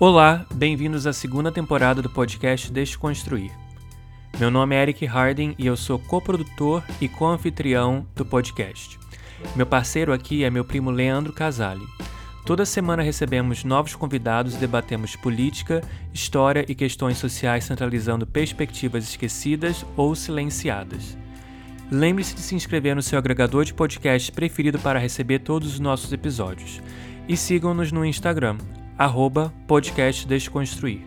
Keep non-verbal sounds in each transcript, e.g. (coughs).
Olá, bem-vindos à segunda temporada do podcast Desconstruir. Meu nome é Eric Harding e eu sou coprodutor e co-anfitrião do podcast. Meu parceiro aqui é meu primo Leandro Casale. Toda semana recebemos novos convidados e debatemos política, história e questões sociais centralizando perspectivas esquecidas ou silenciadas. Lembre-se de se inscrever no seu agregador de podcast preferido para receber todos os nossos episódios. E sigam-nos no Instagram, arroba podcast Desconstruir.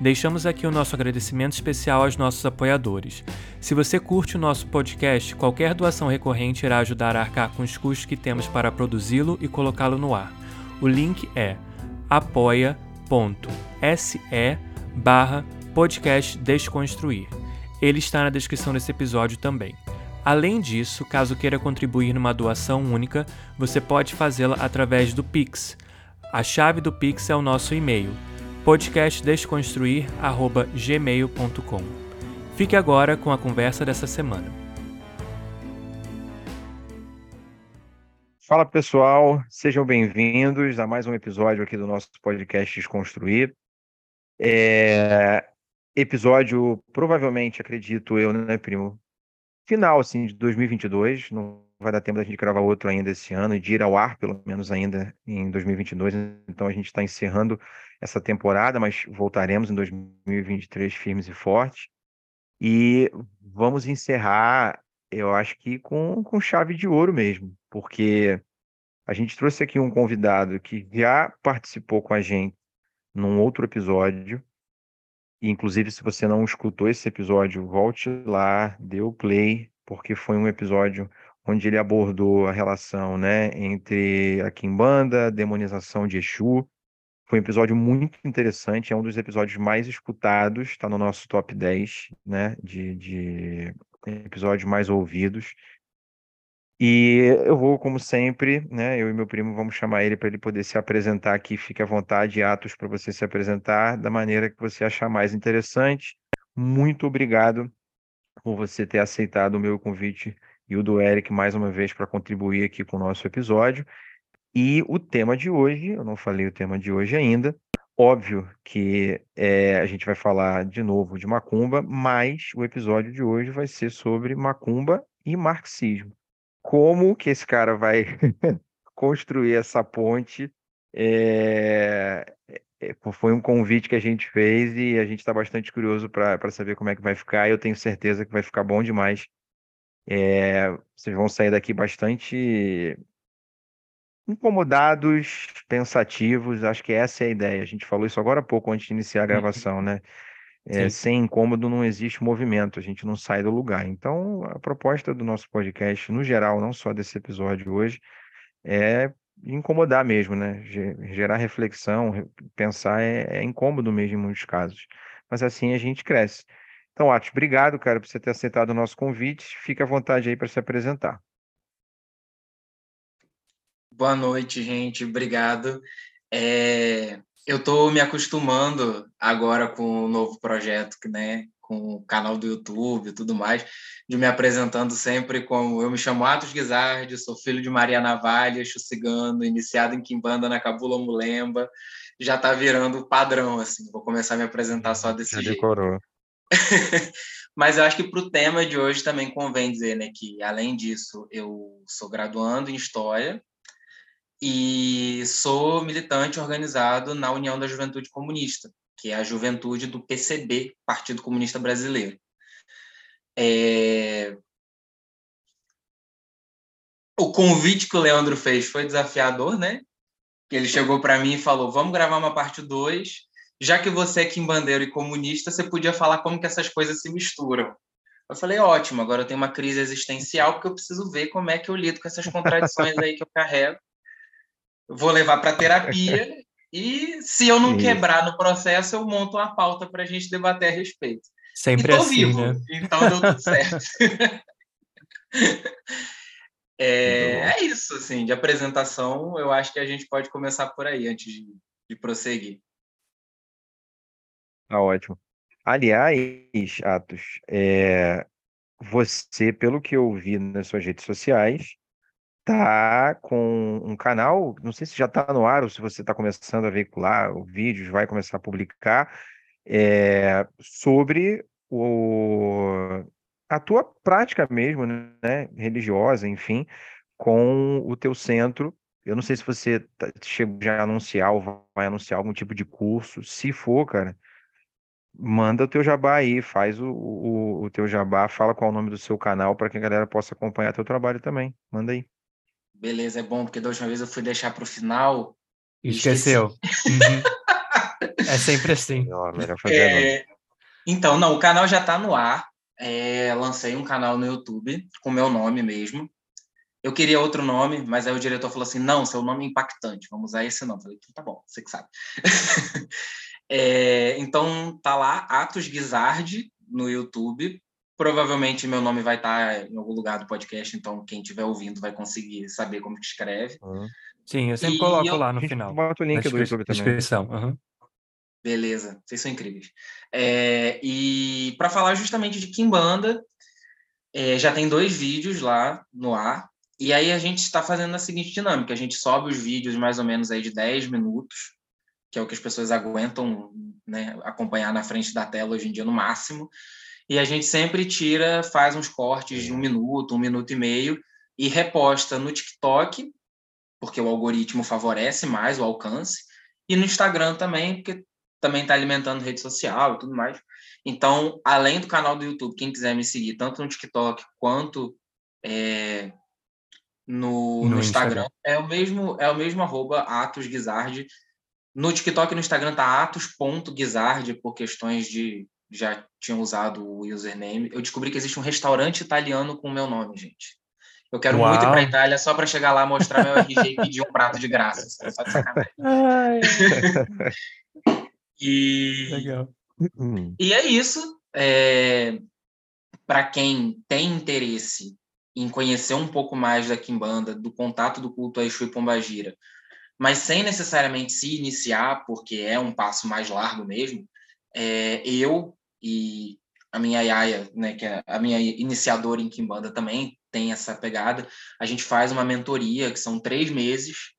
Deixamos aqui o nosso agradecimento especial aos nossos apoiadores. Se você curte o nosso podcast, qualquer doação recorrente irá ajudar a arcar com os custos que temos para produzi-lo e colocá-lo no ar. O link é apoia.se barra podcast Desconstruir. Ele está na descrição desse episódio também. Além disso, caso queira contribuir numa doação única, você pode fazê-la através do Pix, a chave do Pix é o nosso e-mail, podcastdesconstruir@gmail.com. Fique agora com a conversa dessa semana. Fala pessoal, sejam bem-vindos a mais um episódio aqui do nosso podcast Desconstruir. É... Episódio, provavelmente, acredito eu, né, primo? Final, assim, de 2022, não vai dar tempo da gente gravar outro ainda esse ano e de ir ao ar, pelo menos ainda em 2022. Então a gente está encerrando essa temporada, mas voltaremos em 2023 firmes e fortes. E vamos encerrar, eu acho que com, com chave de ouro mesmo, porque a gente trouxe aqui um convidado que já participou com a gente num outro episódio. E, inclusive, se você não escutou esse episódio, volte lá, dê o play, porque foi um episódio onde ele abordou a relação né, entre a Kimbanda, a demonização de Exu. Foi um episódio muito interessante, é um dos episódios mais escutados, está no nosso top 10 né, de, de episódios mais ouvidos. E eu vou, como sempre, né, eu e meu primo vamos chamar ele para ele poder se apresentar aqui. Fique à vontade, Atos, para você se apresentar da maneira que você achar mais interessante. Muito obrigado por você ter aceitado o meu convite e o do Eric mais uma vez para contribuir aqui com o nosso episódio. E o tema de hoje, eu não falei o tema de hoje ainda, óbvio que é, a gente vai falar de novo de macumba, mas o episódio de hoje vai ser sobre macumba e marxismo. Como que esse cara vai (laughs) construir essa ponte? É, é, foi um convite que a gente fez e a gente está bastante curioso para saber como é que vai ficar. Eu tenho certeza que vai ficar bom demais é, vocês vão sair daqui bastante incomodados, pensativos. Acho que essa é a ideia. A gente falou isso agora há pouco, antes de iniciar a uhum. gravação, né? É, sem incômodo não existe movimento, a gente não sai do lugar. Então, a proposta do nosso podcast, no geral, não só desse episódio hoje, é incomodar mesmo, né? Gerar reflexão, pensar é, é incômodo mesmo em muitos casos. Mas assim a gente cresce. Então, Atos, obrigado, cara, por você ter aceitado o nosso convite. Fique à vontade aí para se apresentar. Boa noite, gente. Obrigado. É, eu estou me acostumando agora com o novo projeto, né, com o canal do YouTube e tudo mais, de me apresentando sempre como eu me chamo Atos Guizardi, sou filho de Maria Navalha, cigano, iniciado em Quimbanda na Cabula Mulemba. Já está virando padrão, assim. Vou começar a me apresentar só desse Já jeito. (laughs) Mas eu acho que para o tema de hoje também convém dizer né, que, além disso, eu sou graduando em História e sou militante organizado na União da Juventude Comunista, que é a juventude do PCB, Partido Comunista Brasileiro. É... O convite que o Leandro fez foi desafiador, né? Ele chegou para mim e falou: vamos gravar uma parte 2 já que você é quimbandeiro e comunista, você podia falar como que essas coisas se misturam. Eu falei, ótimo, agora eu tenho uma crise existencial porque eu preciso ver como é que eu lido com essas contradições aí que eu carrego. vou levar para terapia e se eu não Isso. quebrar no processo, eu monto uma pauta para a gente debater a respeito. Sempre e tô assim, vivo, né? então deu tudo (laughs) certo. (laughs) é, é, isso, assim, de apresentação, eu acho que a gente pode começar por aí, antes de, de prosseguir. Tá ótimo. Aliás, Atos, é, você, pelo que eu vi nas suas redes sociais, tá com um canal, não sei se já está no ar ou se você está começando a veicular vídeos, vai começar a publicar, é, sobre o, a tua prática mesmo, né, religiosa, enfim, com o teu centro. Eu não sei se você tá, chegou já a anunciar ou vai anunciar algum tipo de curso. Se for, cara, manda o teu jabá aí, faz o, o, o teu jabá, fala qual é o nome do seu canal para que a galera possa acompanhar teu trabalho também. Manda aí. Beleza, é bom, porque da última vez eu fui deixar para o final. Esqueceu. Uhum. (laughs) é sempre assim. Não, é... Então, não, o canal já está no ar. É, lancei um canal no YouTube com meu nome mesmo. Eu queria outro nome, mas aí o diretor falou assim: não, seu nome é impactante, vamos usar esse nome. Eu falei, tá bom, você que sabe. (laughs) é, então tá lá, Atos Guizard no YouTube. Provavelmente meu nome vai estar tá em algum lugar do podcast, então quem estiver ouvindo vai conseguir saber como que escreve. Uhum. Sim, eu sempre e coloco eu... lá no final. Bota o link do YouTube também. Descrição. Uhum. Beleza, vocês são incríveis. É, e para falar justamente de Kimbanda, é, já tem dois vídeos lá no ar. E aí a gente está fazendo a seguinte dinâmica: a gente sobe os vídeos mais ou menos aí de 10 minutos, que é o que as pessoas aguentam né, acompanhar na frente da tela hoje em dia no máximo. E a gente sempre tira, faz uns cortes de um minuto, um minuto e meio, e reposta no TikTok, porque o algoritmo favorece mais o alcance, e no Instagram também, porque também está alimentando rede social e tudo mais. Então, além do canal do YouTube, quem quiser me seguir, tanto no TikTok quanto é, no, no, no Instagram, Instagram, é o mesmo é o mesmo arroba Atos Guizard. No TikTok e no Instagram tá atos.guizard por questões de já tinham usado o username. Eu descobri que existe um restaurante italiano com o meu nome, gente. Eu quero Uau. muito ir para Itália só para chegar lá, mostrar meu RG e pedir um prato de graça. Só de sacanagem. E, Legal. e é isso. É, Para quem tem interesse em conhecer um pouco mais da Kimbanda, do contato do culto a Exu e Pombagira, mas sem necessariamente se iniciar, porque é um passo mais largo mesmo, é, eu e a minha Yaya, né, que é a minha iniciadora em Kimbanda também tem essa pegada, a gente faz uma mentoria, que são três meses,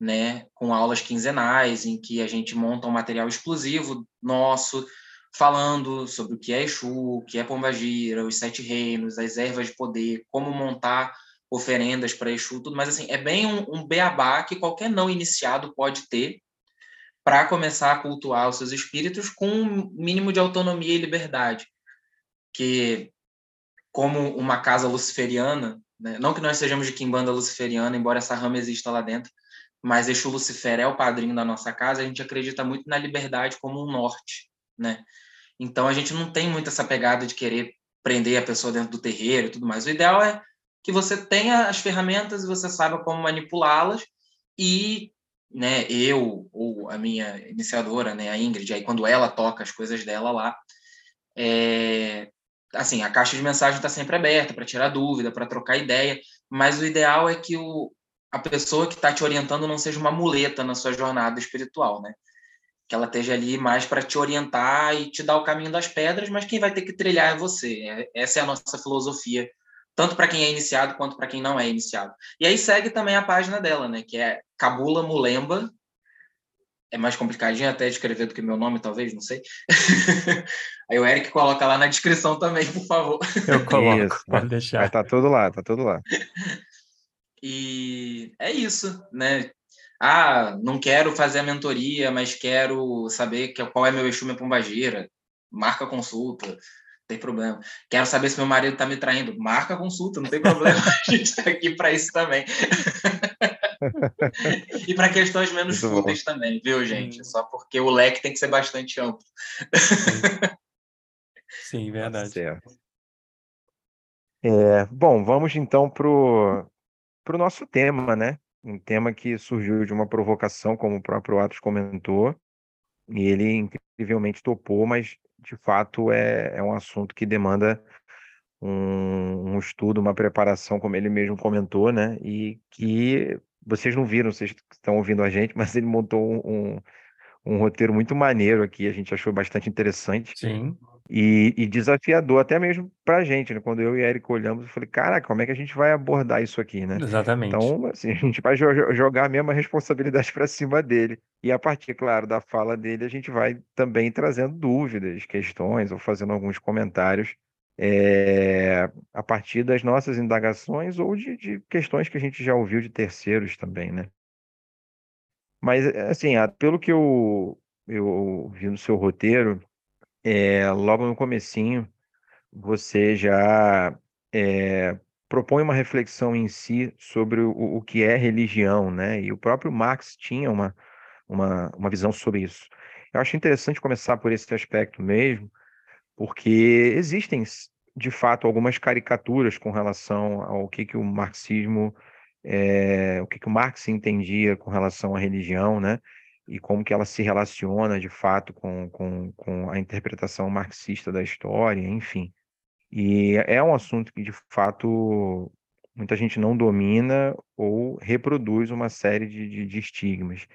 né, com aulas quinzenais, em que a gente monta um material exclusivo nosso, falando sobre o que é Exu, o que é Pombagira, os sete reinos, as ervas de poder, como montar oferendas para Exu, tudo, mas assim, é bem um, um beabá que qualquer não iniciado pode ter para começar a cultuar os seus espíritos com um mínimo de autonomia e liberdade. Que, como uma casa luciferiana, né, não que nós sejamos de Kimbanda luciferiana, embora essa rama exista lá dentro, mas Exu Lucifer é o padrinho da nossa casa, a gente acredita muito na liberdade como um norte, né? Então a gente não tem muito essa pegada de querer prender a pessoa dentro do terreiro e tudo mais. O ideal é que você tenha as ferramentas e você saiba como manipulá-las e né, eu ou a minha iniciadora, né, a Ingrid, aí quando ela toca as coisas dela lá, é, assim, a caixa de mensagem está sempre aberta para tirar dúvida, para trocar ideia, mas o ideal é que o, a pessoa que está te orientando não seja uma muleta na sua jornada espiritual, né? Que ela esteja ali mais para te orientar e te dar o caminho das pedras, mas quem vai ter que trilhar é você. É, essa é a nossa filosofia, tanto para quem é iniciado quanto para quem não é iniciado. E aí segue também a página dela, né? Que é Cabula Mulemba. É mais complicadinho até de escrever do que meu nome, talvez, não sei. (laughs) aí o Eric coloca lá na descrição também, por favor. Eu coloco, Isso, pode deixar. Mas tá tudo lá, tá tudo lá. E é isso, né? Ah, não quero fazer a mentoria, mas quero saber qual é meu Exu, minha pombageira. Marca a consulta, tem problema. Quero saber se meu marido está me traindo. Marca a consulta, não tem problema. (laughs) a gente está aqui para isso também. e para questões menos Muito fúteis bom. também, viu, gente? Hum. Só porque o leque tem que ser bastante amplo. Sim, verdade. Certo. É, bom, vamos então para o para o nosso tema, né? Um tema que surgiu de uma provocação, como o próprio Atos comentou, e ele incrivelmente topou, mas de fato é, é um assunto que demanda um, um estudo, uma preparação, como ele mesmo comentou, né? E que vocês não viram, vocês estão ouvindo a gente, (laughs) mas ele montou um, um, um roteiro muito maneiro aqui, a gente achou bastante interessante. Sim. E, e desafiador até mesmo para a gente, né? Quando eu e Eric olhamos, eu falei, caraca, como é que a gente vai abordar isso aqui, né? Exatamente. Então, assim, (laughs) a gente vai jo jogar a mesma responsabilidade (laughs) para cima dele. E a partir, claro, da fala dele, a gente vai também trazendo dúvidas, questões, ou fazendo alguns comentários é, a partir das nossas indagações ou de, de questões que a gente já ouviu de terceiros também, né? Mas, assim, pelo que eu, eu vi no seu roteiro, é, logo no comecinho, você já é, propõe uma reflexão em si sobre o, o que é religião, né? E o próprio Marx tinha uma, uma, uma visão sobre isso. Eu acho interessante começar por esse aspecto mesmo, porque existem, de fato, algumas caricaturas com relação ao que, que o marxismo, é, o que, que o Marx entendia com relação à religião, né? E como que ela se relaciona de fato com, com, com a interpretação marxista da história, enfim. E é um assunto que, de fato, muita gente não domina ou reproduz uma série de, de, de estigmas.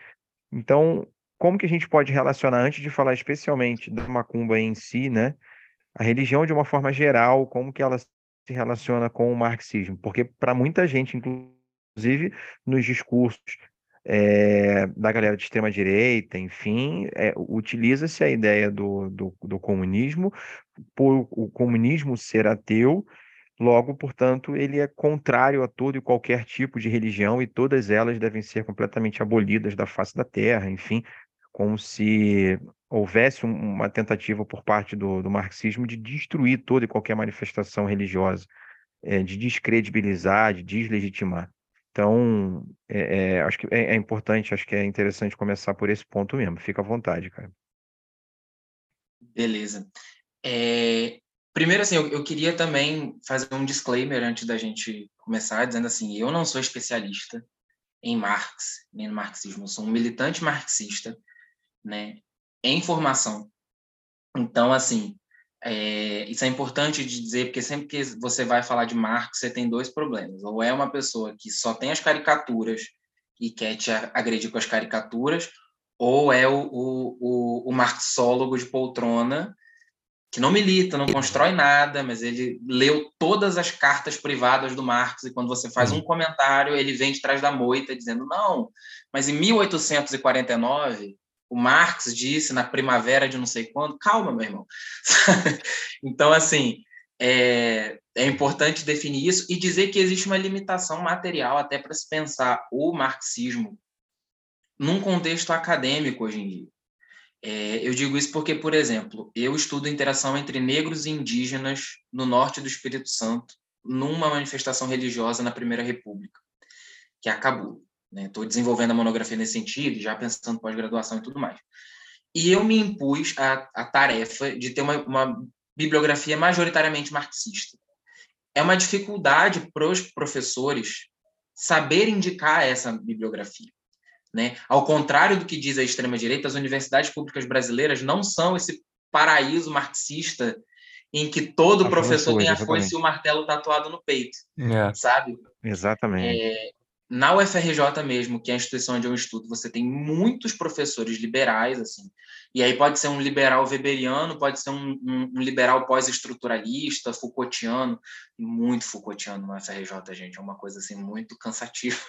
Então, como que a gente pode relacionar, antes de falar especialmente da macumba em si, né, a religião de uma forma geral, como que ela se relaciona com o marxismo? Porque para muita gente, inclusive nos discursos é, da galera de extrema direita, enfim, é, utiliza-se a ideia do, do, do, comunismo por o comunismo ser ateu, logo, portanto, ele é contrário a todo e qualquer tipo de religião e todas elas devem ser completamente abolidas da face da terra, enfim, como se houvesse uma tentativa por parte do, do marxismo de destruir toda e qualquer manifestação religiosa, é, de descredibilizar, de deslegitimar. Então, é, é, acho que é, é, importante, acho que é interessante começar por esse ponto mesmo. Fica à vontade, cara. Beleza. É, primeiro, assim, eu, eu, queria também fazer um disclaimer antes da gente começar, dizendo assim, eu não sou especialista em Marx, nem no marxismo, eu sou um militante marxista, né, em formação. Então, assim, é, isso é importante de dizer, porque sempre que você vai falar de Marx, você tem dois problemas. Ou é uma pessoa que só tem as caricaturas e quer te agredir com as caricaturas, ou é o, o, o, o marxólogo de poltrona, que não milita, não constrói nada, mas ele leu todas as cartas privadas do Marx, e quando você faz um comentário, ele vem de trás da moita dizendo, não, mas em 1849 o Marx disse na primavera de não sei quando. Calma, meu irmão. (laughs) então, assim, é, é importante definir isso e dizer que existe uma limitação material até para se pensar o marxismo num contexto acadêmico hoje em dia. É, eu digo isso porque, por exemplo, eu estudo interação entre negros e indígenas no norte do Espírito Santo, numa manifestação religiosa na Primeira República, que é a Cabula. Estou né? desenvolvendo a monografia nesse sentido, já pensando pós-graduação e tudo mais. E eu me impus a, a tarefa de ter uma, uma bibliografia majoritariamente marxista. É uma dificuldade para os professores saber indicar essa bibliografia. Né? Ao contrário do que diz a extrema-direita, as universidades públicas brasileiras não são esse paraíso marxista em que todo a professor tem a foice e o martelo tatuado no peito, é. sabe? Exatamente. É, na UFRJ mesmo, que é a instituição onde eu estudo, você tem muitos professores liberais, assim, e aí pode ser um liberal weberiano, pode ser um, um, um liberal pós-estruturalista, Foucaultiano, muito Foucaultiano na UFRJ, gente, é uma coisa, assim, muito cansativa.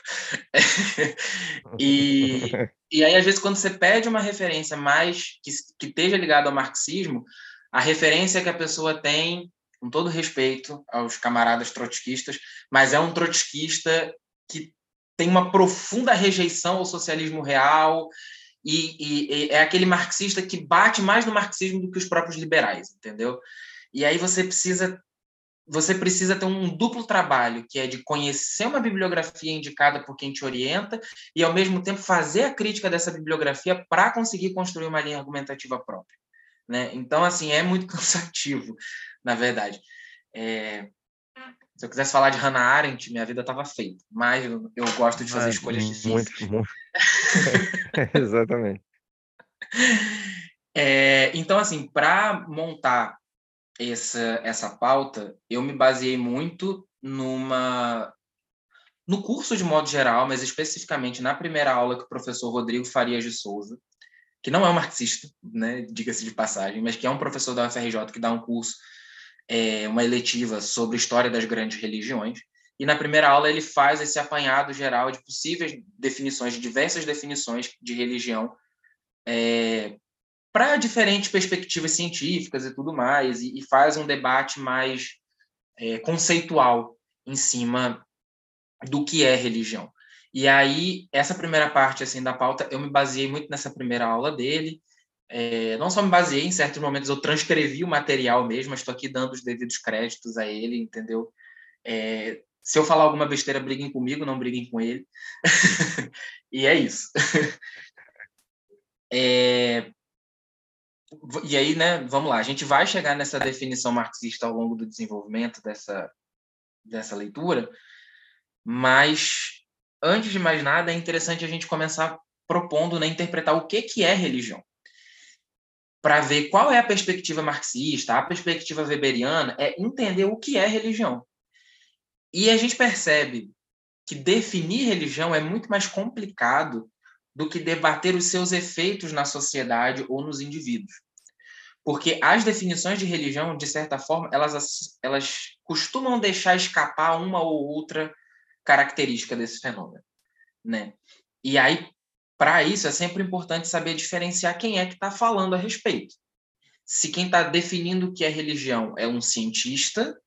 (laughs) e, e aí, às vezes, quando você pede uma referência mais, que, que esteja ligada ao marxismo, a referência que a pessoa tem, com todo respeito aos camaradas trotskistas, mas é um trotskista que tem uma profunda rejeição ao socialismo real e, e, e, é aquele marxista que bate mais no marxismo do que os próprios liberais, entendeu? E aí você precisa você precisa ter um duplo trabalho, que é de conhecer uma bibliografia indicada por quem te orienta e ao mesmo tempo fazer a crítica dessa bibliografia para conseguir construir uma linha argumentativa própria, né? Então assim é muito (laughs) cansativo, na verdade. É, se eu quisesse falar de Hannah Arendt, minha vida estava feita. Mas eu, eu, gosto de fazer ah, escolhas difíceis. Muito, muito. (laughs) Exatamente. É, então, assim, para montar essa, essa pauta, eu me baseei muito numa no curso de modo geral, mas especificamente na primeira aula que o professor Rodrigo Farias de Souza que não é um marxista, né, diga-se de passagem, mas que é um professor da UFRJ que dá um curso, é, uma eletiva sobre história das grandes religiões. E na primeira aula ele faz esse apanhado geral de possíveis definições, de diversas definições de religião, é, para diferentes perspectivas científicas e tudo mais, e, e faz um debate mais é, conceitual em cima do que é religião. E aí, essa primeira parte assim da pauta, eu me baseei muito nessa primeira aula dele. É, não só me baseei, em certos momentos eu transcrevi o material mesmo, estou aqui dando os devidos créditos a ele, entendeu? É, se eu falar alguma besteira, briguem comigo, não briguem com ele. (laughs) e é isso. (laughs) é, e aí, né, vamos lá, a gente vai chegar nessa definição marxista ao longo do desenvolvimento dessa, dessa leitura, mas antes de mais nada, é interessante a gente começar propondo, né, interpretar o que, que é religião. Para ver qual é a perspectiva marxista, a perspectiva weberiana, é entender o que é religião. E a gente percebe que definir religião é muito mais complicado do que debater os seus efeitos na sociedade ou nos indivíduos. Porque as definições de religião, de certa forma, elas, elas costumam deixar escapar uma ou outra característica desse fenômeno, né? E aí, para isso, é sempre importante saber diferenciar quem é que está falando a respeito. Se quem está definindo o que é religião é um cientista,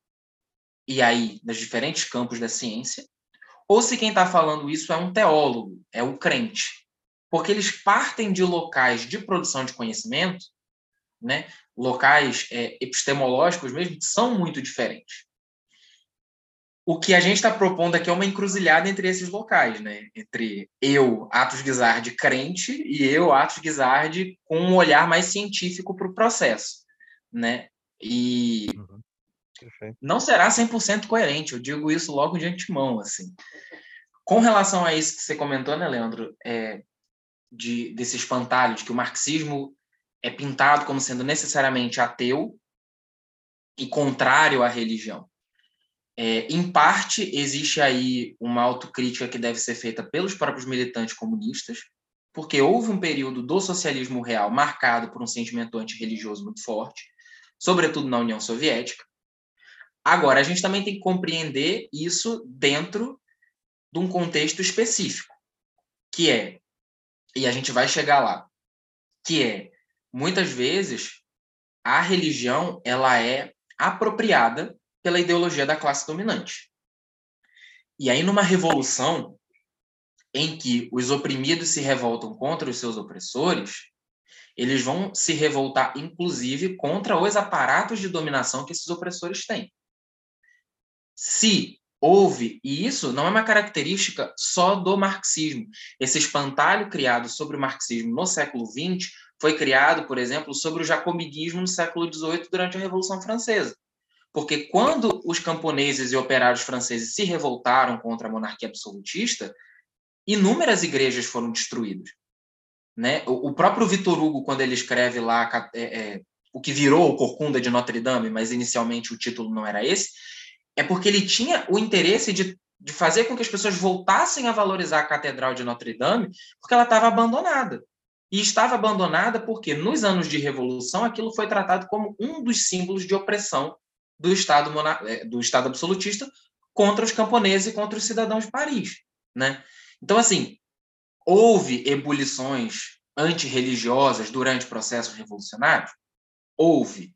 e aí, nos diferentes campos da ciência, ou se quem está falando isso é um teólogo, é o crente. Porque eles partem de locais de produção de conhecimento, né? locais é, epistemológicos mesmo, que são muito diferentes o que a gente está propondo aqui é uma encruzilhada entre esses locais, né? Entre eu, Atos Guizard, crente, e eu, Atos Guizard, com um olhar mais científico para o processo, né? E uhum. não será 100% coerente, eu digo isso logo de antemão, assim. Com relação a isso que você comentou, né, Leandro, é, de, desse espantalho de que o marxismo é pintado como sendo necessariamente ateu e contrário à religião. É, em parte, existe aí uma autocrítica que deve ser feita pelos próprios militantes comunistas, porque houve um período do socialismo real marcado por um sentimento antirreligioso muito forte, sobretudo na União Soviética. Agora, a gente também tem que compreender isso dentro de um contexto específico, que é, e a gente vai chegar lá, que é, muitas vezes, a religião ela é apropriada pela ideologia da classe dominante. E aí, numa revolução em que os oprimidos se revoltam contra os seus opressores, eles vão se revoltar, inclusive, contra os aparatos de dominação que esses opressores têm. Se houve, e isso não é uma característica só do marxismo, esse espantalho criado sobre o marxismo no século XX foi criado, por exemplo, sobre o jacobinismo no século XVIII durante a Revolução Francesa. Porque quando os camponeses e operários franceses se revoltaram contra a monarquia absolutista, inúmeras igrejas foram destruídas. Né? O, próprio Vitor Hugo, quando ele escreve lá é, é, o que virou o Corcunda de Notre Dame, mas inicialmente o título não era esse, é porque ele tinha o interesse de, de fazer com que as pessoas voltassem a valorizar a Catedral de Notre Dame, porque ela estava abandonada. E estava abandonada porque, nos anos de Revolução, aquilo foi tratado como um dos símbolos de opressão do Estado, é, do Estado absolutista contra os camponeses e contra os cidadãos de Paris. Né? Então, assim, houve ebulições antirreligiosas durante processos revolucionários? Houve.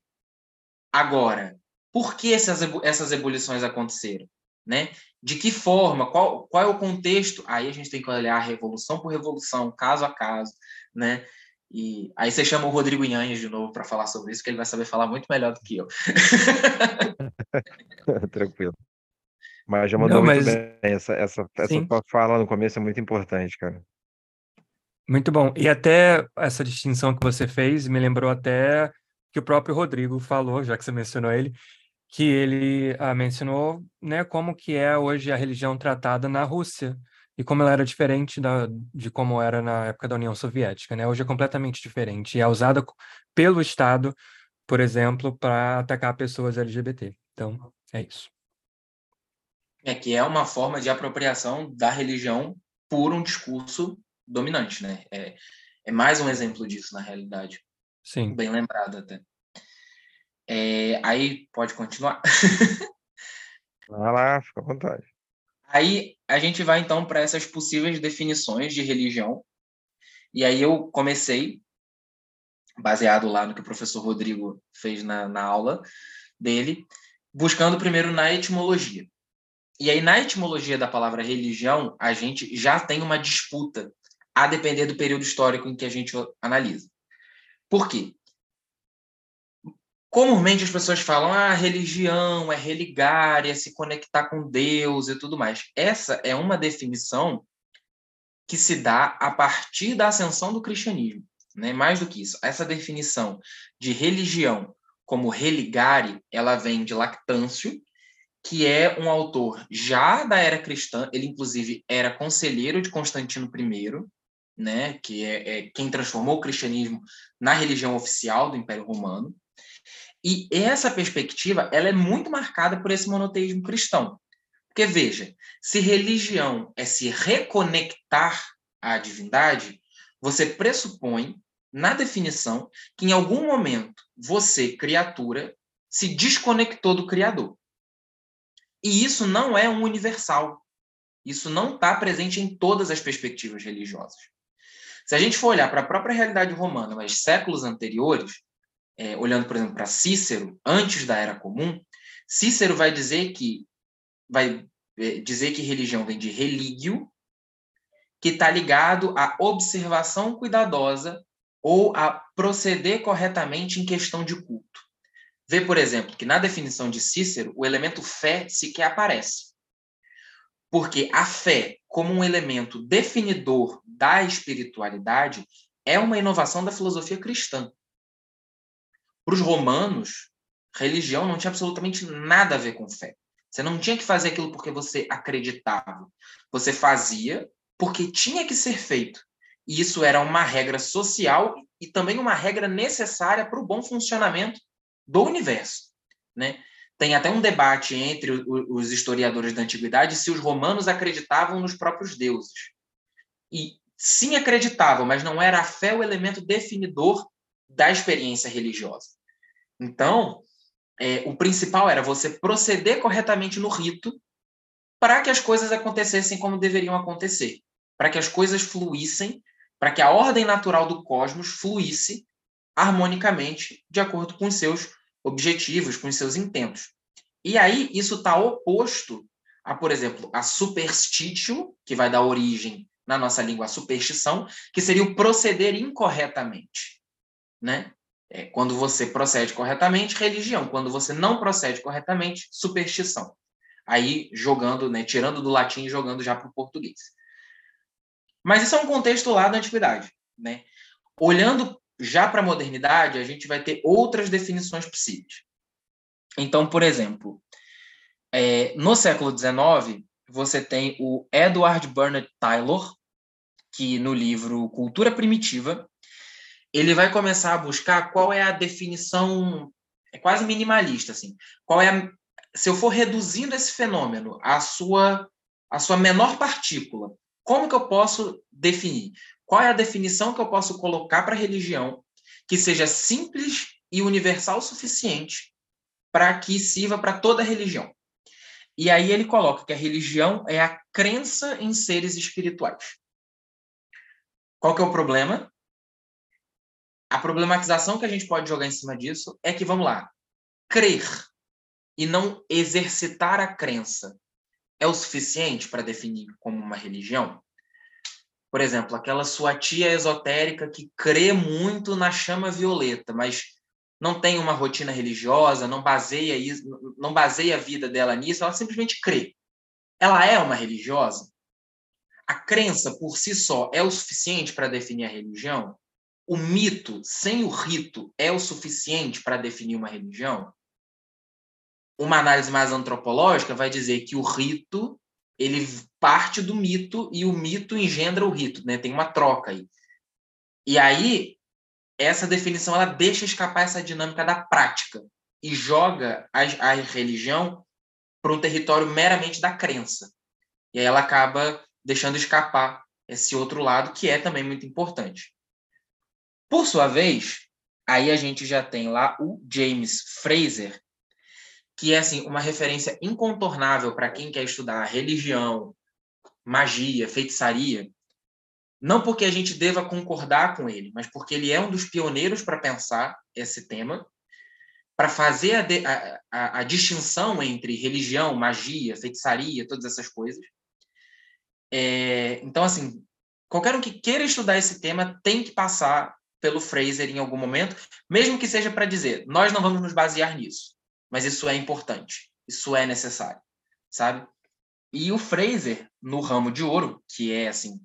Agora, por que essas, essas ebulições aconteceram? Né? De que forma? Qual, qual é o contexto? Aí a gente tem que olhar revolução por revolução, caso a caso, né? E aí você chama o Rodrigo Inhanhas de novo para falar sobre isso, que ele vai saber falar muito melhor do que eu. (laughs) Tranquilo. Mas já mandou Não, muito mas... bem. Essa, essa, essa fala no começo é muito importante, cara. Muito bom. E até essa distinção que você fez me lembrou até que o próprio Rodrigo falou, já que você mencionou ele, que ele ah, mencionou né, como que é hoje a religião tratada na Rússia e como ela era diferente da, de como era na época da União Soviética, né? Hoje é completamente diferente e é usada pelo Estado, por exemplo, para atacar pessoas LGBT. Então, é isso. É que é uma forma de apropriação da religião por um discurso dominante, né? É, é mais um exemplo disso, na realidade. Sim. Bem lembrado até. É, aí, pode continuar? Vai lá, fica à vontade. Aí a gente vai então para essas possíveis definições de religião. E aí eu comecei, baseado lá no que o professor Rodrigo fez na, na aula dele, buscando primeiro na etimologia. E aí, na etimologia da palavra religião, a gente já tem uma disputa, a depender do período histórico em que a gente analisa. Por quê? Comumente as pessoas falam, ah, religião é religar, é se conectar com Deus e tudo mais. Essa é uma definição que se dá a partir da ascensão do cristianismo. Né? Mais do que isso, essa definição de religião como religare, ela vem de Lactâncio, que é um autor já da era cristã, ele inclusive era conselheiro de Constantino I, né, que é, é quem transformou o cristianismo na religião oficial do Império Romano. E essa perspectiva ela é muito marcada por esse monoteísmo cristão. Porque, veja, se religião é se reconectar à divindade, você pressupõe, na definição, que em algum momento você, criatura, se desconectou do Criador. E isso não é um universal. Isso não está presente em todas as perspectivas religiosas. Se a gente for olhar para a própria realidade romana, mas séculos anteriores, é, olhando, por exemplo, para Cícero, antes da Era Comum, Cícero vai dizer que vai é, dizer que religião vem de religio, que está ligado à observação cuidadosa ou a proceder corretamente em questão de culto. Vê, por exemplo, que na definição de Cícero, o elemento fé sequer aparece. Porque a fé, como um elemento definidor da espiritualidade, é uma inovação da filosofia cristã. Para os romanos, religião não tinha absolutamente nada a ver com fé. Você não tinha que fazer aquilo porque você acreditava. Você fazia porque tinha que ser feito. E isso era uma regra social e também uma regra necessária para o bom funcionamento do universo. Né? Tem até um debate entre os historiadores da antiguidade se os romanos acreditavam nos próprios deuses. E sim acreditavam, mas não era a fé o elemento definidor da experiência religiosa. Então, é, o principal era você proceder corretamente no rito para que as coisas acontecessem como deveriam acontecer, para que as coisas fluíssem, para que a ordem natural do cosmos fluísse harmonicamente de acordo com os seus objetivos, com os seus intentos. E aí isso está oposto a, por exemplo, a superstitio, que vai dar origem na nossa língua à superstição, que seria o proceder incorretamente, né? É, quando você procede corretamente, religião. Quando você não procede corretamente, superstição. Aí jogando, né, tirando do latim e jogando já para o português. Mas isso é um contexto lá da antiguidade, né? Olhando já para a modernidade, a gente vai ter outras definições possíveis. Então, por exemplo, é, no século XIX, você tem o Edward Bernard Taylor, que no livro Cultura Primitiva, ele vai começar a buscar qual é a definição, é quase minimalista, assim. Qual é a, se eu for reduzindo esse fenômeno à sua, à sua menor partícula, como que eu posso definir? Qual é a definição que eu posso colocar para a religião que seja simples e universal o suficiente para que sirva para toda a religião? E aí ele coloca que a religião é a crença em seres espirituais. Qual que é o problema? A problematização que a gente pode jogar em cima disso é que, vamos lá, crer e não exercitar a crença é o suficiente para definir como uma religião? Por exemplo, aquela sua tia esotérica que crê muito na chama violeta, mas não tem uma rotina religiosa, não baseia isso, não baseia a vida dela nisso, ela simplesmente crê. Ela é uma religiosa? A crença por si só é o suficiente para definir a religião? O mito sem o rito é o suficiente para definir uma religião? Uma análise mais antropológica vai dizer que o rito ele parte do mito e o mito engendra o rito, né? Tem uma troca aí. E aí essa definição ela deixa escapar essa dinâmica da prática e joga a, a religião para um território meramente da crença. E aí ela acaba deixando escapar esse outro lado que é também muito importante. Por sua vez, aí a gente já tem lá o James Fraser, que é assim uma referência incontornável para quem quer estudar religião, magia, feitiçaria, não porque a gente deva concordar com ele, mas porque ele é um dos pioneiros para pensar esse tema, para fazer a, a, a, a, distinção entre religião, magia, feitiçaria, todas essas coisas. É, então, assim, qualquer um que queira estudar esse tema tem que passar pelo Fraser em algum momento, mesmo que seja para dizer, nós não vamos nos basear nisso, mas isso é importante, isso é necessário, sabe? E o Fraser, no ramo de ouro, que é assim,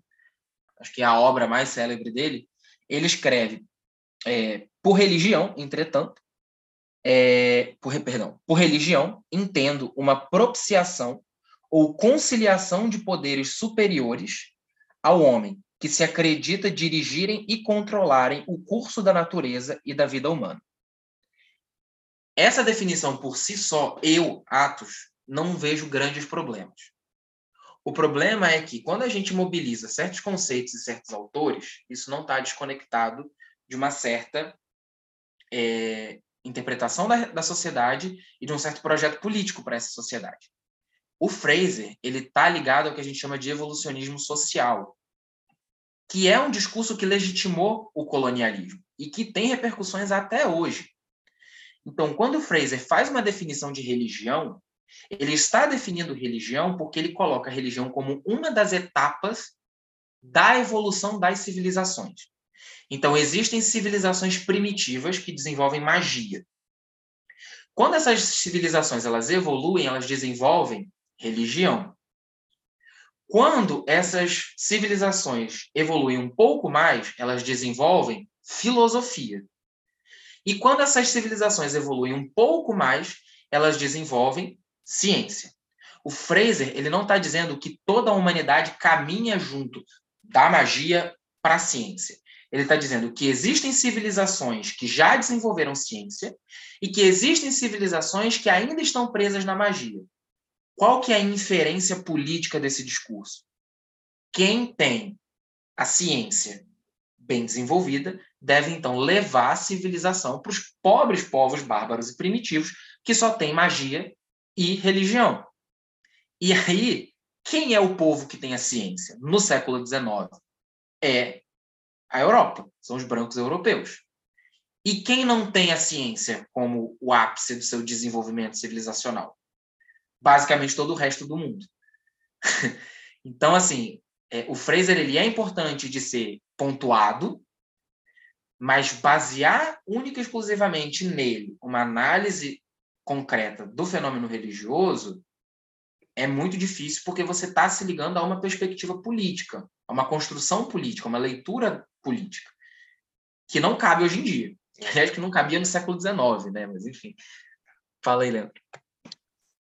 acho que é a obra mais célebre dele, ele escreve é, por religião, entretanto, é, por, perdão, por religião, entendo uma propiciação ou conciliação de poderes superiores ao homem, que se acredita dirigirem e controlarem o curso da natureza e da vida humana. Essa definição por si só, eu, Atos, não vejo grandes problemas. O problema é que, quando a gente mobiliza certos conceitos e certos autores, isso não está desconectado de uma certa é, interpretação da, da sociedade e de um certo projeto político para essa sociedade. O Fraser ele está ligado ao que a gente chama de evolucionismo social, que é um discurso que legitimou o colonialismo e que tem repercussões até hoje. Então, quando Fraser faz uma definição de religião, ele está definindo religião porque ele coloca a religião como uma das etapas da evolução das civilizações. Então, existem civilizações primitivas que desenvolvem magia. Quando essas civilizações elas evoluem, elas desenvolvem religião. Quando essas civilizações evoluem um pouco mais, elas desenvolvem filosofia. E quando essas civilizações evoluem um pouco mais, elas desenvolvem ciência. O Fraser ele não está dizendo que toda a humanidade caminha junto da magia para a ciência. Ele está dizendo que existem civilizações que já desenvolveram ciência e que existem civilizações que ainda estão presas na magia. Qual que é a inferência política desse discurso? Quem tem a ciência bem desenvolvida deve então levar a civilização para os pobres povos bárbaros e primitivos que só têm magia e religião. E aí, quem é o povo que tem a ciência no século XIX? É a Europa, são os brancos europeus. E quem não tem a ciência como o ápice do seu desenvolvimento civilizacional? Basicamente todo o resto do mundo. (laughs) então, assim, é, o Fraser ele é importante de ser pontuado, mas basear única e exclusivamente nele uma análise concreta do fenômeno religioso é muito difícil porque você está se ligando a uma perspectiva política, a uma construção política, uma leitura política, que não cabe hoje em dia. Aliás, que não cabia no século XIX, né? Mas, enfim. Fala aí, Leandro.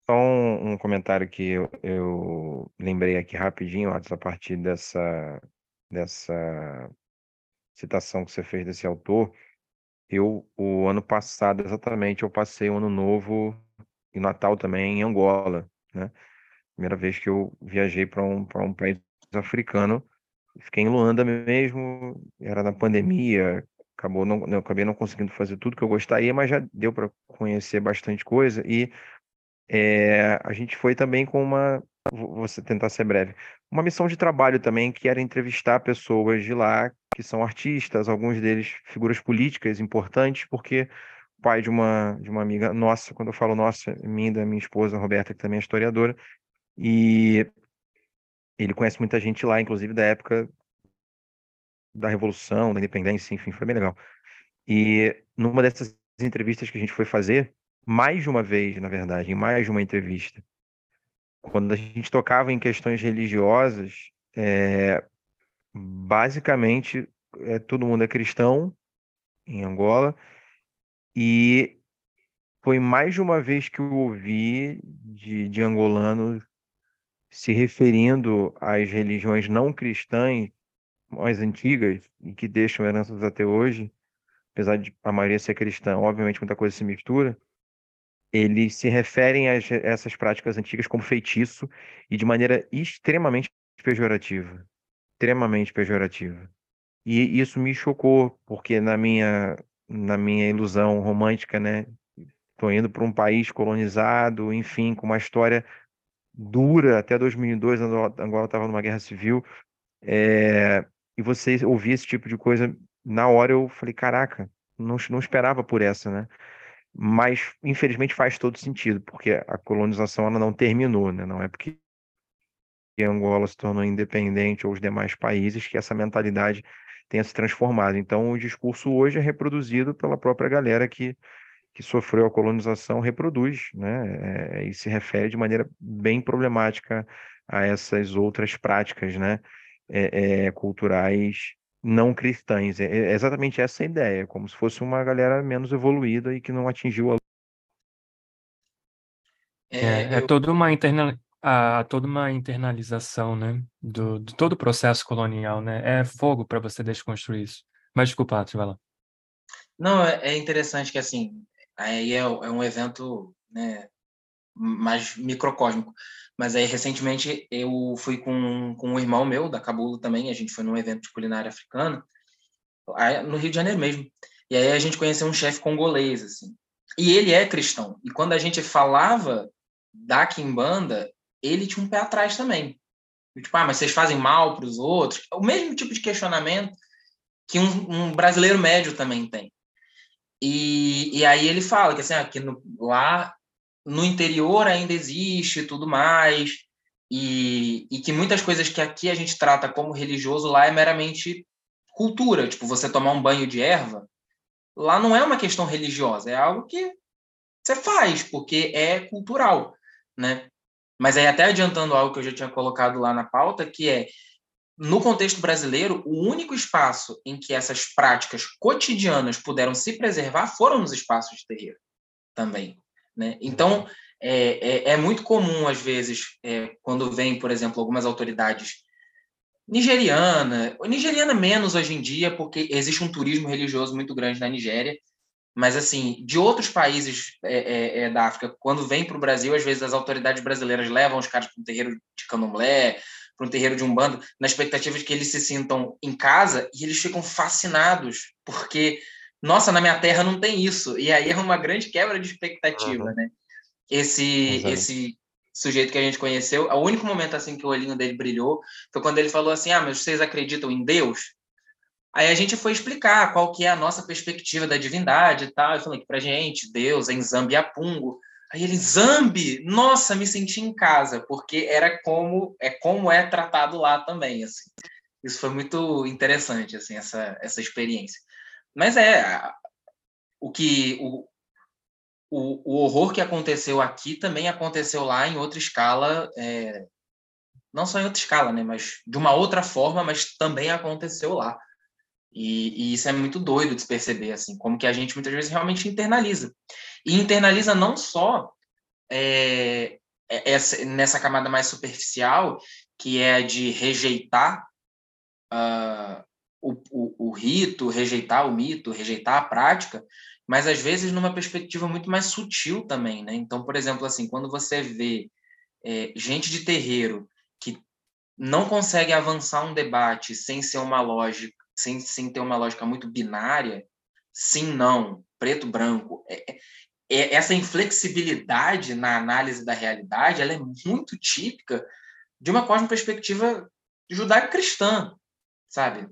Só um, um comentário que eu, eu, lembrei aqui rapidinho, a partir dessa, dessa citação que você fez desse autor, eu, o ano passado, exatamente, eu passei o ano novo e Natal também em Angola, né? Primeira vez que eu viajei para um, um país africano. Fiquei em Luanda mesmo, era na pandemia, acabou não, acabei não conseguindo fazer tudo que eu gostaria, mas já deu para conhecer bastante coisa. E é, a gente foi também com uma, vou tentar ser breve, uma missão de trabalho também, que era entrevistar pessoas de lá que são artistas, alguns deles figuras políticas importantes, porque o pai de uma, de uma amiga nossa, quando eu falo nossa, minha da minha esposa, Roberta, que também é historiadora, e ele conhece muita gente lá, inclusive da época da Revolução, da Independência, enfim, foi bem legal. E numa dessas entrevistas que a gente foi fazer, mais de uma vez, na verdade, em mais de uma entrevista, quando a gente tocava em questões religiosas, é, basicamente é, todo mundo é cristão em Angola e foi mais de uma vez que eu ouvi de, de angolanos se referindo às religiões não cristãs mais antigas e que deixam heranças até hoje, apesar de a maioria ser cristã, obviamente muita coisa se mistura, eles se referem a essas práticas antigas como feitiço e de maneira extremamente pejorativa extremamente pejorativa. E isso me chocou, porque na minha, na minha ilusão romântica, né? Estou indo para um país colonizado, enfim, com uma história dura até 2002, Angola estava numa guerra civil, é, e você ouvir esse tipo de coisa, na hora eu falei, caraca, não, não esperava por essa, né? Mas, infelizmente, faz todo sentido, porque a colonização ela não terminou, né? Não é porque Angola se tornou independente ou os demais países que essa mentalidade tenha se transformado. Então, o discurso hoje é reproduzido pela própria galera que, que sofreu a colonização, reproduz, né? É, e se refere de maneira bem problemática a essas outras práticas, né? É, é, culturais não cristãs. É, é exatamente essa a ideia, como se fosse uma galera menos evoluída e que não atingiu a. É, é, é toda uma interna a, toda uma internalização, né, do, de todo o processo colonial, né? É fogo para você desconstruir isso. Mas desculpa, tu vai lá. Não, é, é interessante que assim, aí é, é um evento, né, mais microcósmico. Mas aí recentemente eu fui com, com um irmão meu da Cabula também, a gente foi num evento de culinária africana, no Rio de Janeiro mesmo. E aí a gente conheceu um chefe congolês assim. E ele é cristão. E quando a gente falava da quimbanda, ele tinha um pé atrás também. Tipo, ah, mas vocês fazem mal para os outros? O mesmo tipo de questionamento que um, um brasileiro médio também tem. E, e aí ele fala que assim, aqui no, lá no interior ainda existe e tudo mais, e, e que muitas coisas que aqui a gente trata como religioso lá é meramente cultura, tipo você tomar um banho de erva, lá não é uma questão religiosa, é algo que você faz porque é cultural, né? Mas aí, até adiantando algo que eu já tinha colocado lá na pauta, que é, no contexto brasileiro, o único espaço em que essas práticas cotidianas puderam se preservar foram nos espaços de terreiro também. Né? Então, é, é, é muito comum, às vezes, é, quando vem, por exemplo, algumas autoridades nigeriana, nigeriana menos hoje em dia, porque existe um turismo religioso muito grande na Nigéria, mas, assim, de outros países é, é, é da África, quando vem para o Brasil, às vezes as autoridades brasileiras levam os caras para um terreiro de candomblé, para um terreiro de umbanda, na expectativa de que eles se sintam em casa, e eles ficam fascinados, porque, nossa, na minha terra não tem isso. E aí é uma grande quebra de expectativa, uhum. né? Esse, esse sujeito que a gente conheceu, o único momento assim que o olhinho dele brilhou foi quando ele falou assim: Ah, mas vocês acreditam em Deus? Aí a gente foi explicar qual que é a nossa perspectiva da divindade e tal. Eu falei que pra gente, Deus é em Zambiapungo. Aí ele, Zambi, nossa, me senti em casa, porque era como é como é tratado lá também, assim. Isso foi muito interessante, assim, essa, essa experiência. Mas é, o que o, o, o horror que aconteceu aqui também aconteceu lá em outra escala, é, não só em outra escala, né, mas de uma outra forma, mas também aconteceu lá. E, e, isso é muito doido de se perceber, assim, como que a gente muitas vezes realmente internaliza. E internaliza não só é, é, essa, nessa camada mais superficial, que é a de rejeitar uh, o, o, o, rito, rejeitar o mito, rejeitar a prática, mas às vezes numa perspectiva muito mais sutil também, né? Então, por exemplo, assim, quando você vê é, gente de terreiro que não consegue avançar um debate sem ser uma lógica sem, sem ter uma lógica muito binária, sim, não, preto, branco. É, é, é, essa inflexibilidade na análise da realidade ela é muito típica de uma cosmo-perspectiva judaico-cristã, sabe?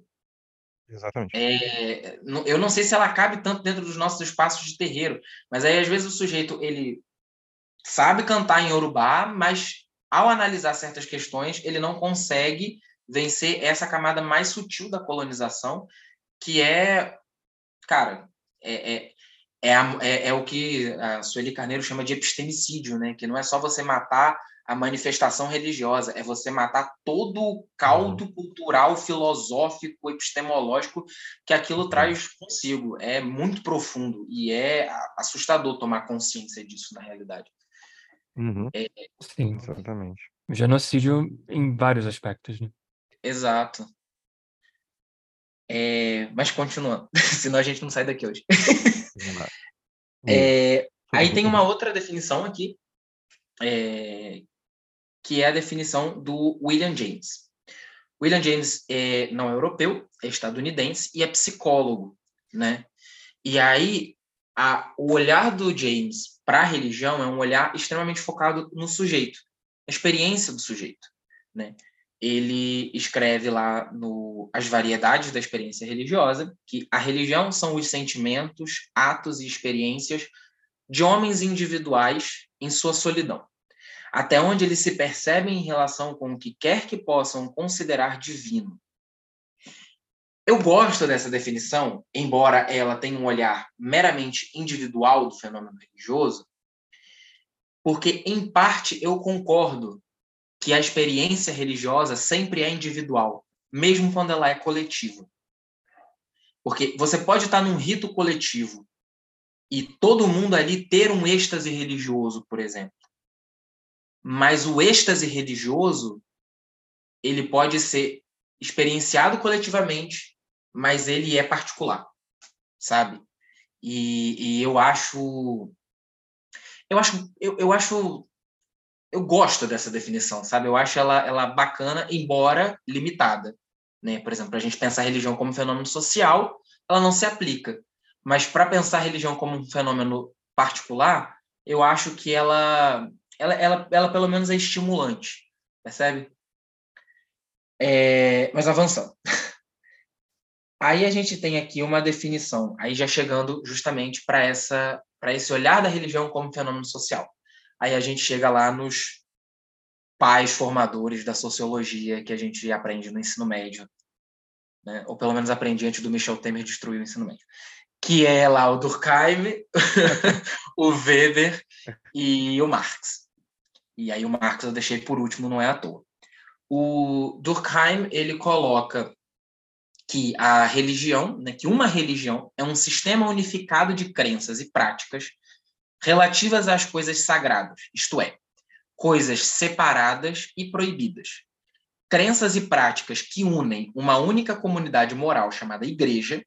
Exatamente. É, eu não sei se ela cabe tanto dentro dos nossos espaços de terreiro, mas aí às vezes o sujeito ele sabe cantar em Urubá, mas ao analisar certas questões ele não consegue vencer essa camada mais sutil da colonização, que é, cara, é, é, é, a, é, é, o que a Sueli Carneiro chama de epistemicídio, né? Que não é só você matar a manifestação religiosa, é você matar todo o caldo uhum. cultural, filosófico, epistemológico que aquilo uhum. traz consigo. É muito profundo e é assustador tomar consciência disso na realidade. Uhum. É, Sim, exatamente. Genocídio em vários aspectos, né? Exato. É, mas continuando, (laughs) senão a gente não sai daqui hoje. (laughs) é, aí tem uma outra definição aqui, é, que é a definição do William James. William James é, não é europeu, é estadunidense e é psicólogo, né? E aí a, o olhar do James para a religião é um olhar extremamente focado no sujeito, na experiência do sujeito, né? Ele escreve lá no As Variedades da Experiência Religiosa que a religião são os sentimentos, atos e experiências de homens individuais em sua solidão até onde eles se percebem em relação com o que quer que possam considerar divino. Eu gosto dessa definição, embora ela tenha um olhar meramente individual do fenômeno religioso, porque, em parte, eu concordo que a experiência religiosa sempre é individual, mesmo quando ela é coletiva. Porque você pode estar num rito coletivo e todo mundo ali ter um êxtase religioso, por exemplo. Mas o êxtase religioso, ele pode ser experienciado coletivamente, mas ele é particular, sabe? E, e eu acho, eu acho, eu, eu acho, eu gosto dessa definição, sabe? Eu acho ela, ela bacana, embora limitada, né? Por exemplo, a gente pensar a religião como fenômeno social, ela não se aplica. Mas para pensar a religião como um fenômeno particular, eu acho que ela ela, ela, ela pelo menos é estimulante, percebe? É, mas avançando. (laughs) Aí a gente tem aqui uma definição, aí já chegando justamente para essa para esse olhar da religião como fenômeno social. Aí a gente chega lá nos pais formadores da sociologia que a gente aprende no ensino médio, né? ou pelo menos aprendi antes do Michel Temer destruir o ensino médio, que é lá o Durkheim, (laughs) o Weber e o Marx. E aí o Marx eu deixei por último, não é à toa. O Durkheim, ele coloca que a religião, né, que uma religião é um sistema unificado de crenças e práticas relativas às coisas sagradas, isto é, coisas separadas e proibidas. Crenças e práticas que unem uma única comunidade moral chamada igreja,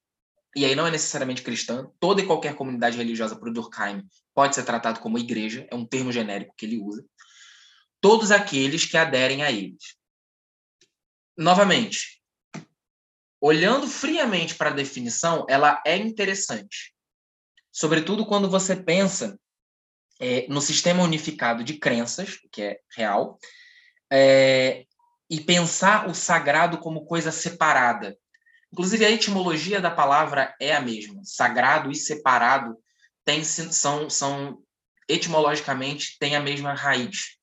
e aí não é necessariamente cristã, toda e qualquer comunidade religiosa para o Durkheim pode ser tratado como igreja, é um termo genérico que ele usa, todos aqueles que aderem a eles. Novamente, olhando friamente para a definição, ela é interessante. Sobretudo quando você pensa é, no sistema unificado de crenças, que é real, é, e pensar o sagrado como coisa separada. Inclusive, a etimologia da palavra é a mesma. Sagrado e separado tem, são, são etimologicamente têm a mesma raiz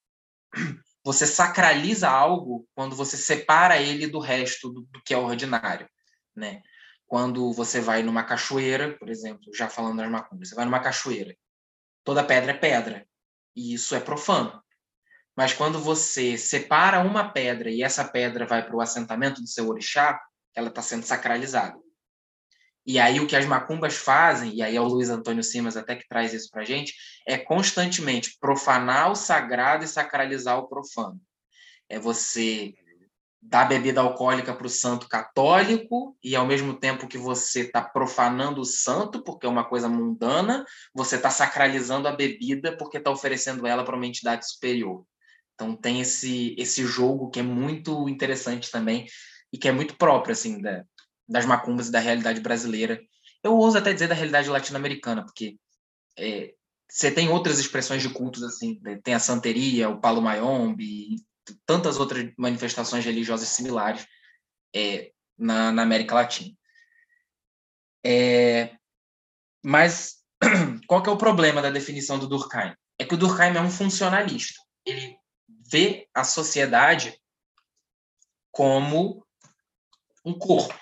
você sacraliza algo quando você separa ele do resto do, do, que é ordinário, né? Quando você vai numa cachoeira, por exemplo, já falando das macumbas, você vai numa cachoeira, toda pedra é pedra, e isso é profano. Mas quando você separa uma pedra e essa pedra vai para o assentamento do seu orixá, ela está sendo sacralizada. E aí o que as macumbas fazem, e aí é o Luiz Antônio Simas até que traz isso para a gente, é constantemente profanar o sagrado e sacralizar o profano. É você dar bebida alcoólica para o santo católico e ao mesmo tempo que você está profanando o santo porque é uma coisa mundana, você está sacralizando a bebida porque está oferecendo ela para uma entidade superior. Então tem esse esse jogo que é muito interessante também e que é muito próprio assim da, das macumbas e da realidade brasileira. Eu ouso até dizer da realidade latino-americana, porque é, você tem outras expressões de cultos assim, né? tem a santeria, o palo mayombe, tantas outras manifestações religiosas similares é, na, na, América Latina. É, mas (clears throat) qual que é o problema da definição do Durkheim? É que o Durkheim é um funcionalista. Ele vê a sociedade como um corpo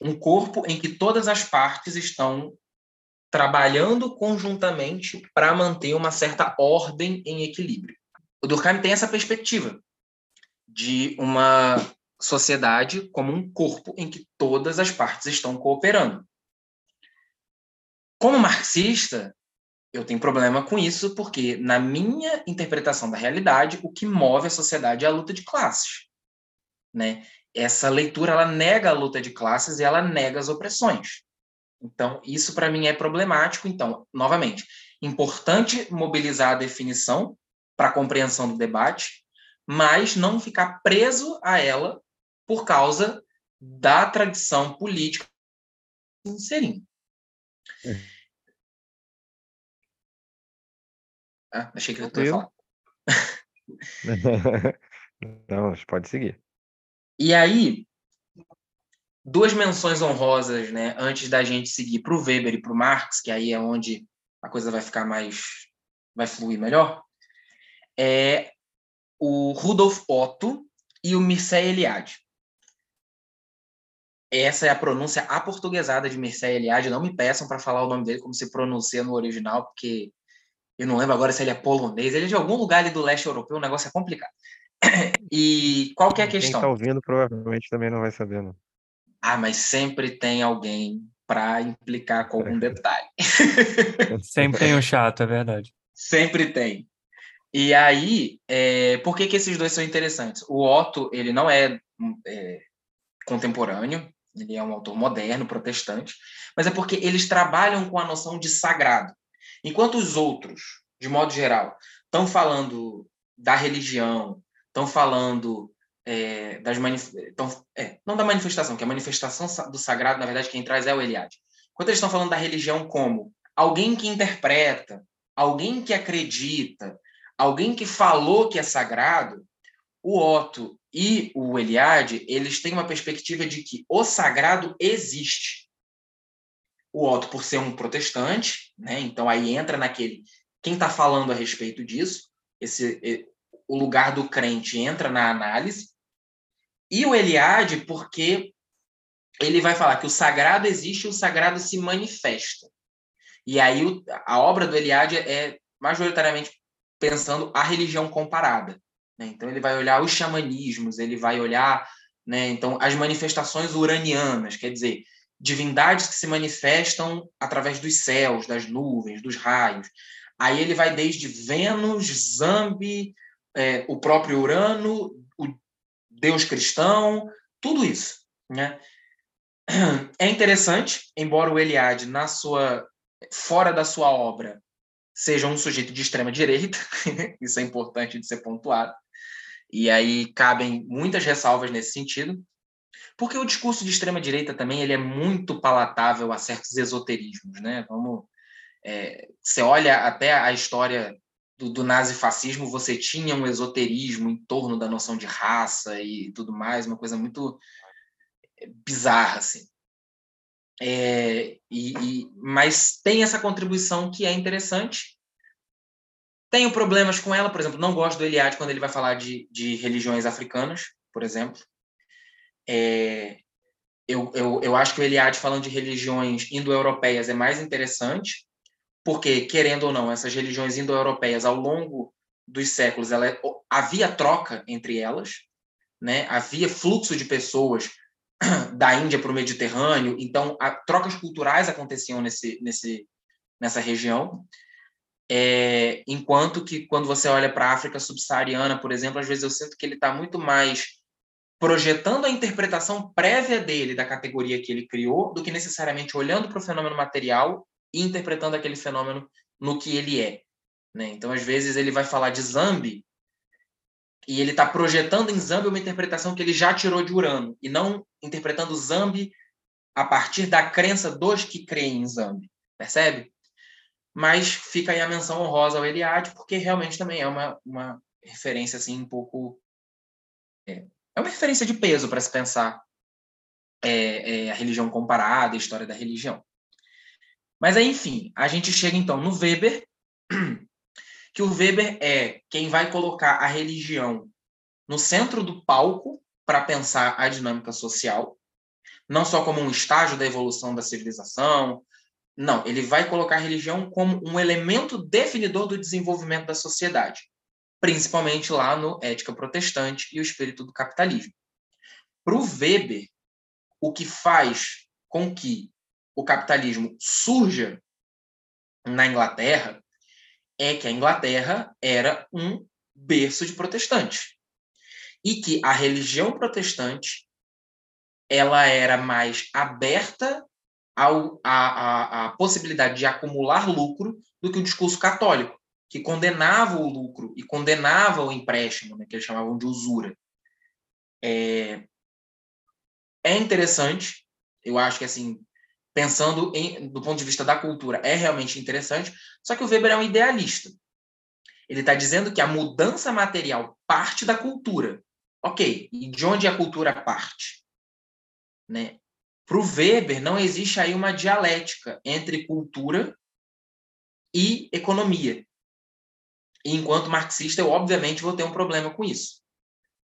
um corpo em que todas as partes estão trabalhando conjuntamente para manter uma certa ordem em equilíbrio. O Durkheim tem essa perspectiva de uma sociedade como um corpo em que todas as partes estão cooperando. Como marxista, eu tenho problema com isso porque, na minha interpretação da realidade, o que move a sociedade é a luta de classes. Né? Essa leitura ela nega a luta de classes e ela nega as opressões. Então, isso para mim é problemático. Então, novamente, importante mobilizar a definição para a compreensão do debate, mas não ficar preso a ela por causa da tradição política inserindo. É. Ah, achei que eu ia falar. (laughs) Não, pode seguir. E aí, duas menções honrosas, né, antes da gente seguir para o Weber e para o Marx, que aí é onde a coisa vai ficar mais, vai fluir melhor, é o Rudolf Otto e o Mircea Eliade. Essa é a pronúncia aportuguesada de Mircea Eliade. Não me peçam para falar o nome dele como se pronuncia no original, porque eu não lembro agora se ele é polonês. Ele é de algum lugar ali do leste europeu. O negócio é complicado. E qual que é a questão? Quem está ouvindo provavelmente também não vai saber, não. Ah, mas sempre tem alguém para implicar com algum (laughs) detalhe. (laughs) sempre tem um chato, é verdade. Sempre tem. E aí, é, por que, que esses dois são interessantes? O Otto, ele não é, é contemporâneo, ele é um autor moderno, protestante, mas é porque eles trabalham com a noção de sagrado. Enquanto os outros, de modo geral, estão falando da religião, estão falando é, das manifestações, é, não da manifestação, que a manifestação do sagrado, na verdade, quem traz é o Eliade. Enquanto eles estão falando da religião como alguém que interpreta, alguém que acredita, alguém que falou que é sagrado, o Otto e o Eliade, eles têm uma perspectiva de que o sagrado existe. O Otto, por ser um protestante, né, então aí entra naquele quem está falando a respeito disso, esse o lugar do crente entra na análise, e o Eliade, porque ele vai falar que o sagrado existe e o sagrado se manifesta. E aí a obra do Eliade é majoritariamente pensando a religião comparada. Né? Então ele vai olhar os xamanismos, ele vai olhar né, então as manifestações uranianas, quer dizer, divindades que se manifestam através dos céus, das nuvens, dos raios. Aí ele vai desde Vênus, Zambi, é, o próprio Urano, o Deus cristão, tudo isso. Né? É interessante, embora o Eliade, na sua fora da sua obra, seja um sujeito de extrema direita, (laughs) isso é importante de ser pontuado. E aí cabem muitas ressalvas nesse sentido, porque o discurso de extrema direita também ele é muito palatável a certos esoterismos, né? Vamos, é, você olha até a história do, do nazifascismo, você tinha um esoterismo em torno da noção de raça e tudo mais, uma coisa muito bizarra, assim. É, e, e, mas tem essa contribuição que é interessante. Tenho problemas com ela, por exemplo, não gosto do Eliade quando ele vai falar de, de religiões africanas, por exemplo. É, eu, eu, eu acho que o Eliade falando de religiões indo-europeias é mais interessante, porque, querendo ou não, essas religiões indo-europeias, ao longo dos séculos, ela, havia troca entre elas, né? havia fluxo de pessoas (clears throat) da Índia para o Mediterrâneo, então a, trocas culturais aconteciam nesse, nesse, nessa região. É, enquanto que quando você olha para a África subsaariana, por exemplo, às vezes eu sinto que ele está muito mais projetando a interpretação prévia dele da categoria que ele criou do que necessariamente olhando para o fenômeno material e interpretando aquele fenômeno no que ele é. Né? Então, às vezes, ele vai falar de Zambi e ele está projetando em Zambi uma interpretação que ele já tirou de Urano, e não interpretando Zambi a partir da crença dos que creem em Zambi. Percebe? Mas fica aí a menção honrosa ao Eliade, porque realmente também é uma, uma referência assim um pouco. É, é uma referência de peso para se pensar é, é, a religião comparada, a história da religião. Mas aí, enfim, a gente chega então no Weber, (clears throat) que o Weber é quem vai colocar a religião no centro do palco para pensar a dinâmica social, não só como um estágio da evolução da civilização, não, ele vai colocar a religião como um elemento definidor do desenvolvimento da sociedade, principalmente lá no Ética Protestante e o Espírito do Capitalismo. Para o Weber, o que faz com que o capitalismo surja na Inglaterra é que a Inglaterra era um berço de protestantes e que a religião protestante ela era mais aberta ao, a, a, a possibilidade de acumular lucro do que o discurso católico, que condenava o lucro e condenava o empréstimo, né, que eles chamavam de usura. É, é interessante. Eu acho que, assim, pensando em, do ponto de vista da cultura, é realmente interessante. Só que o Weber é um idealista. Ele está dizendo que a mudança material parte da cultura. Ok, e de onde a cultura parte? Né? Para o Weber, não existe aí uma dialética entre cultura e economia. E enquanto marxista, eu obviamente vou ter um problema com isso.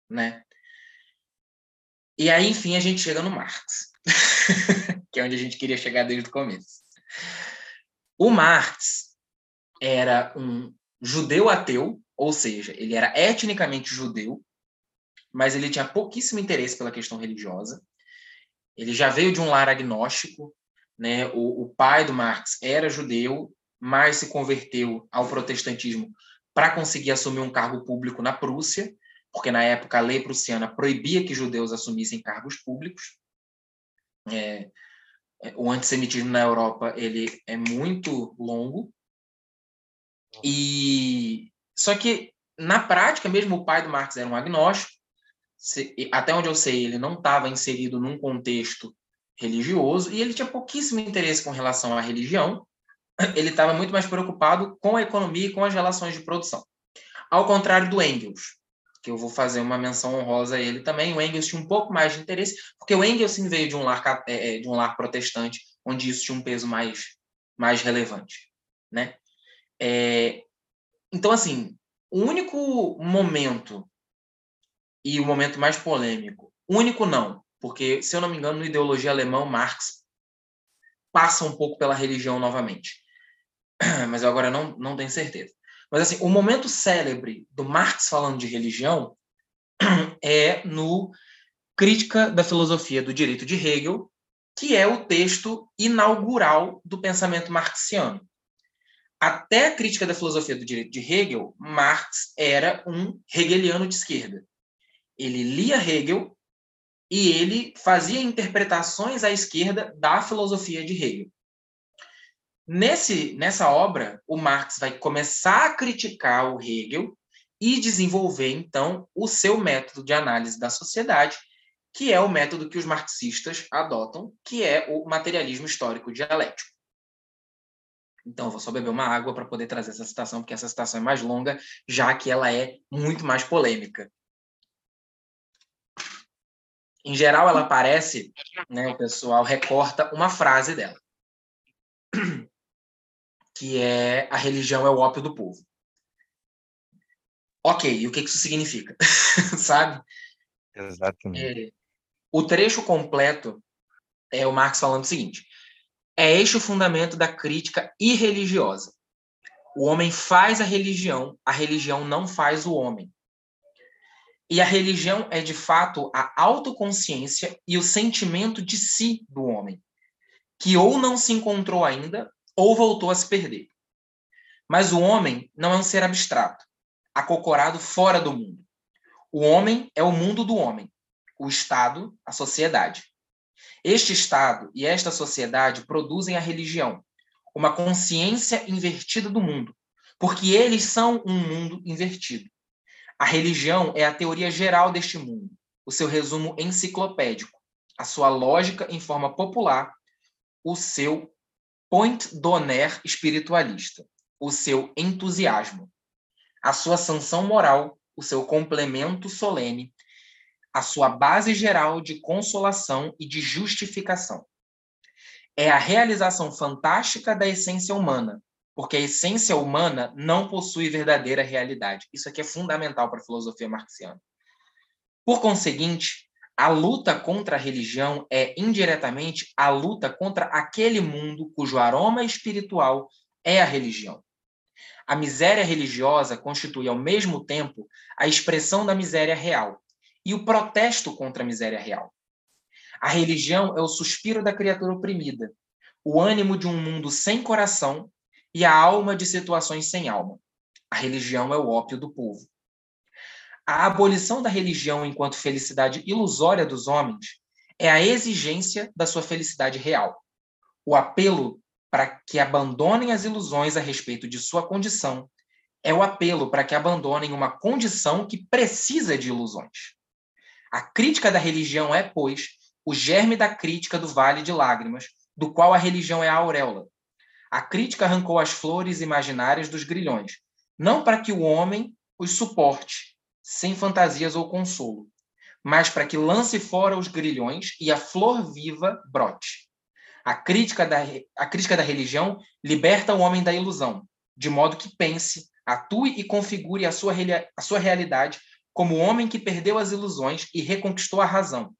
Né? E aí, enfim, a gente chega no Marx, (laughs) que é onde a gente queria chegar desde o começo. O Marx era um judeu ateu, ou seja, ele era etnicamente judeu, mas ele tinha pouquíssimo interesse pela questão religiosa. Ele já veio de um lar agnóstico, né? O, o pai do Marx era judeu, mas se converteu ao protestantismo para conseguir assumir um cargo público na Prússia, porque na época a lei prussiana proibia que judeus assumissem cargos públicos. É, o antissemitismo na Europa ele é muito longo e só que na prática mesmo o pai do Marx era um agnóstico até onde eu sei, ele não estava inserido num contexto religioso e ele tinha pouquíssimo interesse com relação à religião. (clears throat) Ele estava muito mais preocupado com a economia e com as relações de produção. Ao contrário do Engels, que eu vou fazer uma menção honrosa a ele também, o Engels tinha um pouco mais de interesse, porque o Engels sim, veio de um lar é, é, de um lar protestante, onde isso tinha um peso mais mais relevante, né? É, então assim, o único momento e o momento mais polêmico. Único não, porque, se eu não me engano, no ideologia alemã, Marx passa um pouco pela religião novamente. (clears throat) Mas eu agora não, não tenho certeza. Mas, assim, o momento célebre do Marx falando de religião (clears throat) é no Crítica da Filosofia do Direito de Hegel, que é o texto inaugural do pensamento marxiano. Até a Crítica da Filosofia do Direito de Hegel, Marx era um hegeliano de esquerda ele lia Hegel e ele fazia interpretações à esquerda da filosofia de Hegel. Nesse, nessa obra, o Marx vai começar a criticar o Hegel e desenvolver, então, o seu método de análise da sociedade, que é o método que os marxistas adotam, que é o materialismo histórico dialético. Então, vou só beber uma água para poder trazer essa citação, porque essa citação é mais longa, já que ela é muito mais polêmica. Em geral, ela aparece, né, o pessoal recorta uma frase dela, que é a religião é o ópio do povo. Ok, e o que isso significa? (laughs) Sabe? Exatamente. É, o trecho completo é o Marx falando o seguinte: é este o fundamento da crítica irreligiosa. O homem faz a religião, a religião não faz o homem. E a religião é, de fato, a autoconsciência e o sentimento de si do homem, que ou não se encontrou ainda, ou voltou a se perder. Mas o homem não é um ser abstrato, acocorado fora do mundo. O homem é o mundo do homem, o Estado, a sociedade. Este Estado e esta sociedade produzem a religião, uma consciência invertida do mundo, porque eles são um mundo invertido. A religião é a teoria geral deste mundo, o seu resumo enciclopédico, a sua lógica em forma popular, o seu point d'honneur espiritualista, o seu entusiasmo, a sua sanção moral, o seu complemento solene, a sua base geral de consolação e de justificação. É a realização fantástica da essência humana, porque a essência humana não possui verdadeira realidade. Isso aqui é fundamental para a filosofia marxiana. Por conseguinte, a luta contra a religião é indiretamente a luta contra aquele mundo cujo aroma espiritual é a religião. A miséria religiosa constitui ao mesmo tempo a expressão da miséria real e o protesto contra a miséria real. A religião é o suspiro da criatura oprimida, o ânimo de um mundo sem coração e a alma de situações sem alma. A religião é o ópio do povo. A abolição da religião enquanto felicidade ilusória dos homens é a exigência da sua felicidade real. O apelo para que abandonem as ilusões a respeito de sua condição é o apelo para que abandonem uma condição que precisa de ilusões. A crítica da religião é, pois, o germe da crítica do Vale de Lágrimas, do qual a religião é a auréola. A crítica arrancou as flores imaginárias dos grilhões, não para que o homem os suporte, sem fantasias ou consolo, mas para que lance fora os grilhões e a flor viva brote. A crítica da, a crítica da religião liberta o homem da ilusão, de modo que pense, atue e configure a sua, a sua realidade como o homem que perdeu as ilusões e reconquistou a razão,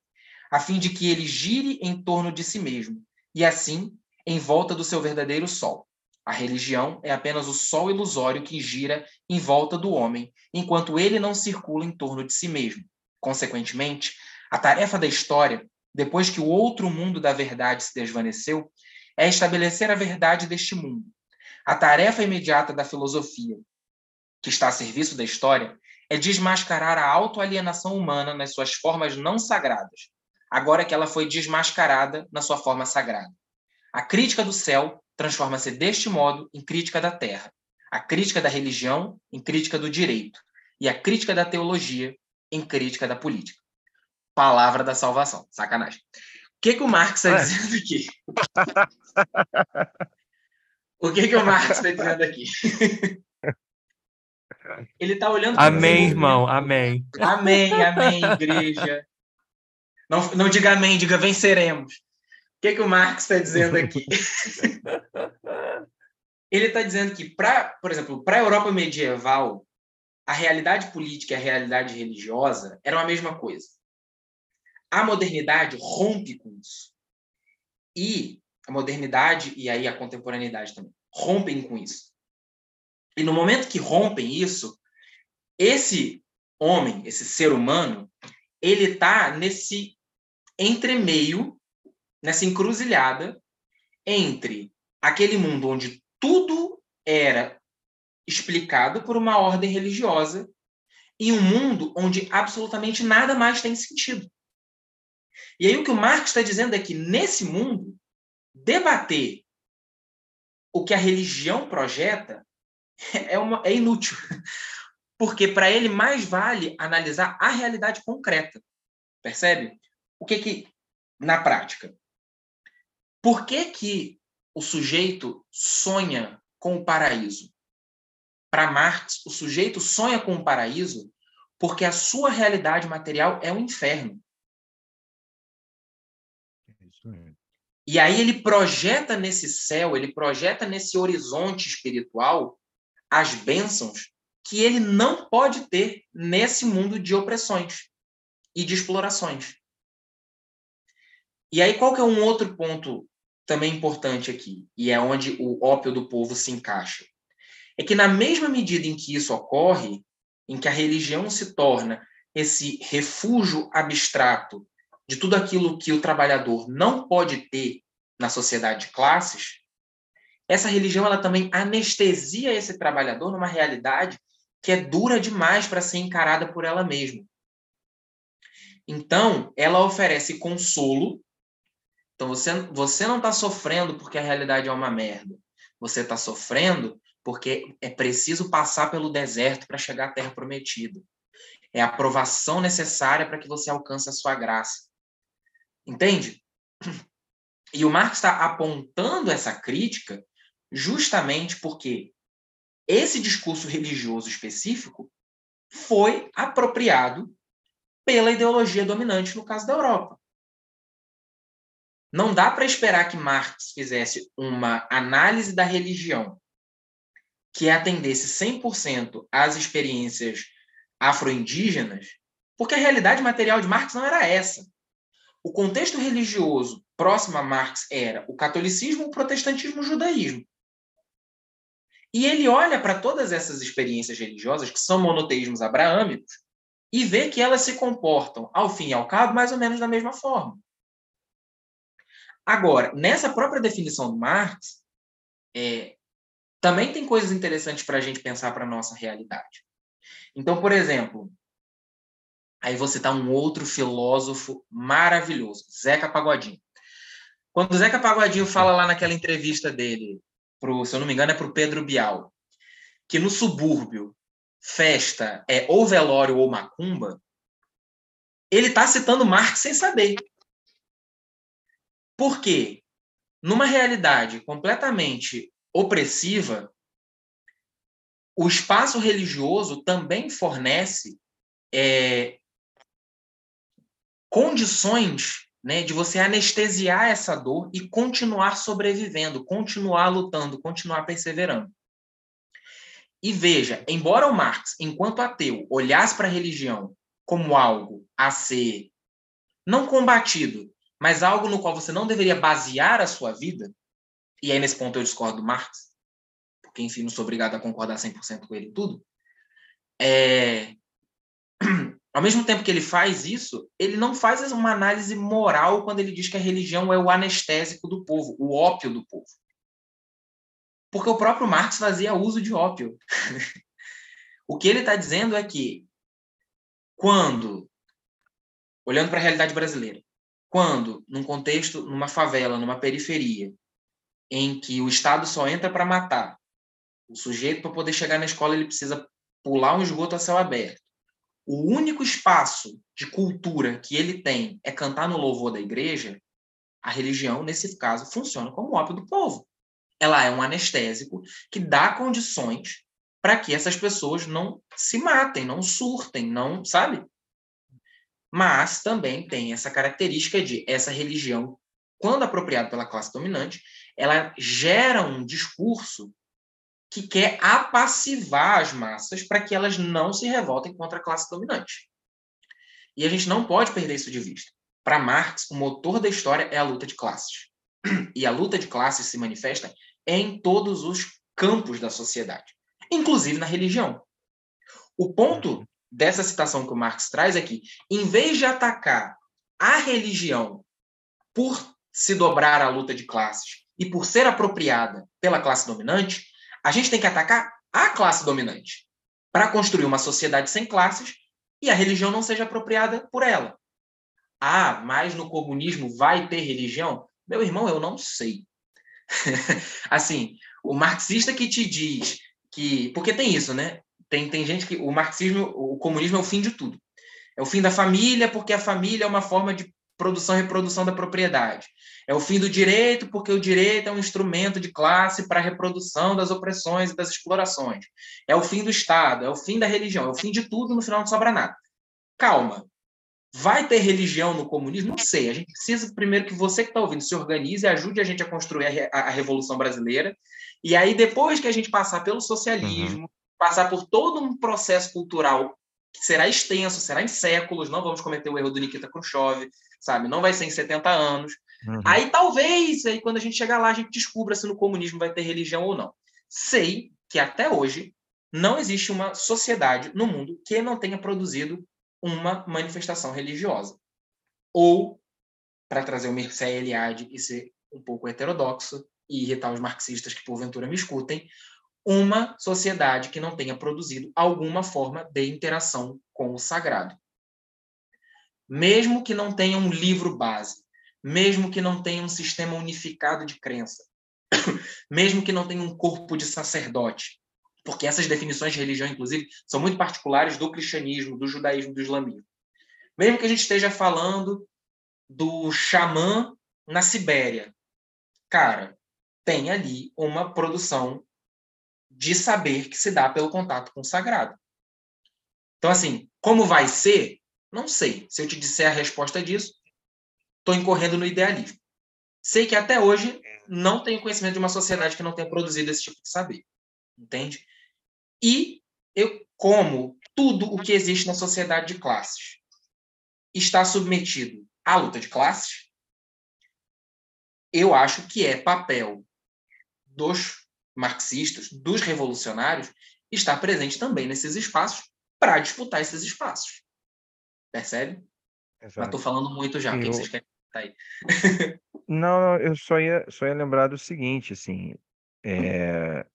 a fim de que ele gire em torno de si mesmo, e assim em volta do seu verdadeiro sol. A religião é apenas o sol ilusório que gira em volta do homem, enquanto ele não circula em torno de si mesmo. Consequentemente, a tarefa da história, depois que o outro mundo da verdade se desvaneceu, é estabelecer a verdade deste mundo. A tarefa imediata da filosofia, que está a serviço da história, é desmascarar a autoalienação humana nas suas formas não sagradas, agora que ela foi desmascarada na sua forma sagrada. A crítica do céu transforma-se deste modo em crítica da terra, a crítica da religião em crítica do direito e a crítica da teologia em crítica da política. Palavra da salvação. Sacanagem. O que, que o Marx está é. dizendo aqui? (laughs) o que, que o Marx está dizendo aqui? (laughs) Ele está olhando. Amém, irmão. Amém. Amém, amém, igreja. Não, não diga amém, diga venceremos. O que, que o Marx está dizendo aqui? (laughs) Ele está dizendo que, pra, por exemplo, para a Europa medieval, a realidade política e a realidade religiosa eram a mesma coisa. A modernidade rompe com isso. E a modernidade e aí a contemporaneidade também rompem com isso. E no momento que rompem isso, esse homem, esse ser humano, ele está nesse entremeio nessa encruzilhada entre aquele mundo onde tudo era explicado por uma ordem religiosa e um mundo onde absolutamente nada mais tem sentido. E aí o que o Marx está dizendo é que nesse mundo debater o que a religião projeta (laughs) é, uma, é inútil, (laughs) porque para ele mais vale analisar a realidade concreta, percebe? O que que na prática por que, que o sujeito sonha com o paraíso? Para Marx, o sujeito sonha com o paraíso porque a sua realidade material é o um inferno. E aí ele projeta nesse céu, ele projeta nesse horizonte espiritual as bênçãos que ele não pode ter nesse mundo de opressões e de explorações. E aí qual que é um outro ponto também importante aqui, e é onde o ópio do povo se encaixa. É que, na mesma medida em que isso ocorre, em que a religião se torna esse refúgio abstrato de tudo aquilo que o trabalhador não pode ter na sociedade de classes, essa religião ela também anestesia esse trabalhador numa realidade que é dura demais para ser encarada por ela mesma. Então, ela oferece consolo então você, você não está sofrendo porque a realidade é uma merda. Você está sofrendo porque é preciso passar pelo deserto para chegar à terra prometida. É a aprovação necessária para que você alcance a sua graça. Entende? E o Marx está apontando essa crítica justamente porque esse discurso religioso específico foi apropriado pela ideologia dominante no caso da Europa. Não dá para esperar que Marx fizesse uma análise da religião que atendesse 100% às experiências afro-indígenas, porque a realidade material de Marx não era essa. O contexto religioso próximo a Marx era o catolicismo, o protestantismo, o judaísmo. E ele olha para todas essas experiências religiosas, que são monoteísmos abraâmicos, e vê que elas se comportam, ao fim e ao cabo, mais ou menos da mesma forma. Agora, nessa própria definição do Marx, é, também tem coisas interessantes para a gente pensar para a nossa realidade. Então, por exemplo, aí você tá um outro filósofo maravilhoso, Zeca Pagodinho. Quando o Zeca Pagodinho fala lá naquela entrevista dele, pro, se eu não me engano, é para o Pedro Bial, que no subúrbio festa é ou velório ou macumba, ele está citando Marx sem saber. Porque numa realidade completamente opressiva, o espaço religioso também fornece é, condições né, de você anestesiar essa dor e continuar sobrevivendo, continuar lutando, continuar perseverando. E veja, embora o Marx, enquanto ateu, olhasse para a religião como algo a ser não combatido, mas algo no qual você não deveria basear a sua vida, e aí nesse ponto eu discordo do Marx, porque enfim, não sou obrigado a concordar 100% com ele tudo, é... ao mesmo tempo que ele faz isso, ele não faz uma análise moral quando ele diz que a religião é o anestésico do povo, o ópio do povo. Porque o próprio Marx fazia uso de ópio. (laughs) o que ele está dizendo é que quando, olhando para a realidade brasileira, quando, num contexto, numa favela, numa periferia, em que o Estado só entra para matar, o sujeito, para poder chegar na escola, ele precisa pular um esgoto a céu aberto. O único espaço de cultura que ele tem é cantar no louvor da igreja, a religião, nesse caso, funciona como ópio do povo. Ela é um anestésico que dá condições para que essas pessoas não se matem, não surtem, não, sabe? Mas também tem essa característica de essa religião, quando apropriada pela classe dominante, ela gera um discurso que quer apassivar as massas para que elas não se revoltem contra a classe dominante. E a gente não pode perder isso de vista. Para Marx, o motor da história é a luta de classes. E a luta de classes se manifesta em todos os campos da sociedade, inclusive na religião. O ponto dessa citação que o Marx traz é que, em vez de atacar a religião por se dobrar à luta de classes e por ser apropriada pela classe dominante, a gente tem que atacar a classe dominante para construir uma sociedade sem classes e a religião não seja apropriada por ela. Ah, mas no comunismo vai ter religião? Meu irmão, eu não sei. (laughs) assim, o marxista que te diz que. Porque tem isso, né? Tem, tem gente que. O marxismo, o comunismo é o fim de tudo. É o fim da família, porque a família é uma forma de produção e reprodução da propriedade. É o fim do direito, porque o direito é um instrumento de classe para a reprodução das opressões e das explorações. É o fim do Estado, é o fim da religião, é o fim de tudo, no final não sobra nada. Calma. Vai ter religião no comunismo? Não sei. A gente precisa primeiro que você que está ouvindo se organize e ajude a gente a construir a, a, Revolução Brasileira. E aí, depois que a gente passar pelo socialismo, uhum. Passar por todo um processo cultural que será extenso, será em séculos, não vamos cometer o erro do Nikita Khrushchev, sabe? Não vai ser em 70 anos. Uhum. Aí talvez, aí quando a gente chegar lá, a gente descubra se no comunismo vai ter religião ou não. Sei que até hoje não existe uma sociedade no mundo que não tenha produzido uma manifestação religiosa. Ou, para trazer o Mircea Eliade e ser um pouco heterodoxo e irritar os marxistas que porventura me escutem, uma sociedade que não tenha produzido alguma forma de interação com o sagrado. Mesmo que não tenha um livro base, mesmo que não tenha um sistema unificado de crença, (coughs) mesmo que não tenha um corpo de sacerdote, porque essas definições de religião, inclusive, são muito particulares do cristianismo, do judaísmo, do islamismo. Mesmo que a gente esteja falando do xamã na Sibéria, cara, tem ali uma produção de saber que se dá pelo contato com o sagrado. Então, assim, como vai ser? Não sei. Se eu te disser a resposta disso, estou incorrendo no idealismo. Sei que até hoje não tenho conhecimento de uma sociedade que não tenha produzido esse tipo de saber. Entende? E eu, como tudo o que existe na sociedade de classes está submetido à luta de classes, eu acho que é papel dos marxistas, dos revolucionários, estar presente também nesses espaços para disputar esses espaços. Percebe? Exato. Mas estou falando muito já. Eu... O que vocês querem aí? (laughs) Não, eu só ia, só ia lembrar do seguinte, assim, é,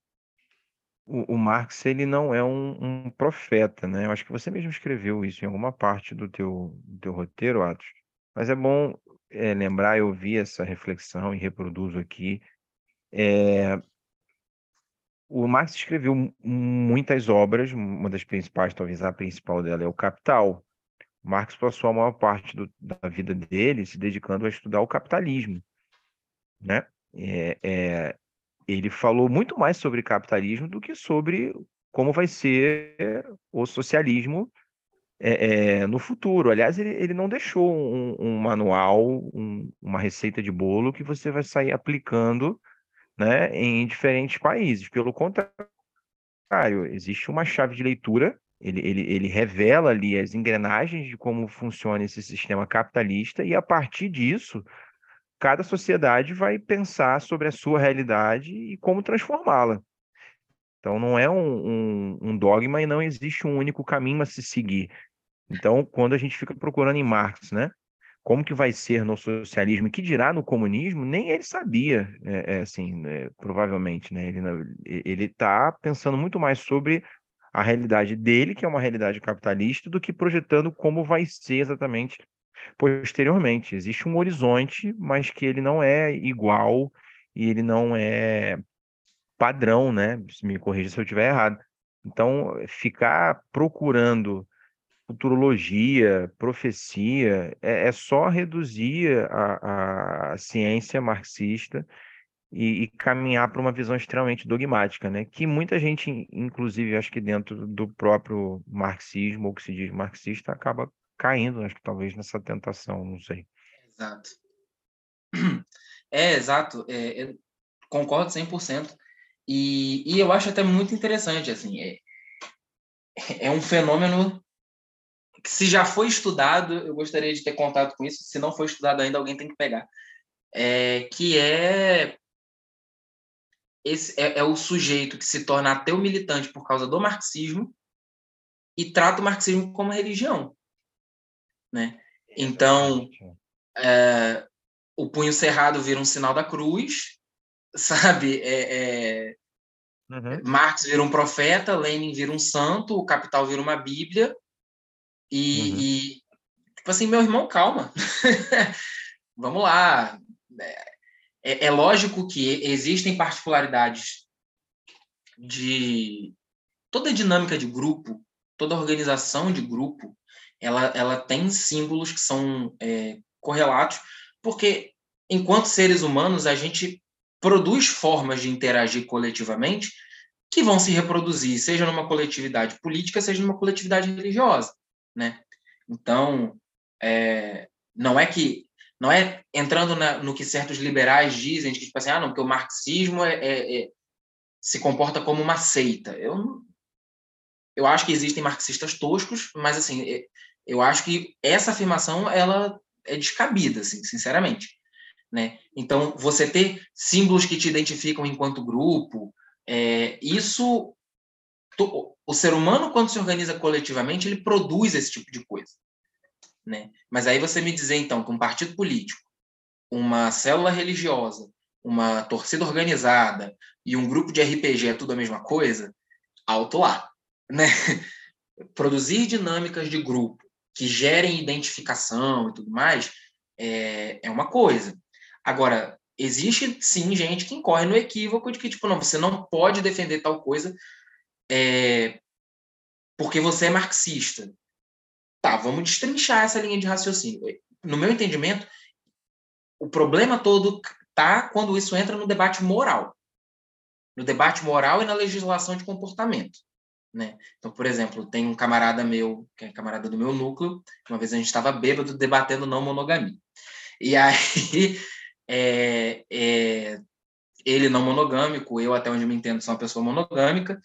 o, o Marx ele não é um, um, profeta, né? Eu acho que você mesmo escreveu isso em alguma parte do teu, do teu roteiro, Atos. Mas é bom é, lembrar, eu vi essa reflexão e reproduzo aqui. É, o Marx escreveu muitas obras, uma das principais, talvez a principal dela, é o Capital. O Marx passou a maior parte do, da vida dele se dedicando a estudar o capitalismo. né? É, é, ele falou muito mais sobre capitalismo do que sobre como vai ser o socialismo é, é, no futuro. Aliás, ele, ele não deixou um, um manual, um, uma receita de bolo que você vai sair aplicando né, em diferentes países. Pelo contrário, existe uma chave de leitura, ele, ele, ele revela ali as engrenagens de como funciona esse sistema capitalista, e a partir disso, cada sociedade vai pensar sobre a sua realidade e como transformá-la. Então, não é um, um, um, dogma e não existe um único caminho a se seguir. Então, quando a gente fica procurando em Marx, né, como que vai ser no socialismo e que dirá no comunismo, nem ele sabia, é, é, assim, é, provavelmente, né? Ele está pensando muito mais sobre a realidade dele, que é uma realidade capitalista, do que projetando como vai ser exatamente posteriormente. Existe um horizonte, mas que ele não é igual e ele não é padrão, né? Me corrija se eu estiver errado. Então, ficar procurando futurologia, profecia, é, é só reduzir a, a ciência marxista e, e caminhar para uma visão extremamente dogmática, né? Que muita gente, inclusive, acho que dentro do próprio marxismo, ou que se diz marxista, acaba caindo, acho que talvez nessa tentação, não sei. Exato. É, exato. É, concordo 100%. E, e eu acho até muito interessante, assim, é, é um fenômeno se já foi estudado, eu gostaria de ter contato com isso, se não foi estudado ainda, alguém tem que pegar, é, que é esse é, é, o sujeito que se torna ateu militante por causa do marxismo e trata o marxismo como religião, né? Então, é, o punho cerrado vira um sinal da cruz, (laughs) sabe? É, é, uhum. Marx vira um profeta, Lenin vira um santo, o Capital vira uma Bíblia, e, uhum. e tipo assim, meu irmão, calma. (laughs) Vamos lá. É, é lógico que existem particularidades de toda dinâmica de grupo, toda organização de grupo, ela, ela tem símbolos que são é, correlatos, porque enquanto seres humanos a gente produz formas de interagir coletivamente que vão se reproduzir, seja numa coletividade política, seja numa coletividade religiosa, né? Então, é, não é que não é entrando na, no que certos liberais dizem, de que tipo assim, ah, não, porque o marxismo é, é, é, se comporta como uma seita. Eu eu acho que existem marxistas toscos, mas assim, é, eu acho que essa afirmação ela é descabida, assim, sinceramente. Né? Então, você ter símbolos que te identificam enquanto grupo, é, o ser humano, quando se organiza coletivamente, ele produz esse tipo de coisa. Né? Mas aí você me dizer, então, que um partido político, uma célula religiosa, uma torcida organizada e um grupo de RPG é tudo a mesma coisa, alto lá. Né? (laughs) Produzir dinâmicas de grupo que gerem identificação e tudo mais é, é uma coisa. Agora, existe sim gente que incorre no equívoco de que, tipo, não, você não pode defender tal coisa é, porque você é marxista. Tá, vamos destrinchar essa linha de raciocínio. No meu entendimento, o problema todo tá quando isso entra no debate moral. No debate moral e na legislação de comportamento. Né? Então, por exemplo, tem um camarada meu, que é camarada do meu núcleo, uma vez a gente estava bêbado debatendo não monogamia. E aí (laughs) é, é, ele não monogâmico, eu até onde me entendo sou uma pessoa monogâmica,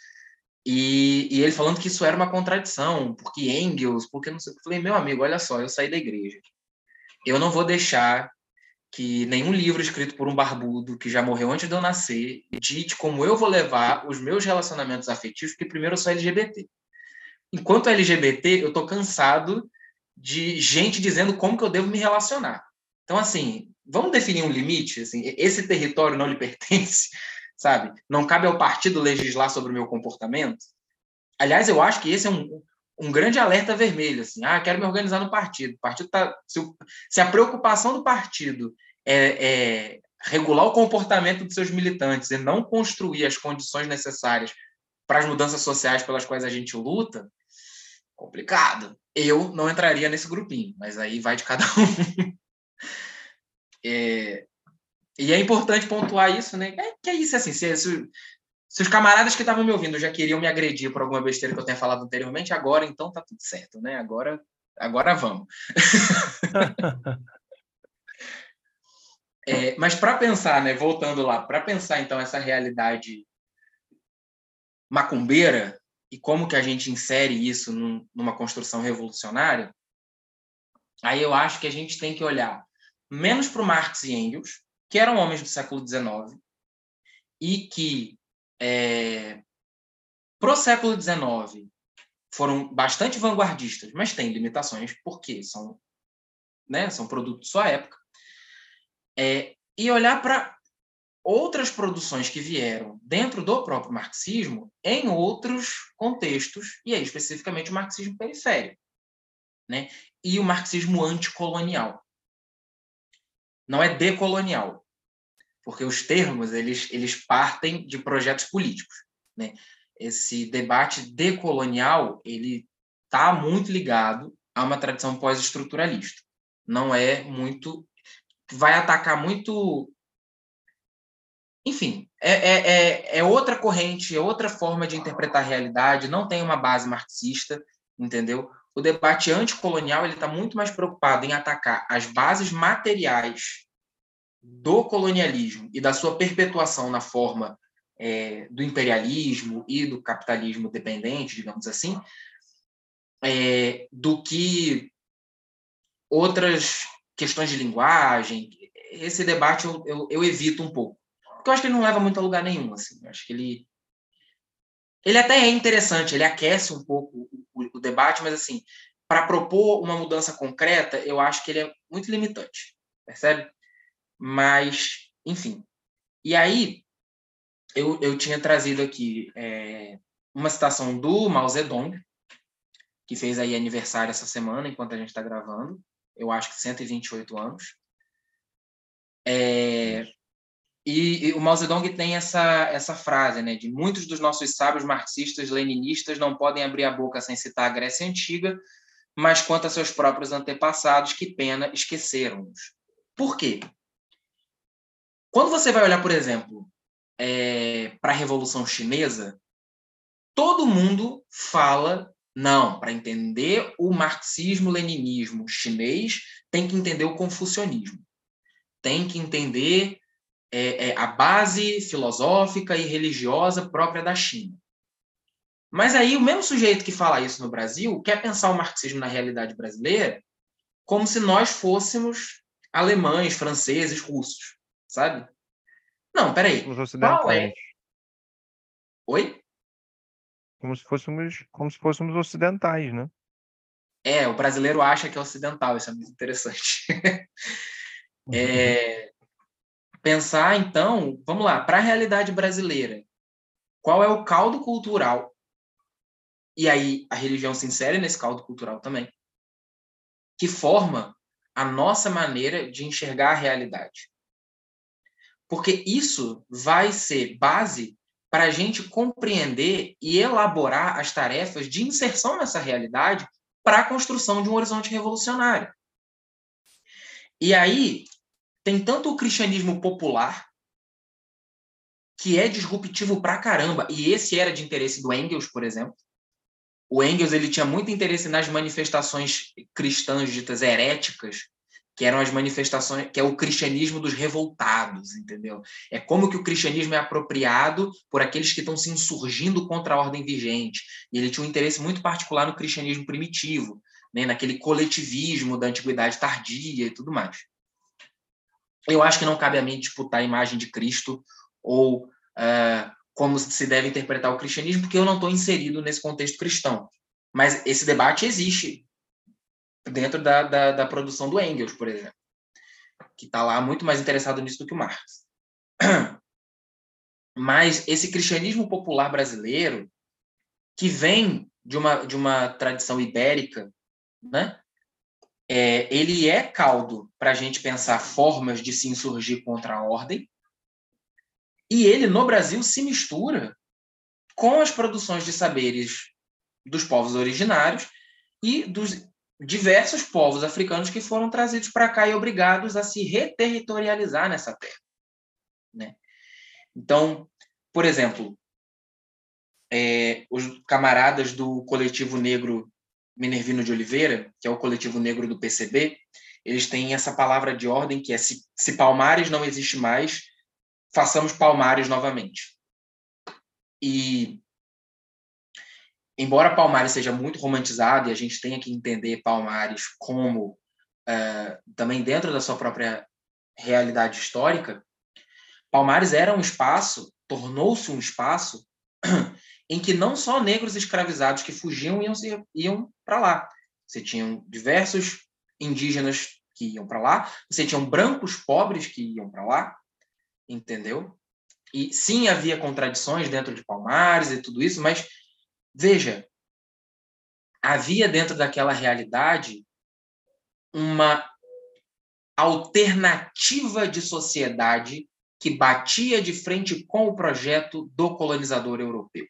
e, e, ele falando que isso era uma contradição, porque Engels, porque não sei. Eu falei, meu amigo, olha só, eu saí da igreja. Eu não vou deixar que nenhum livro escrito por um barbudo que já morreu antes de eu nascer dite como eu vou levar os meus relacionamentos afetivos, porque primeiro eu sou LGBT. Enquanto LGBT, eu tô cansado de gente dizendo como que eu devo me relacionar. Então, assim, vamos definir um limite, assim, esse território não lhe (laughs) pertence, sabe? Não cabe ao partido legislar sobre o meu comportamento. Aliás, eu acho que esse é um, um grande alerta vermelho, assim, ah, quero me organizar no partido. O partido tá, se, o, se a preocupação do partido é, é regular o comportamento dos seus militantes e não construir as condições necessárias para as mudanças sociais pelas quais a gente luta, complicado. Eu não entraria nesse grupinho, mas aí vai de cada um. (laughs) É, E é importante pontuar isso, né? É, que é isso, assim, se, se, se os camaradas que estavam me ouvindo já queriam me agredir por alguma besteira que eu tenha falado anteriormente, agora então tá tudo certo, né? Agora, agora vamos. (laughs) é, mas para pensar, né? Voltando lá, para pensar então essa realidade macumbeira e como que a gente insere isso num, numa construção revolucionária, aí eu acho que a gente tem que olhar menos para o Marx e Engels, que eram homens do século XIX e que, é, para o século XIX, foram bastante vanguardistas, mas têm limitações, porque são, né, são produtos de sua época, é, e olhar para outras produções que vieram dentro do próprio marxismo em outros contextos, e aí especificamente o marxismo periférico, né? e o marxismo anticolonial não é decolonial, porque os termos eles, eles partem de projetos políticos. Né? Esse debate decolonial ele está muito ligado a uma tradição pós-estruturalista. Não é muito. Vai atacar muito. Enfim, é, é, é, é outra corrente, é outra forma de interpretar a realidade, não tem uma base marxista, entendeu? O debate anticolonial está muito mais preocupado em atacar as bases materiais do colonialismo e da sua perpetuação na forma é, do imperialismo e do capitalismo dependente, digamos assim, é, do que outras questões de linguagem. Esse debate eu, eu, eu, evito um pouco, porque eu acho que ele não leva muito a lugar nenhum. Assim. Eu acho que ele ele até é interessante, ele aquece um pouco o, debate, mas assim, para propor uma mudança concreta, eu acho que ele é muito limitante, percebe? Mas, enfim. E aí, eu, eu tinha trazido aqui é, uma citação do Mao Zedong, que fez aí aniversário essa semana, enquanto a gente está gravando. Eu acho que 128 anos. É, e, e, o Mao Zedong tem essa, essa frase, né, de muitos dos nossos sábios marxistas, leninistas não podem abrir a boca sem citar a Grécia Antiga, mas quanto a seus próprios antepassados, que pena, esqueceram-nos. Por quê? Quando você vai olhar, por exemplo, é, para a Revolução Chinesa, todo mundo fala, não, para entender o marxismo-leninismo chinês, tem que entender o confucionismo. Tem que entender é, é, a base filosófica e religiosa própria da China. Mas aí o mesmo sujeito que fala isso no Brasil quer pensar o marxismo na realidade brasileira como se nós fôssemos alemães, franceses, russos, sabe? Não, peraí. Os Qual é? Oi? Como se fôssemos, como se fôssemos ocidentais, né? É, o brasileiro acha que é ocidental, isso é muito interessante. (laughs) é, pensar, então, vamos lá, para a realidade brasileira, qual é o caldo cultural? E aí a religião se insere nesse caldo cultural também, que forma a nossa maneira de enxergar a realidade. Porque isso vai ser base para a gente compreender e elaborar as tarefas de inserção nessa realidade para a construção de um horizonte revolucionário. E aí, tem tanto o cristianismo popular, que é disruptivo pra caramba, e esse era de interesse do Engels, por exemplo. O Engels ele tinha muito interesse nas manifestações cristãs ditas heréticas, que eram as manifestações, que é o cristianismo dos revoltados, entendeu? É como que o cristianismo é apropriado por aqueles que estão se insurgindo contra a ordem vigente. E ele tinha um interesse muito particular no cristianismo primitivo, né? naquele coletivismo da antiguidade tardia e tudo mais. Eu acho que não cabe a mim disputar a imagem de Cristo ou uh, como se deve interpretar o cristianismo, porque eu não estou inserido nesse contexto cristão. Mas esse debate existe dentro da, da, da produção do Engels, por exemplo, que está lá muito mais interessado nisso do que o Marx. (clears throat) Mas esse cristianismo popular brasileiro, que vem de uma, de uma tradição ibérica, né? É, ele é caldo para a gente pensar formas de se insurgir contra a ordem, e ele, no Brasil, se mistura com as produções de saberes dos povos originários e dos diversos povos africanos que foram trazidos para cá e obrigados a se reterritorializar nessa terra. Né? Então, por exemplo, é, os camaradas do coletivo negro Minervino de Oliveira, que é o coletivo negro do PCB, eles têm essa palavra de ordem que é se, se Palmares não existe mais, façamos Palmares novamente. E embora Palmares seja muito romantizado e a gente tenha que entender Palmares como uh, também dentro da sua própria realidade histórica, Palmares era um espaço, tornou-se um espaço (clears throat) em que não só negros escravizados que fugiam iam, iam para lá. Você tinha diversos indígenas que iam para lá, você tinha brancos pobres que iam para lá, entendeu? E sim, havia contradições dentro de Palmares e tudo isso, mas veja, havia dentro daquela realidade uma alternativa de sociedade que batia de frente com o projeto do colonizador europeu.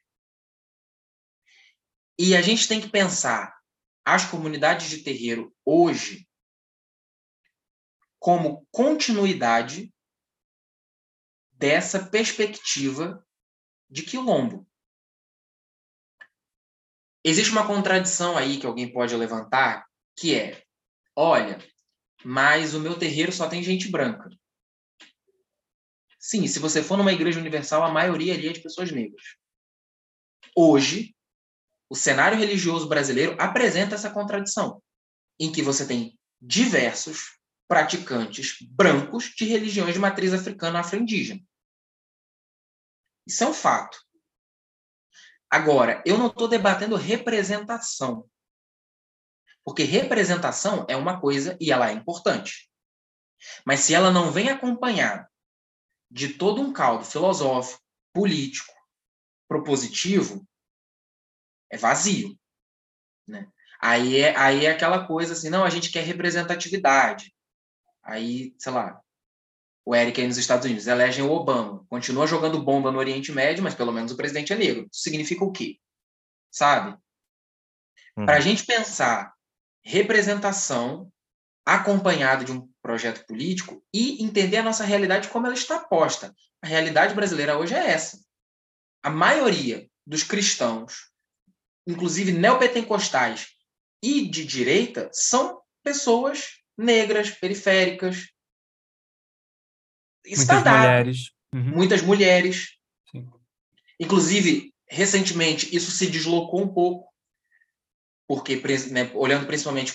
E a gente tem que pensar as comunidades de terreiro hoje como continuidade dessa perspectiva de quilombo. Existe uma contradição aí que alguém pode levantar, que é: olha, mas o meu terreiro só tem gente branca. Sim, se você for numa igreja universal, a maioria ali é de pessoas negras. Hoje, o cenário religioso brasileiro apresenta essa contradição, em que você tem diversos praticantes brancos de religiões de matriz africana afro-indígena. Isso é um fato. Agora, eu não estou debatendo representação. Porque representação é uma coisa e ela é importante. Mas se ela não vem acompanhada de todo um caldo filosófico, político, propositivo, é vazio. Né? Aí, é, aí é aquela coisa assim, não, a gente quer representatividade. Aí, sei lá, o Eric aí nos Estados Unidos elegem o Obama, continua jogando bomba no Oriente Médio, mas pelo menos o presidente é negro. Isso significa o quê? Sabe? Uhum. Para a gente pensar representação acompanhada de um projeto político e entender a nossa realidade como ela está posta. A realidade brasileira hoje é essa. A maioria dos cristãos, inclusive neopentecostais e de direita, são pessoas negras, periféricas. Isso Muitas tá mulheres. Uhum. Muitas mulheres. Sim. Inclusive, recentemente, isso se deslocou um pouco, porque, né, olhando principalmente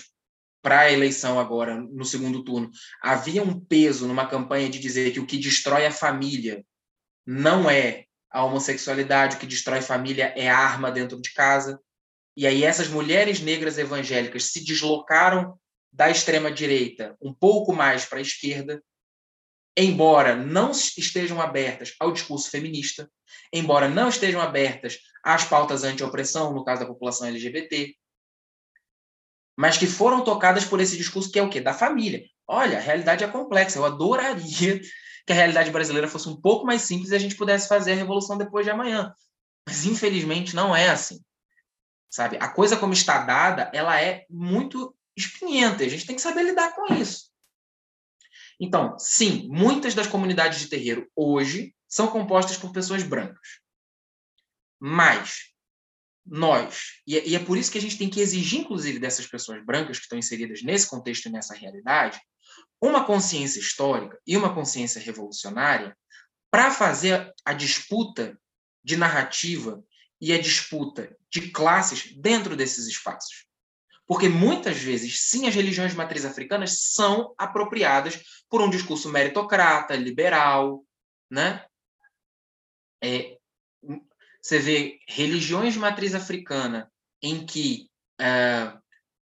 para a eleição agora, no segundo turno, havia um peso numa campanha de dizer que o que destrói a família não é a homossexualidade, o que destrói família é arma dentro de casa. E aí essas mulheres negras evangélicas se deslocaram da extrema-direita um pouco mais para a esquerda, embora não estejam abertas ao discurso feminista, embora não estejam abertas às pautas anti-opressão, no caso da população LGBT, mas que foram tocadas por esse discurso que é o quê? Da família. Olha, a realidade é complexa. Eu adoraria que a realidade brasileira fosse um pouco mais simples e a gente pudesse fazer a revolução depois de amanhã. Mas infelizmente não é assim. Sabe? A coisa como está dada, ela é muito espinhenta. A gente tem que saber lidar com isso. Então, sim, muitas das comunidades de terreiro hoje são compostas por pessoas brancas. Mas nós, e é, é por isso que a gente tem que exigir, inclusive, dessas pessoas brancas que estão inseridas nesse contexto e nessa realidade, uma consciência histórica e uma consciência revolucionária para fazer a disputa de narrativa e a disputa de classes dentro desses espaços. Porque muitas vezes, sim, as religiões de matriz africanas são apropriadas por um discurso meritocrata, liberal, né? É, você vê religiões de matriz africana em que é,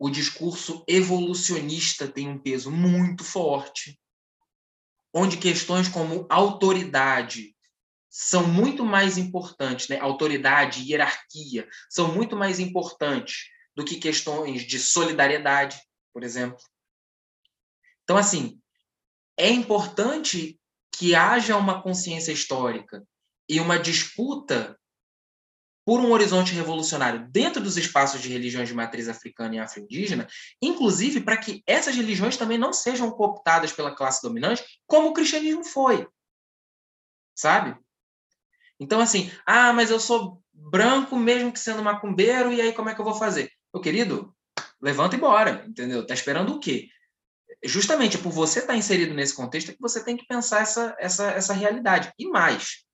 o discurso evolucionista tem um peso muito forte, onde questões como autoridade são muito mais importantes, né? autoridade e hierarquia são muito mais importantes do que questões de solidariedade, por exemplo. Então, assim, é importante que haja uma consciência histórica e uma disputa por um horizonte revolucionário dentro dos espaços de religiões de matriz africana e afro-indígena, inclusive para que essas religiões também não sejam cooptadas pela classe dominante, como o cristianismo foi. sabe? Então, assim, ah, mas eu sou branco mesmo que sendo macumbeiro, e aí como é que eu vou fazer? Meu querido, levanta e bora, entendeu? Tá esperando o quê? Justamente por você estar tá inserido nesse contexto é que você tem que pensar essa, essa, essa realidade. E mais,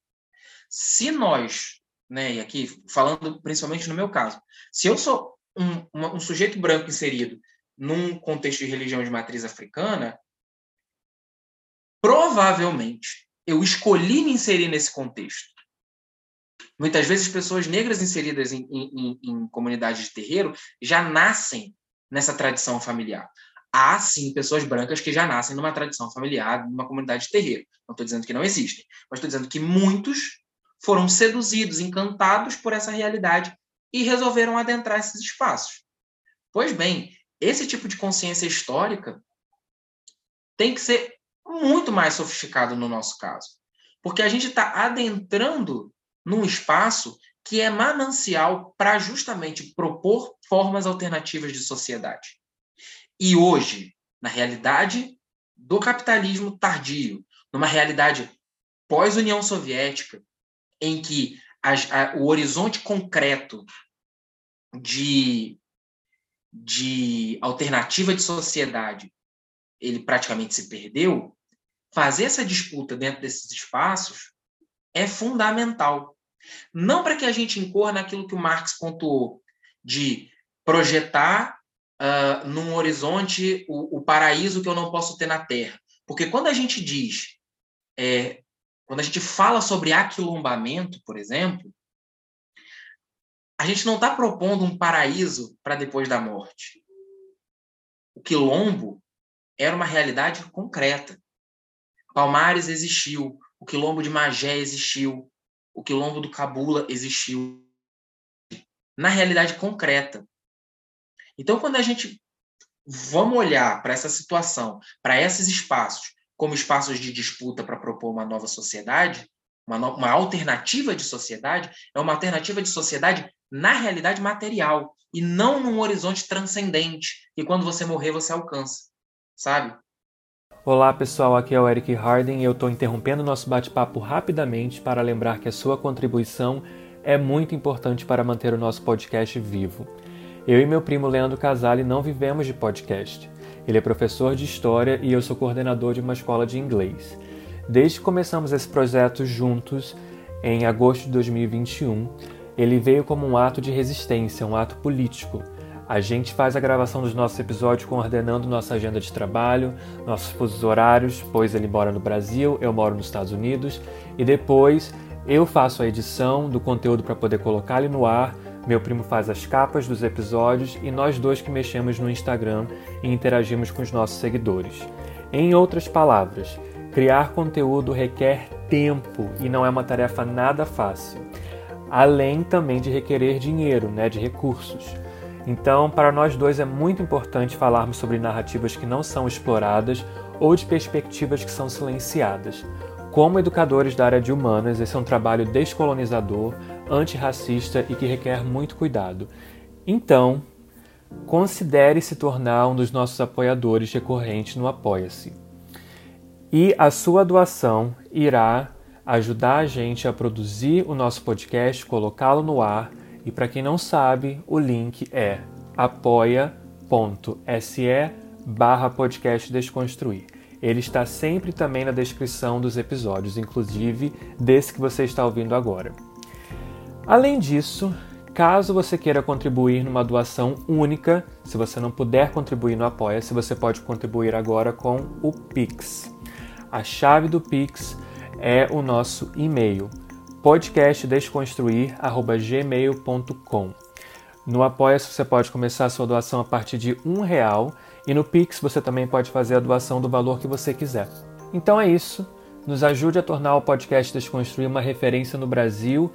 se nós, né, e aqui falando principalmente no meu caso, se eu sou um, uma, um sujeito branco inserido num contexto de religião de matriz africana, provavelmente eu escolhi me inserir nesse contexto. Muitas vezes pessoas negras inseridas em, em, em comunidades de terreiro já nascem nessa tradição familiar. Há sim pessoas brancas que já nascem numa tradição familiar, numa comunidade de terreiro. Não estou dizendo que não existem, mas estou dizendo que muitos foram seduzidos, encantados por essa realidade e resolveram adentrar esses espaços. Pois bem, esse tipo de consciência histórica tem que ser muito mais sofisticado no nosso caso, porque a gente está adentrando num espaço que é manancial para justamente propor formas alternativas de sociedade. E hoje, na realidade do capitalismo tardio, numa realidade pós-União Soviética, em que a, o horizonte concreto de, de alternativa de sociedade ele praticamente se perdeu, fazer essa disputa dentro desses espaços é fundamental. Não para que a gente incorra naquilo que o Marx pontuou, de projetar uh, num horizonte o, o, paraíso que eu não posso ter na Terra. Porque quando a gente diz, é, quando a gente fala sobre aquilombamento, por exemplo, a gente não está propondo um paraíso para depois da morte. O quilombo era uma realidade concreta. Palmares existiu, o quilombo de Magé existiu, o quilombo do Cabula existiu. Na realidade concreta. Então, quando a gente vamos olhar para essa situação, para esses espaços, como espaços de disputa para propor uma nova sociedade, uma, no, uma alternativa de sociedade, é uma alternativa de sociedade na realidade material e não num horizonte transcendente que quando você morrer você alcança, sabe? Olá pessoal, aqui é o Eric Harden e eu estou interrompendo nosso bate-papo rapidamente para lembrar que a sua contribuição é muito importante para manter o nosso podcast vivo. Eu e meu primo Leandro Casale não vivemos de podcast. Ele é professor de história e eu sou coordenador de uma escola de inglês. Desde que começamos esse projeto juntos, em agosto de 2021, ele veio como um ato de resistência, um ato político. A gente faz a gravação dos nossos episódios coordenando nossa agenda de trabalho, nossos fusos horários, pois ele mora no Brasil, eu moro nos Estados Unidos, e depois eu faço a edição do conteúdo para poder colocar ele no ar. Meu primo faz as capas dos episódios e nós dois que mexemos no Instagram e interagimos com os nossos seguidores. Em outras palavras, Criar conteúdo requer tempo e não é uma tarefa nada fácil, além também de requerer dinheiro, né, de recursos. Então, para nós dois é muito importante falarmos sobre narrativas que não são exploradas ou de perspectivas que são silenciadas. Como educadores da área de humanas, esse é um trabalho descolonizador, antirracista e que requer muito cuidado. Então, considere se tornar um dos nossos apoiadores recorrentes no Apoia-se. E a sua doação irá ajudar a gente a produzir o nosso podcast, colocá-lo no ar. E para quem não sabe, o link é apoia.se barra podcast desconstruir. Ele está sempre também na descrição dos episódios, inclusive desse que você está ouvindo agora. Além disso, caso você queira contribuir numa doação única, se você não puder contribuir no Apoia-se, você pode contribuir agora com o Pix. A chave do Pix é o nosso e-mail podcastdesconstruir@gmail.com. No Apoia-se você pode começar a sua doação a partir de um real e no Pix você também pode fazer a doação do valor que você quiser. Então é isso. Nos ajude a tornar o podcast Desconstruir uma referência no Brasil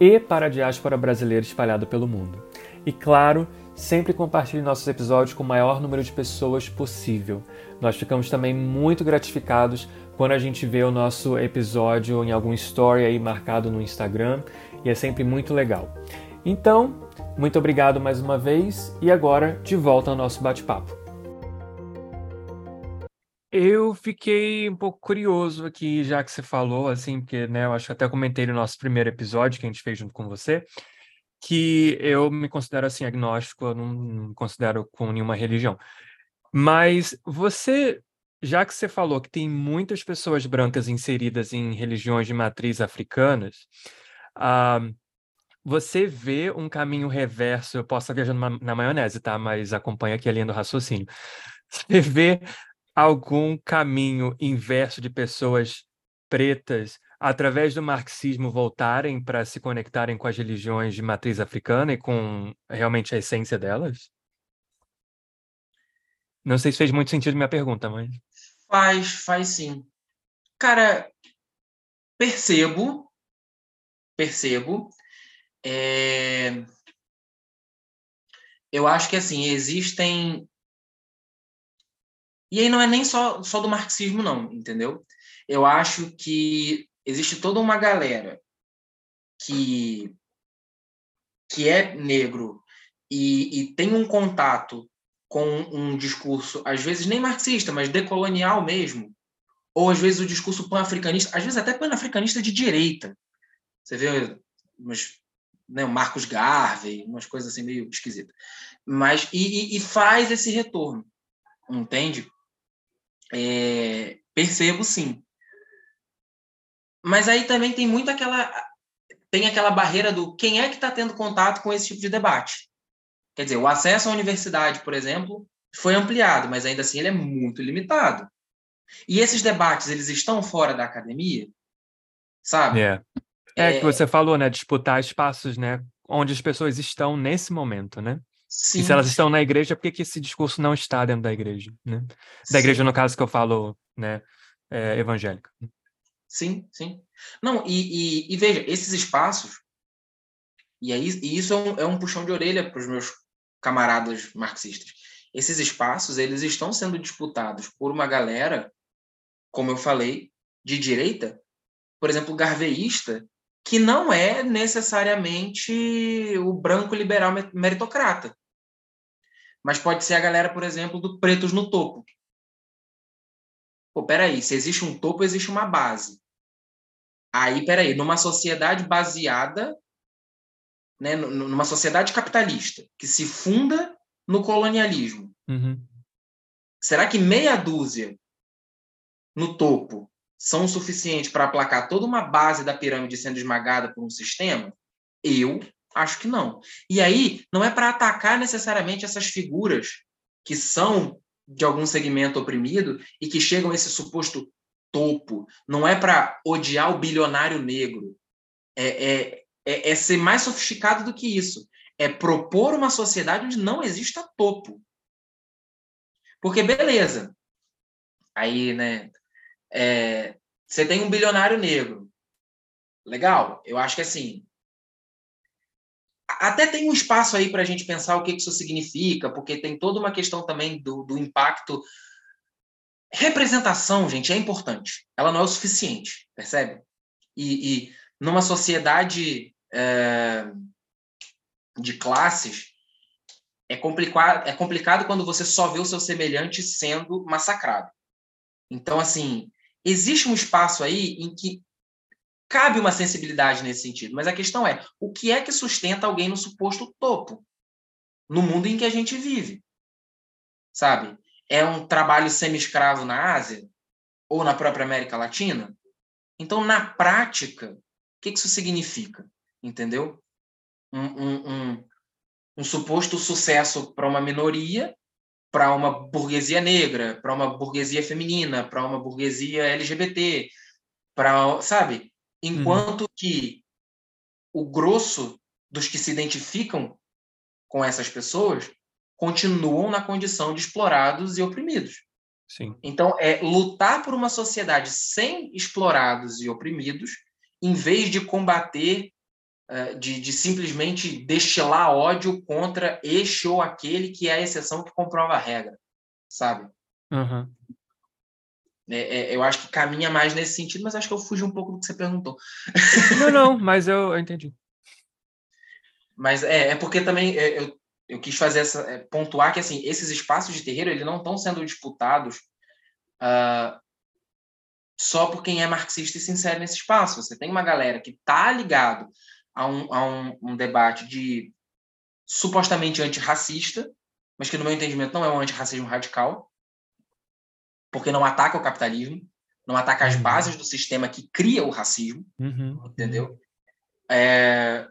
e para a diáspora brasileira espalhada pelo mundo. E claro, sempre compartilhe nossos episódios com o maior número de pessoas possível. Nós ficamos também muito gratificados quando a gente vê o nosso episódio em algum story aí marcado no Instagram e é sempre muito legal. Então, muito obrigado mais uma vez e agora de volta ao nosso bate-papo. Eu fiquei um pouco curioso aqui, já que você falou, assim, porque, né, eu acho que até comentei no nosso primeiro episódio que a gente fez junto com você, que eu me considero, assim, agnóstico, eu não, não me considero com nenhuma religião. Mas você, já que você falou que tem muitas pessoas brancas inseridas em religiões de matriz africanas, ah, você vê um caminho reverso, eu posso estar viajando na maionese, tá? Mas acompanha aqui a linha do raciocínio. (laughs) Você vê algum caminho inverso de pessoas pretas, através do marxismo, voltarem para se conectarem com as religiões de matriz africana e com realmente a essência delas? Não sei se fez muito sentido minha pergunta, mas. Faz, faz sim. Cara, percebo, percebo. É... Eu acho que assim, existem. E aí não é nem só, só do marxismo, não, entendeu? Eu acho que existe toda uma galera que, que é negro e, e tem um contato com um discurso, às vezes nem marxista, mas decolonial mesmo, ou às vezes o discurso pan-africanista, às vezes até pan-africanista de direita. Você vê umas, né, o Marcos Garvey, umas coisas assim meio esquisitas. Mas, e, e faz esse retorno, entende? É, percebo sim. Mas aí também tem muito aquela tem aquela barreira do quem é que está tendo contato com esse tipo de debate. Quer dizer, o acesso à universidade, por exemplo, foi ampliado, mas ainda assim ele é muito limitado. E esses debates, eles estão fora da academia, sabe? É. É, que você falou, né? Disputar espaços, né? Onde as pessoas estão nesse momento, né? Sim. E se elas estão na igreja, por que, que esse discurso não está dentro da igreja, né? Da igreja, Sim. no caso que eu falo, né? É, evangélica. Sim, sim. Não, e, e, e veja, esses espaços, e, aí, e isso é um, é um puxão de orelha para os meus camaradas marxistas. Esses espaços, eles estão sendo disputados por uma galera, como eu falei, de direita, por exemplo, garveísta, que não é necessariamente o branco liberal meritocrata. Mas pode ser a galera, por exemplo, do pretos no topo. Pô, peraí, se existe um topo, existe uma base. Aí, peraí, numa sociedade baseada, né, numa sociedade capitalista, que se funda no colonialismo, Uhum. será que meia dúzia no topo são o suficiente para aplacar toda uma base da pirâmide sendo esmagada por um sistema? Eu acho que não. E aí, não é para atacar necessariamente essas figuras que são de algum segmento oprimido e que chegam a esse suposto topo. Não é para odiar o bilionário negro. É, é, é, é, ser mais sofisticado do que isso. É propor uma sociedade onde não exista topo. Porque, beleza. Aí, né? É, você tem um bilionário negro. Legal. Eu acho que assim. Até tem um espaço aí para a gente pensar o que isso significa, porque tem toda uma questão também do, do impacto. Representação, gente, é importante. Ela não é o suficiente, percebe? E, e numa sociedade é, de classes, é complicado, é complicado quando você só vê o seu semelhante sendo massacrado. Então, assim, existe um espaço aí em que cabe uma sensibilidade nesse sentido, mas a questão é, o que é que sustenta alguém no suposto topo? No mundo em que a gente vive. Sabe? É um trabalho semi-escravo na Ásia? Ou na própria América Latina? Então, na prática, o que isso significa? Entendeu? Um, um, um, um suposto sucesso para uma minoria, para uma burguesia negra, para uma burguesia feminina, para uma burguesia LGBT, para, sabe? Enquanto uhum. que o grosso dos que se identificam com essas pessoas continuam na condição de explorados e oprimidos. Sim. Então, é lutar por uma sociedade sem explorados e oprimidos, em vez de combater, de, de, simplesmente destilar ódio contra este ou aquele que é a exceção que comprova a regra, sabe? Uhum. É, é, eu acho que caminha mais nesse sentido, mas acho que eu fugi um pouco do que você perguntou. Não, não, mas eu, eu entendi. Mas é, é porque também eu, eu quis fazer essa é, pontuar que assim esses espaços de terreiro eles não estão sendo disputados uh, só por quem é marxista e se insere nesse espaço. Você tem uma galera que está ligado a, um, a um, um debate de supostamente antirracista, mas que no meu entendimento não é um antirracismo radical, porque não ataca o capitalismo, não ataca as uhum. bases do sistema que cria o racismo, uhum. entendeu? É...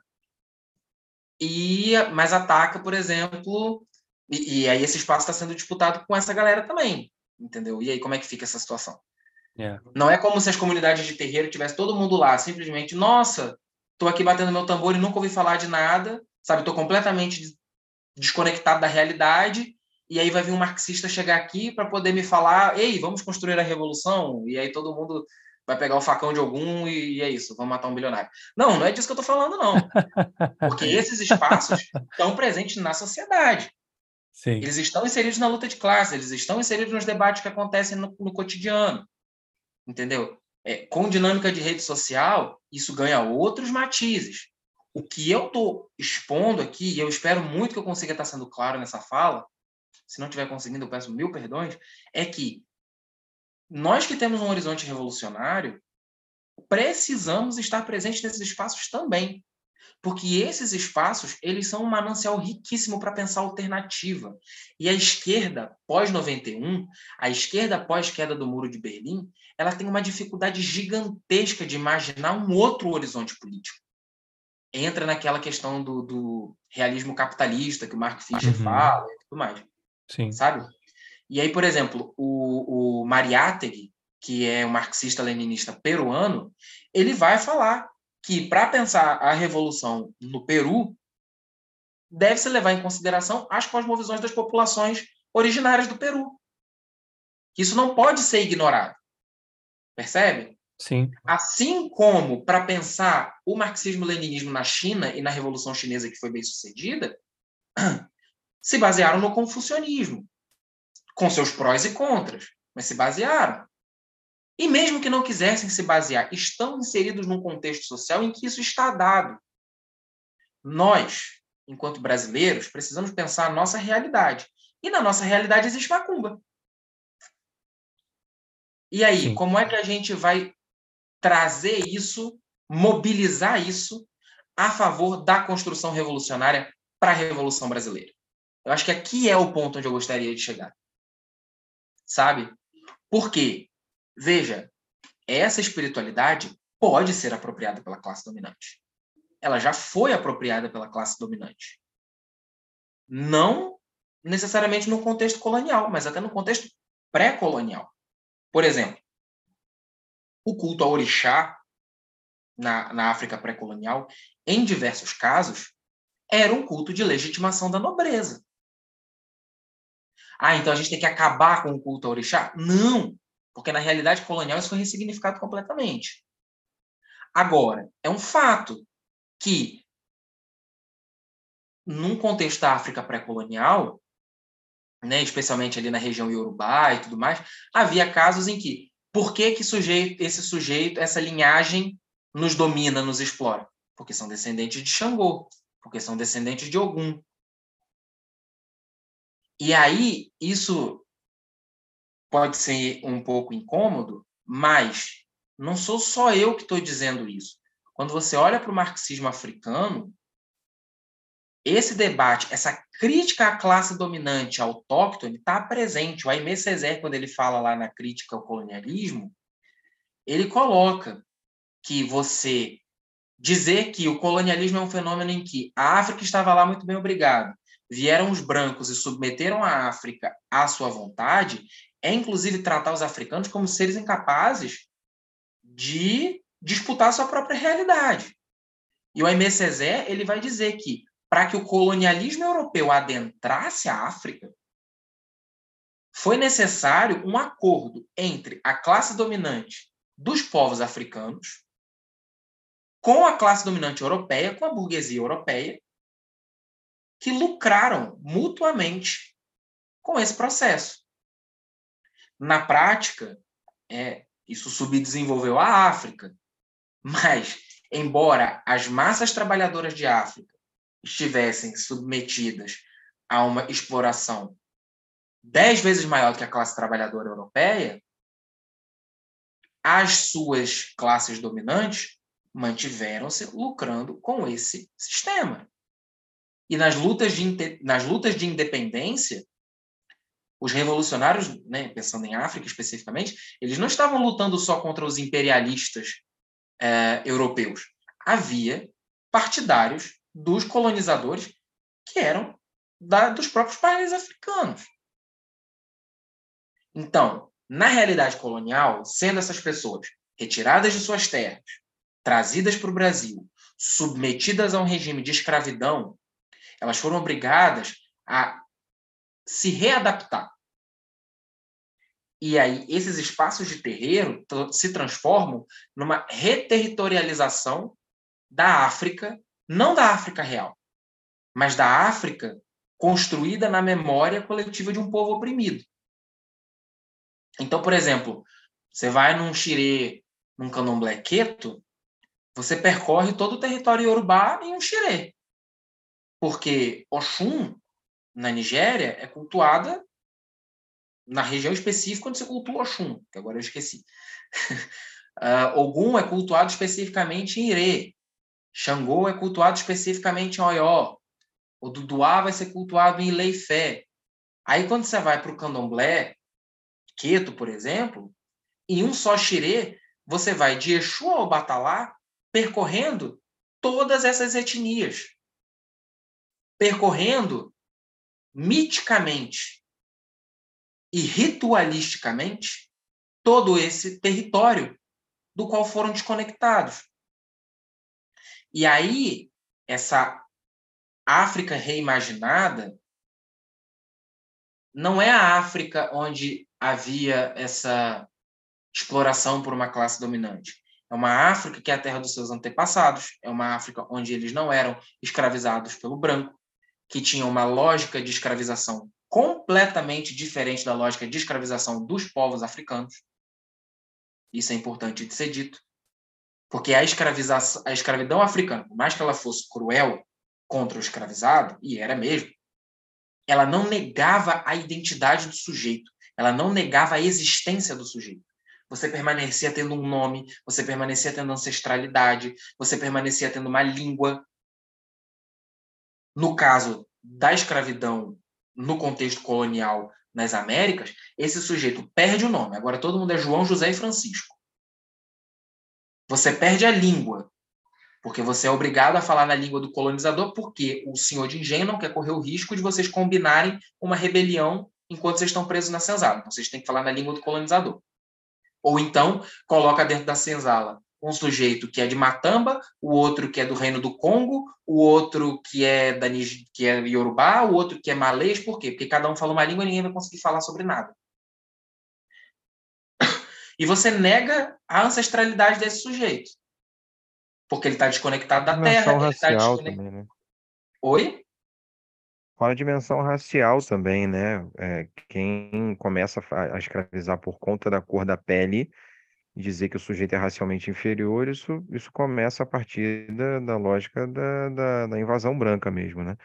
E, mas ataca, por exemplo, e, e aí esse espaço está sendo disputado com essa galera também, entendeu? E aí como é que fica essa situação? Yeah. É. Não é como se as comunidades de terreiro tivesse todo mundo lá, simplesmente, nossa, estou aqui batendo meu tambor e nunca ouvi falar de nada, sabe? Estou completamente desconectado da realidade. E aí vai vir um marxista chegar aqui para poder me falar, ei, vamos construir a revolução. E aí todo mundo vai pegar o facão de algum e, é isso, vamos matar um bilionário. Não, não é disso que eu estou falando, não. (laughs) Porque esses espaços estão presentes na sociedade. Sim. Eles estão inseridos na luta de classe, eles estão inseridos nos debates que acontecem no, no cotidiano entendeu? É, com dinâmica de rede social, isso ganha outros matizes. O que eu estou expondo aqui, e eu espero muito que eu consiga estar sendo claro nessa fala, se não estiver conseguindo, eu peço mil perdões, é que nós que temos um horizonte revolucionário, precisamos estar presentes nesses espaços também. Porque esses espaços, eles são um manancial riquíssimo para pensar alternativa. E a esquerda, pós-91, a esquerda pós-queda do Muro de Berlim, ela tem uma dificuldade gigantesca de imaginar um outro horizonte político. Entra naquela questão do, do realismo capitalista que o Mark Fisher uhum. fala e tudo mais. Sim. Sabe? E aí, por exemplo, o, o Mariátegui, que é um marxista-leninista peruano, ele vai falar que para pensar a revolução no Peru, deve-se levar em consideração as cosmovisões das populações originárias do Peru. Isso não pode ser ignorado. Percebe? Sim. Assim como para pensar o marxismo-leninismo na China e na Revolução Chinesa que foi bem sucedida, (clears throat) se basearam no confucionismo, com seus prós e contras, mas se basearam. E mesmo que não quisessem se basear, estão inseridos num contexto social em que isso está dado. Nós, enquanto brasileiros, precisamos pensar a nossa realidade. E na nossa realidade existe macumba. E aí, Sim. como é que a gente vai trazer isso, mobilizar isso a favor da construção revolucionária para a Revolução Brasileira? Eu acho que aqui é o ponto onde eu gostaria de chegar. Sabe? Por quê? Veja, essa espiritualidade pode ser apropriada pela classe dominante. Ela já foi apropriada pela classe dominante. Não necessariamente no contexto colonial, mas até no contexto pré-colonial. Por exemplo, o culto ao orixá na, na África pré-colonial, em diversos casos, era um culto de legitimação da nobreza. Ah, então a gente tem que acabar com o culto ao orixá? Não! Porque na realidade colonial isso foi ressignificado completamente. Agora, é um fato que, num contexto da África pré-colonial, né, especialmente ali na região Yorubá e tudo mais, havia casos em que, por que, que sujeito, esse sujeito, essa linhagem nos domina, nos explora? Porque são descendentes de Xangô, porque são descendentes de Ogum. E aí, isso pode ser um pouco incômodo, mas não sou só eu que estou dizendo isso. Quando você olha para o marxismo africano, esse debate, essa crítica à classe dominante autóctone está presente. O Aimé Césaire, quando ele fala lá na crítica ao colonialismo, ele coloca que você dizer que o colonialismo é um fenômeno em que a África estava lá muito bem obrigado, vieram os brancos e submeteram a África à sua vontade, é inclusive tratar os africanos como seres incapazes de disputar sua própria realidade. E o Aimé Césaire, ele vai dizer que para que o colonialismo europeu adentrasse a África, foi necessário um acordo entre a classe dominante dos povos africanos com a classe dominante europeia, com a burguesia europeia, que lucraram mutuamente com esse processo. Na prática, é, isso subdesenvolveu a África, mas, embora as massas trabalhadoras de África estivessem submetidas a uma exploração dez vezes maior que a classe trabalhadora europeia, as suas classes dominantes mantiveram-se lucrando com esse sistema. E nas lutas de, nas lutas de independência, os revolucionários, né, pensando em África especificamente, eles não estavam lutando só contra os imperialistas é, europeus. Havia partidários dos colonizadores que eram da, dos próprios países africanos. Então, na realidade colonial, sendo essas pessoas retiradas de suas terras, trazidas para o Brasil, submetidas a um regime de escravidão, elas foram obrigadas a se readaptar. E aí, esses espaços de terreiro se transformam numa reterritorialização da África, não da África real, mas da África construída na memória coletiva de um povo oprimido. Então, por exemplo, você vai num xirê, num candomblé queto, você percorre todo o território iorubá em um xirê. Porque Oxum, na Nigéria, é cultuada na região específica onde se cultua Oxum, que agora eu esqueci. uh, (laughs) Ogum é cultuado especificamente em Ire. Xangô é cultuado especificamente em Oió. O Duduá vai ser cultuado em Leifé. Aí, quando você vai para o candomblé, Queto, por exemplo, em um só xirê, você vai de Exu ao Batalá percorrendo todas essas etnias. Percorrendo miticamente e ritualisticamente todo esse território do qual foram desconectados. E aí, essa África reimaginada não é a África onde havia essa exploração por uma classe dominante. É uma África que é a terra dos seus antepassados, é uma África onde eles não eram escravizados pelo branco, que tinha uma lógica de escravização completamente diferente da lógica de escravização dos povos africanos. Isso é importante de ser dito, porque a escravização, a escravidão africana, por mais que ela fosse cruel contra o escravizado, e era mesmo, ela não negava a identidade do sujeito, ela não negava a existência do sujeito. Você permanecia tendo um nome, você permanecia tendo ancestralidade, você permanecia tendo uma língua. No caso da escravidão no contexto colonial nas Américas, esse sujeito perde o nome. Agora todo mundo é João, José e Francisco. Você perde a língua, porque você é obrigado a falar na língua do colonizador, porque o senhor de engenho não quer correr o risco de vocês combinarem uma rebelião enquanto vocês estão presos na senzala. Então, vocês têm que falar na língua do colonizador. Ou então, coloca dentro da senzala um sujeito que é de Matamba, o outro que é do Reino do Congo, o outro que é da que é Yorubá, o outro que é malês, por quê? Porque cada um fala uma língua e ninguém vai conseguir falar sobre nada. E você nega a ancestralidade desse sujeito. Porque ele está desconectado da terra. Ele tá desconect... também, né? Oi? Fala a dimensão racial também, né? É, quem começa a escravizar por conta da cor da pele dizer que o sujeito é racialmente inferior, isso, isso começa a partir da, da lógica da, da, da invasão branca mesmo, né?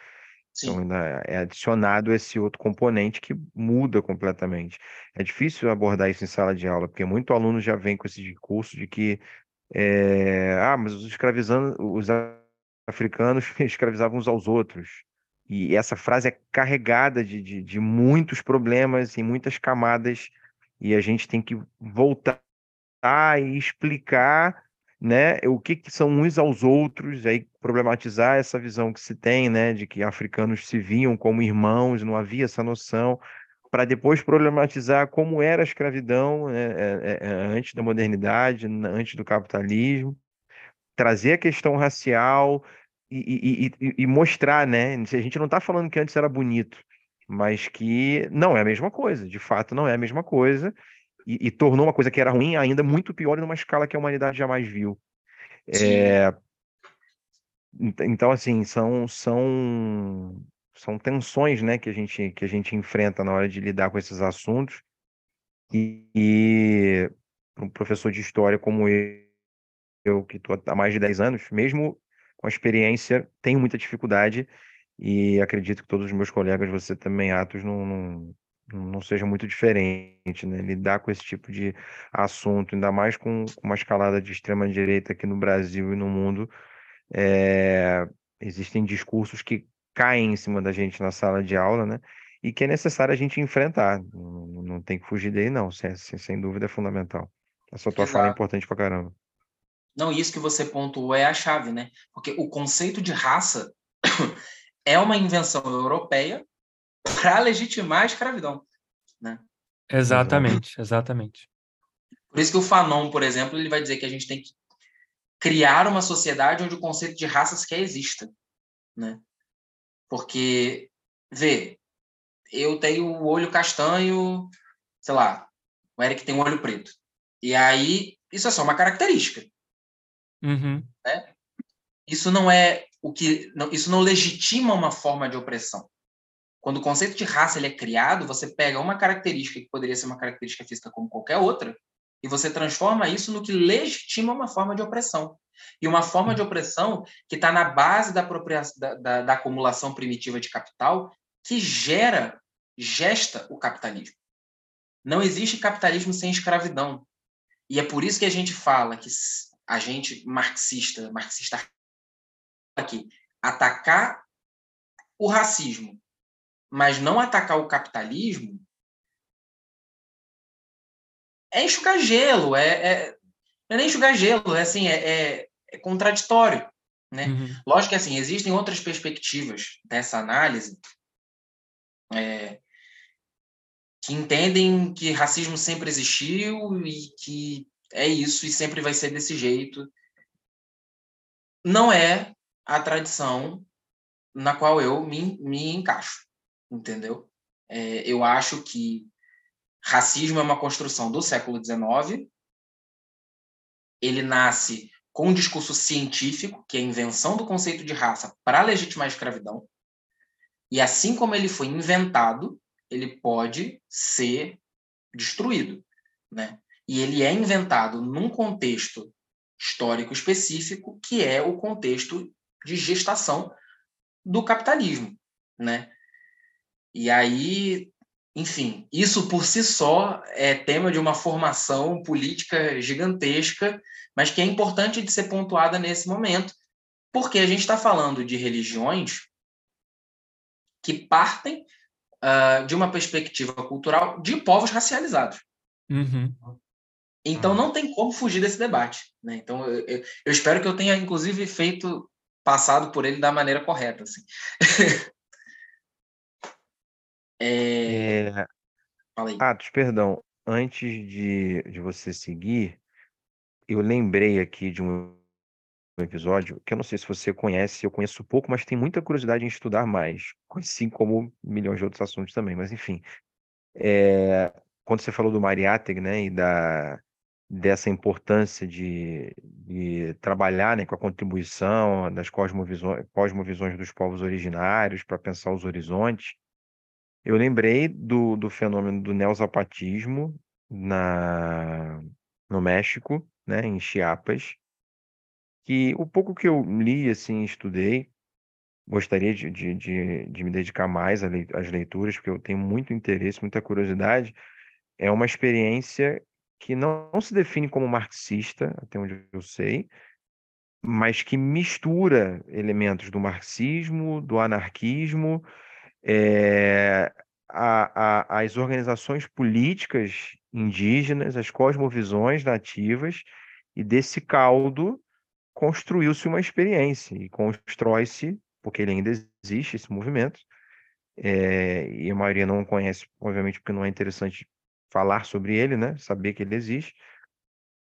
Então, ainda é adicionado esse outro componente que muda completamente. É difícil abordar isso em sala de aula, porque muito aluno já vem com esse discurso de que, é, ah, mas os escravizando, os africanos (laughs) escravizavam uns aos outros. E essa frase é carregada de, de, de muitos problemas e muitas camadas, e a gente tem que voltar e explicar né, o que, que, são uns aos outros, aí problematizar essa visão que se tem, né, de que africanos se viam como irmãos, não havia essa noção, para depois problematizar como era a escravidão né, é, é, antes da modernidade, antes do capitalismo, trazer a questão racial e, e, e, e mostrar, né, a gente não está falando que antes era bonito, mas que não é a mesma coisa, de fato não é a mesma coisa, e, e, tornou uma coisa que era ruim ainda muito pior numa escala que a humanidade jamais viu. É, então, assim, são, são, são tensões né, que, a gente, que a gente enfrenta na hora de lidar com esses assuntos. E, e um professor de história como eu, eu que estou há mais de 10 anos, mesmo com a experiência, tenho muita dificuldade e acredito que todos os meus colegas, você também, Atos, não, não não seja muito diferente, né? Lidar com esse tipo de assunto, ainda mais com uma escalada de extrema-direita aqui no Brasil e no mundo, é... existem discursos que caem em cima da gente na sala de aula, né? E que é necessário a gente enfrentar. Não, não tem que fugir dele, não. Sem, sem dúvida é fundamental. Essa tua Exato. fala é importante pra caramba. Não, isso que você pontuou é a chave, né? Porque o conceito de raça (coughs) é uma invenção europeia para legitimar a escravidão, né? Exatamente, exatamente. Por isso que o Fanon, por exemplo, ele vai dizer que a gente tem que criar uma sociedade onde o conceito de raça sequer exista, né? Porque, vê, eu tenho o olho castanho, sei lá, o Eric tem um olho preto. E aí, isso é só uma característica. Uhum. Né? Isso não é o que. Não, isso não legitima uma forma de opressão. Quando o conceito de raça ele é criado, você pega uma característica que poderia ser uma característica física como qualquer outra, e você transforma isso no que legitima uma forma de opressão. E uma forma de opressão que está na base da, da, da, da acumulação primitiva de capital, que gera, gesta o capitalismo. Não existe capitalismo sem escravidão. E é por isso que a gente fala que a gente marxista, marxista aqui, atacar o racismo, mas não atacar o capitalismo, é enxugar gelo, é, é, é nem enxugar gelo, é assim, é, é, é contraditório. Né? Uhum. Lógico que assim, existem outras perspectivas dessa análise é, que entendem que racismo sempre existiu e que é isso e sempre vai ser desse jeito. Não é a tradição na qual eu me, me encaixo, entendeu? É, eu acho que racismo é uma construção do século XIX. Ele nasce com um discurso científico, que é a invenção do conceito de raça para legitimar a escravidão. E assim como ele foi inventado, ele pode ser destruído, né? E ele é inventado num contexto histórico específico, que é o contexto de gestação do capitalismo, né? E aí, enfim, isso por si só é tema de uma formação política gigantesca, mas que é importante de ser pontuada nesse momento, porque a gente está falando de religiões que partem uh, de uma perspectiva cultural de povos racializados. Uhum. Então não tem como fugir desse debate. Né? Então eu, eu, eu, espero que eu tenha, inclusive, feito, passado por ele da maneira correta. Assim. (laughs) é... É... Atos, perdão. Antes de, de você seguir, eu lembrei aqui de um episódio que eu não sei se você conhece, eu conheço pouco, mas tenho muita curiosidade em estudar mais, (laughs) assim como milhões de outros assuntos também, mas enfim. É, quando você falou do Mariátegui, né, e da, dessa importância de, de trabalhar né, com a contribuição das cosmovisões, cosmovisões dos povos originários para pensar os horizontes, eu lembrei do, do fenômeno do neozapatismo na, no México, né, em Chiapas, que o pouco que eu li, assim, estudei, gostaria de, de, de, de me dedicar mais às leituras, porque eu tenho muito interesse, muita curiosidade, é uma experiência que não, não se define como marxista, até onde eu sei, mas que mistura elementos do marxismo, do anarquismo, é, a, a, as organizações políticas indígenas, as cosmovisões nativas, e desse caldo construiu-se uma experiência e constrói-se, porque ele ainda existe, esse movimento, é, e a maioria não conhece, obviamente, porque não é interessante falar sobre ele, né? Saber que ele existe.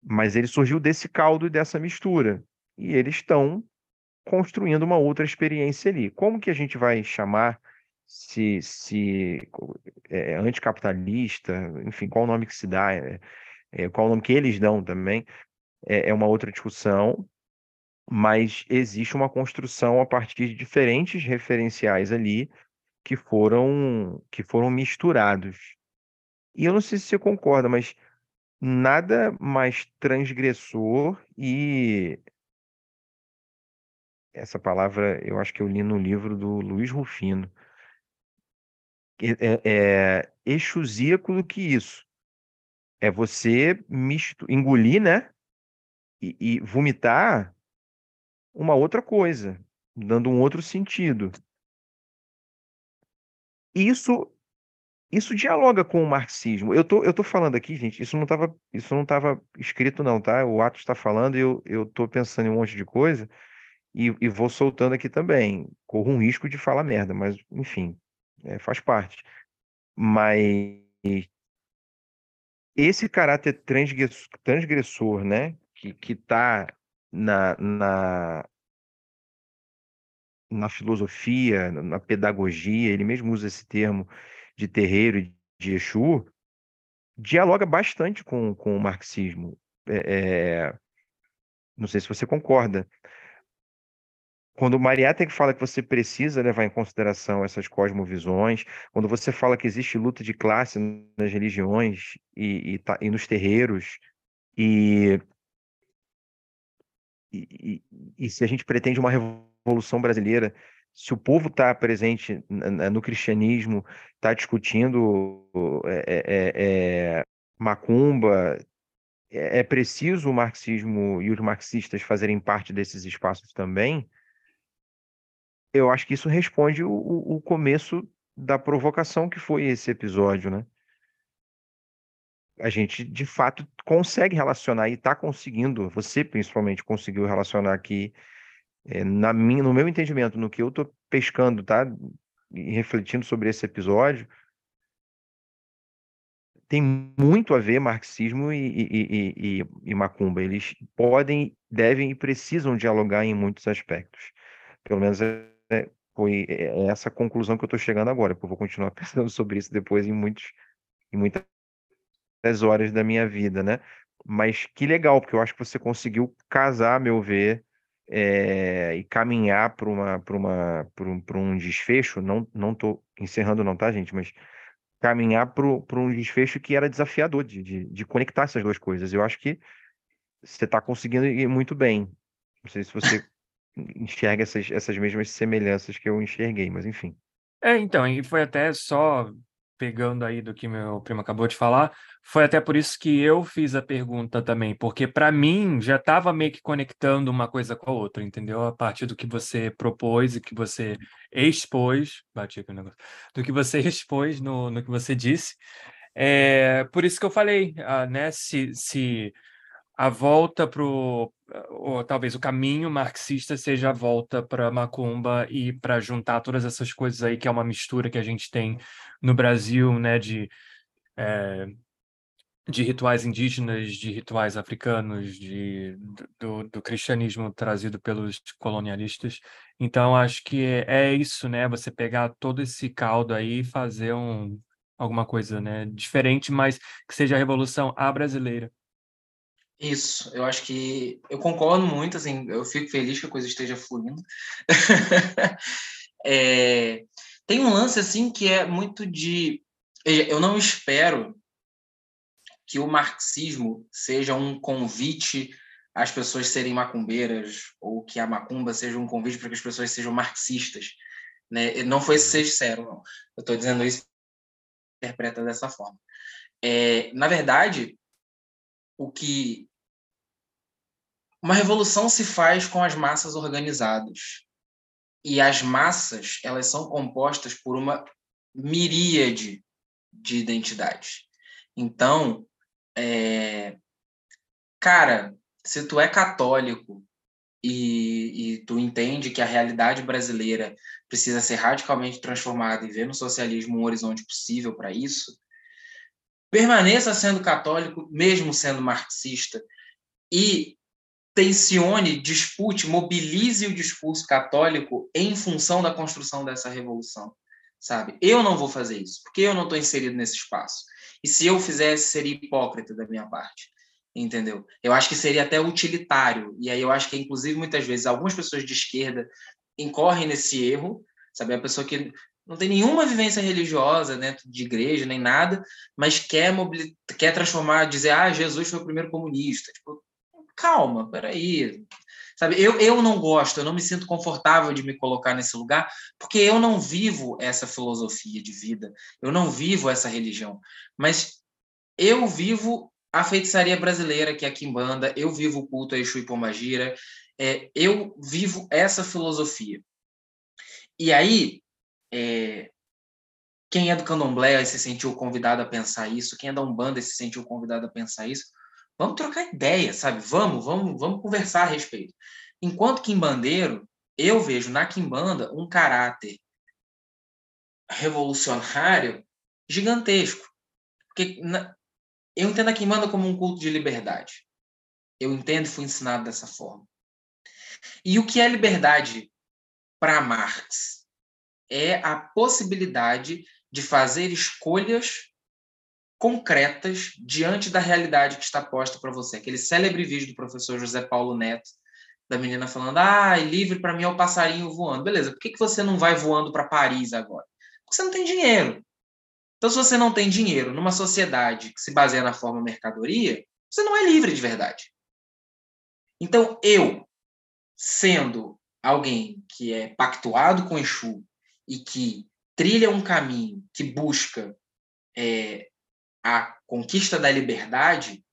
Mas ele surgiu desse caldo e dessa mistura. E eles estão construindo uma outra experiência ali. Como que a gente vai chamar se, se é, anticapitalista, enfim, qual o nome que se dá, é, é, qual o nome que eles dão também, é, é uma outra discussão, mas existe uma construção a partir de diferentes referenciais ali que foram que foram misturados. E eu não sei se você concorda, mas nada mais transgressor e essa palavra eu acho que eu li no livro do Luiz Rufino. É, é exusíaco do que isso. É você misto, engolir, né? E, e vomitar uma outra coisa, dando um outro sentido. Isso isso dialoga com o marxismo. Eu tô, eu tô falando aqui, gente, isso não estava isso não tava escrito não, tá? O ato está falando e eu, eu tô pensando em um monte de coisa e, e vou soltando aqui também. Corro um risco de falar merda, mas enfim, é, faz parte. Mas esse caráter transgressor, né, que, que tá na, na, na filosofia, na pedagogia, ele mesmo usa esse termo de terreiro e de Exu, dialoga bastante com, com o marxismo. É, é, não sei se você concorda. Quando o Mariátegui fala que você precisa levar em consideração essas cosmovisões, quando você fala que existe luta de classe nas religiões e, e, e nos terreiros, e, e, e, se a gente pretende uma revolução brasileira, se o povo está presente no cristianismo, está discutindo é, é, é, macumba, é, é preciso o marxismo e os marxistas fazerem parte desses espaços também, eu acho que isso responde o, o começo da provocação que foi esse episódio, né? A gente, de fato, consegue relacionar e está conseguindo, você principalmente conseguiu relacionar aqui, é, na minha, no meu entendimento, no que eu estou pescando, tá? E refletindo sobre esse episódio, tem muito a ver marxismo e, e, e, e, macumba. Eles podem, devem e precisam dialogar em muitos aspectos. Pelo menos é é, foi é, é essa conclusão que eu estou chegando agora, porque eu vou continuar (laughs) pensando sobre isso depois em, muitos, em muitas horas da minha vida, né? Mas que legal, porque eu acho que você conseguiu casar, a meu ver, é, e caminhar para uma, uma, um, um desfecho. Não não estou encerrando, não, tá, gente? Mas caminhar para um desfecho que era desafiador de, de, de conectar essas duas coisas. Eu acho que você está conseguindo ir muito bem. Não sei se você enxerga essas, essas mesmas semelhanças que eu enxerguei, mas enfim. É, então, e foi até só pegando aí do que meu primo acabou de falar, foi até por isso que eu fiz a pergunta também, porque para mim já estava meio que conectando uma coisa com a outra, entendeu? A partir do que você propôs e que você expôs, bati aqui o negócio, do que você (laughs) expôs no, no que você disse. É, por isso que eu falei, ah, né, se, se a volta para o ou talvez o caminho marxista seja a volta para macumba e para juntar todas essas coisas aí que é uma mistura que a gente tem no Brasil, né, de é, de rituais indígenas, de rituais africanos, de, do, do, cristianismo trazido pelos colonialistas. Então, acho que é, é, isso, né? Você pegar todo esse caldo aí e fazer um, alguma coisa né, diferente, mas que seja a revolução a brasileira. Isso, eu acho que eu concordo muito, assim, eu fico feliz que a coisa esteja fluindo. (laughs) é, tem um lance assim que é muito de, eu não espero que o marxismo seja um convite às pessoas serem macumbeiras ou que a macumba seja um convite para que as pessoas sejam marxistas, né? Não foi sincero, não. Eu estou dizendo isso interpreta dessa forma. É, na verdade, o que uma revolução se faz com as massas organizadas. E as massas, elas são compostas por uma miríade de identidades. Então, é... cara, se tu é católico e, e, tu entende que a realidade brasileira precisa ser radicalmente transformada e ver no socialismo um horizonte possível para isso, permaneça sendo católico, mesmo sendo marxista, e tensione, dispute, mobilize o discurso católico em função da construção dessa revolução, sabe? Eu não vou fazer isso, porque eu não estou inserido nesse espaço. E se eu fizesse, seria hipócrita da minha parte, entendeu? Eu acho que seria até utilitário. E aí eu acho que, inclusive, muitas vezes, algumas pessoas de esquerda incorrem nesse erro, sabe? A pessoa que não tem nenhuma vivência religiosa dentro de igreja nem nada, mas quer, quer transformar, dizer, ah, Jesus foi o primeiro comunista. Tipo, calma, peraí. Sabe, eu, eu não gosto, eu não me sinto confortável de me colocar nesse lugar, porque eu não vivo essa filosofia de vida, eu não vivo essa religião, mas eu vivo a feitiçaria brasileira, que é a Kimbanda, eu vivo o culto a Exu e Pombagira, é, eu vivo essa filosofia. E aí, é, quem é do candomblé se sentiu convidado a pensar isso, quem é da Umbanda se sentiu convidado a pensar isso, vamos trocar ideia, sabe? Vamos, vamos, vamos conversar a respeito. Enquanto quimbandeiro, eu vejo na quimbanda um caráter revolucionário gigantesco. Porque na, eu entendo a quimbanda como um culto de liberdade. Eu entendo e fui ensinado dessa forma. E o que é liberdade para Marx? É a possibilidade de fazer escolhas concretas diante da realidade que está posta para você. Aquele célebre vídeo do professor José Paulo Neto, da menina falando: ah, livre para mim é o passarinho voando. Beleza, por que, que você não vai voando para Paris agora? Porque você não tem dinheiro. Então, se você não tem dinheiro numa sociedade que se baseia na forma mercadoria, você não é livre de verdade. Então, eu, sendo alguém que é pactuado com Exu e que trilha um caminho que busca é, a conquista da liberdade,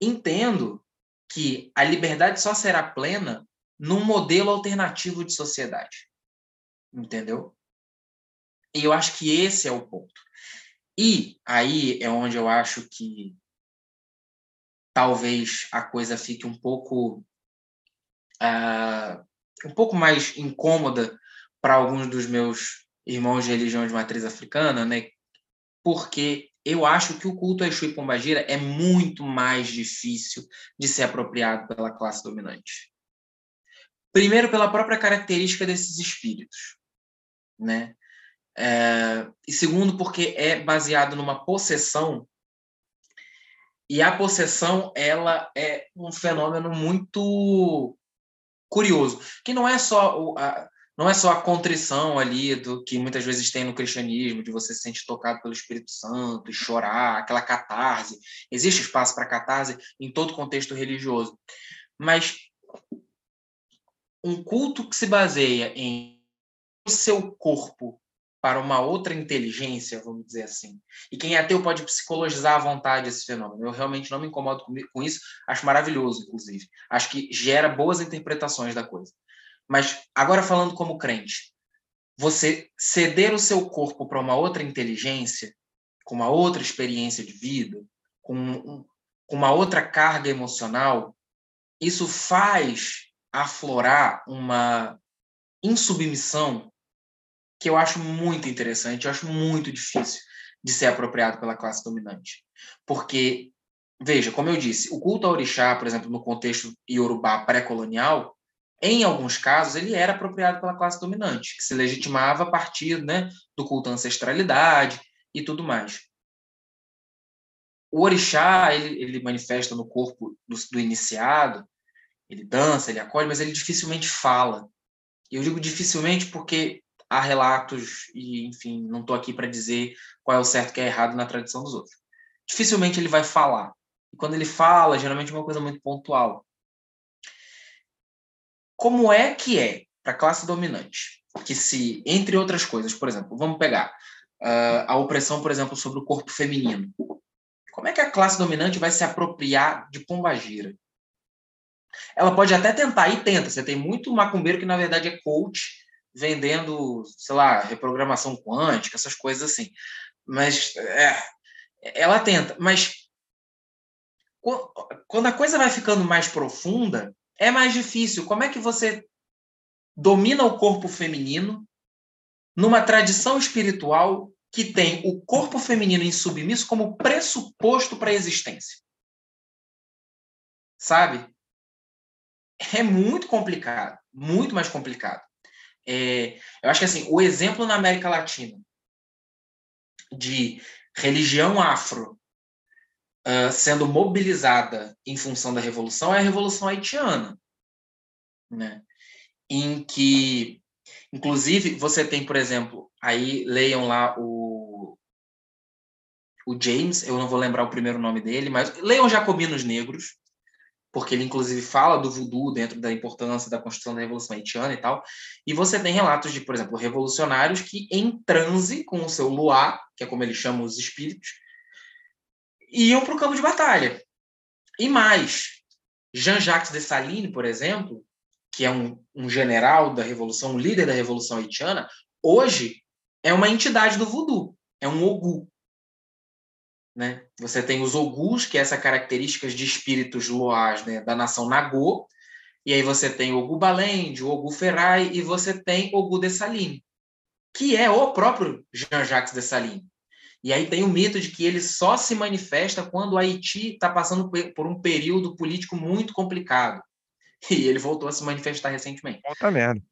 entendo que a liberdade só será plena num modelo alternativo de sociedade. Entendeu? E eu acho que esse é o ponto. E aí é onde eu acho que talvez a coisa fique um pouco uh, um pouco mais incômoda para alguns dos meus irmãos de religião de matriz africana, né? Porque eu acho que o culto a Exu e Pombagira é muito mais difícil de ser apropriado pela classe dominante. Primeiro, pela própria característica desses espíritos, né? É, e segundo, porque é baseado numa possessão e a possessão ela é um fenômeno muito curioso, que não é só o, a, não é só a contrição ali do que muitas vezes tem no cristianismo, de você se sentir tocado pelo Espírito Santo e chorar, aquela catarse. Existe espaço para catarse em todo contexto religioso. Mas um culto que se baseia em o seu corpo para uma outra inteligência, vamos dizer assim. E quem é ateu pode psicologizar à vontade esse fenômeno. Eu realmente não me incomodo com isso, acho maravilhoso, inclusive. Acho que gera boas interpretações da coisa. Mas agora falando como crente, você ceder o seu corpo para uma outra inteligência, com uma outra experiência de vida, com, com uma outra carga emocional, isso faz aflorar uma insubmissão que eu acho muito interessante, eu acho muito difícil de ser apropriado pela classe dominante. Porque, veja, como eu disse, o culto ao orixá, por exemplo, no contexto iorubá pré-colonial, em alguns casos, ele era apropriado pela classe dominante, que se legitimava a partir né, do culto à ancestralidade e tudo mais. O orixá, ele, ele manifesta no corpo do, do iniciado, ele dança, ele acolhe, mas ele dificilmente fala. Eu digo dificilmente porque há relatos, e enfim, não estou aqui para dizer qual é o certo que é errado na tradição dos outros. Dificilmente ele vai falar. E quando ele fala, geralmente é uma coisa muito pontual como é que é para a classe dominante que se, entre outras coisas, por exemplo, vamos pegar uh, a opressão, por exemplo, sobre o corpo feminino. Como é que a classe dominante vai se apropriar de pombagira? Ela pode até tentar, e tenta. Você tem muito macumbeiro que, na verdade, é coach, vendendo, sei lá, reprogramação quântica, essas coisas assim. Mas é, ela tenta. Mas quando a coisa vai ficando mais profunda, é mais difícil. Como é que você domina o corpo feminino numa tradição espiritual que tem o corpo feminino insubmisso como pressuposto para a existência? Sabe? É muito complicado, muito mais complicado. É, eu acho que assim, o exemplo na América Latina de religião afro uh, sendo mobilizada em função da revolução é a revolução haitiana, né? Em que, inclusive, você tem, por exemplo, aí leiam lá o o James, eu não vou lembrar o primeiro nome dele, mas leiam Jacobinos Negros, porque ele inclusive fala do voodoo dentro da importância da construção da Revolução Haitiana e tal. E você tem relatos de, por exemplo, revolucionários que em transe com o seu luar, que é como eles chamam os espíritos, iam para o campo de batalha. E mais, Jean-Jacques Dessalines, por exemplo, que é um, um general da Revolução, um líder da Revolução Haitiana, hoje é uma entidade do voodoo, é um Ogu. Né? Você tem os Ogus, que é essa características de espíritos loás né, da nação Nagô, e aí você tem o Ogu Balende, o Ogu Ferrai, e você tem o Ogu Dessalines, que é o próprio Jean-Jacques Dessalines. E aí tem o mito de que ele só se manifesta quando o Haiti está passando por um período político muito complicado. (laughs) E ele voltou a se manifestar recentemente. Puta merda.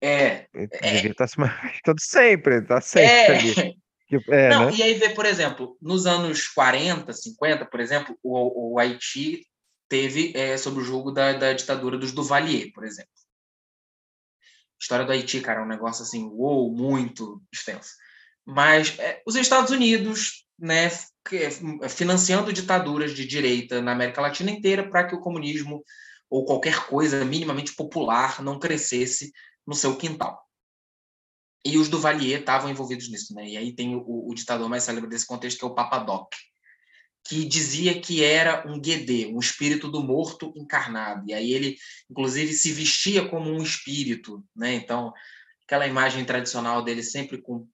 É. Ele é, estar se manifestando sempre, está sempre é. É, Não, né? e aí vê, por exemplo, nos anos 40, 50, por exemplo, o, o Haiti teve é, sob o jogo da, da ditadura dos Duvalier, por exemplo. A história do Haiti, cara, é um negócio assim, uou, muito extenso. Mas é, os Estados Unidos, né, é, financiando ditaduras de direita na América Latina inteira para que o comunismo ou qualquer coisa minimamente popular não crescesse no seu quintal. E os Duvalier estavam envolvidos nisso, né? E aí tem o, o, ditador mais célebre desse contexto, que é o Papadoc, que dizia que era um Guedê, um espírito do morto encarnado. E aí ele, inclusive, se vestia como um espírito, né? Então, aquela imagem tradicional dele sempre com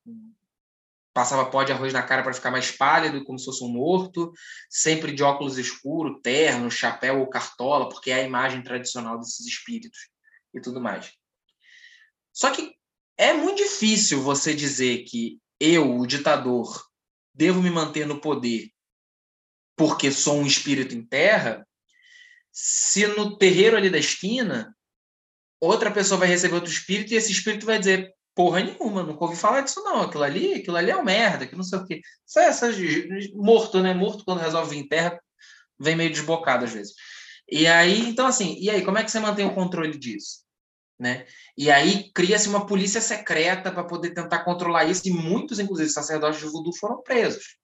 passava pó de arroz na cara para ficar mais pálido, como se fosse um morto, sempre de óculos escuros, terno, chapéu ou cartola, porque é a imagem tradicional desses espíritos e tudo mais. Só que é muito difícil você dizer que eu, o ditador, devo me manter no poder porque sou um espírito em terra, se no terreiro ali da esquina outra pessoa vai receber outro espírito e esse espírito vai dizer porra nenhuma, nunca ouvi falar disso não, aquilo ali, aquilo ali é um merda, que não sei o quê. Isso é morto, né? Morto quando resolve vir em terra, vem meio desbocado às vezes. E aí, então assim, e aí, como é que você mantém o controle disso? Né? E aí cria-se uma polícia secreta para poder tentar controlar isso, e muitos, inclusive, sacerdotes de voodoo foram presos.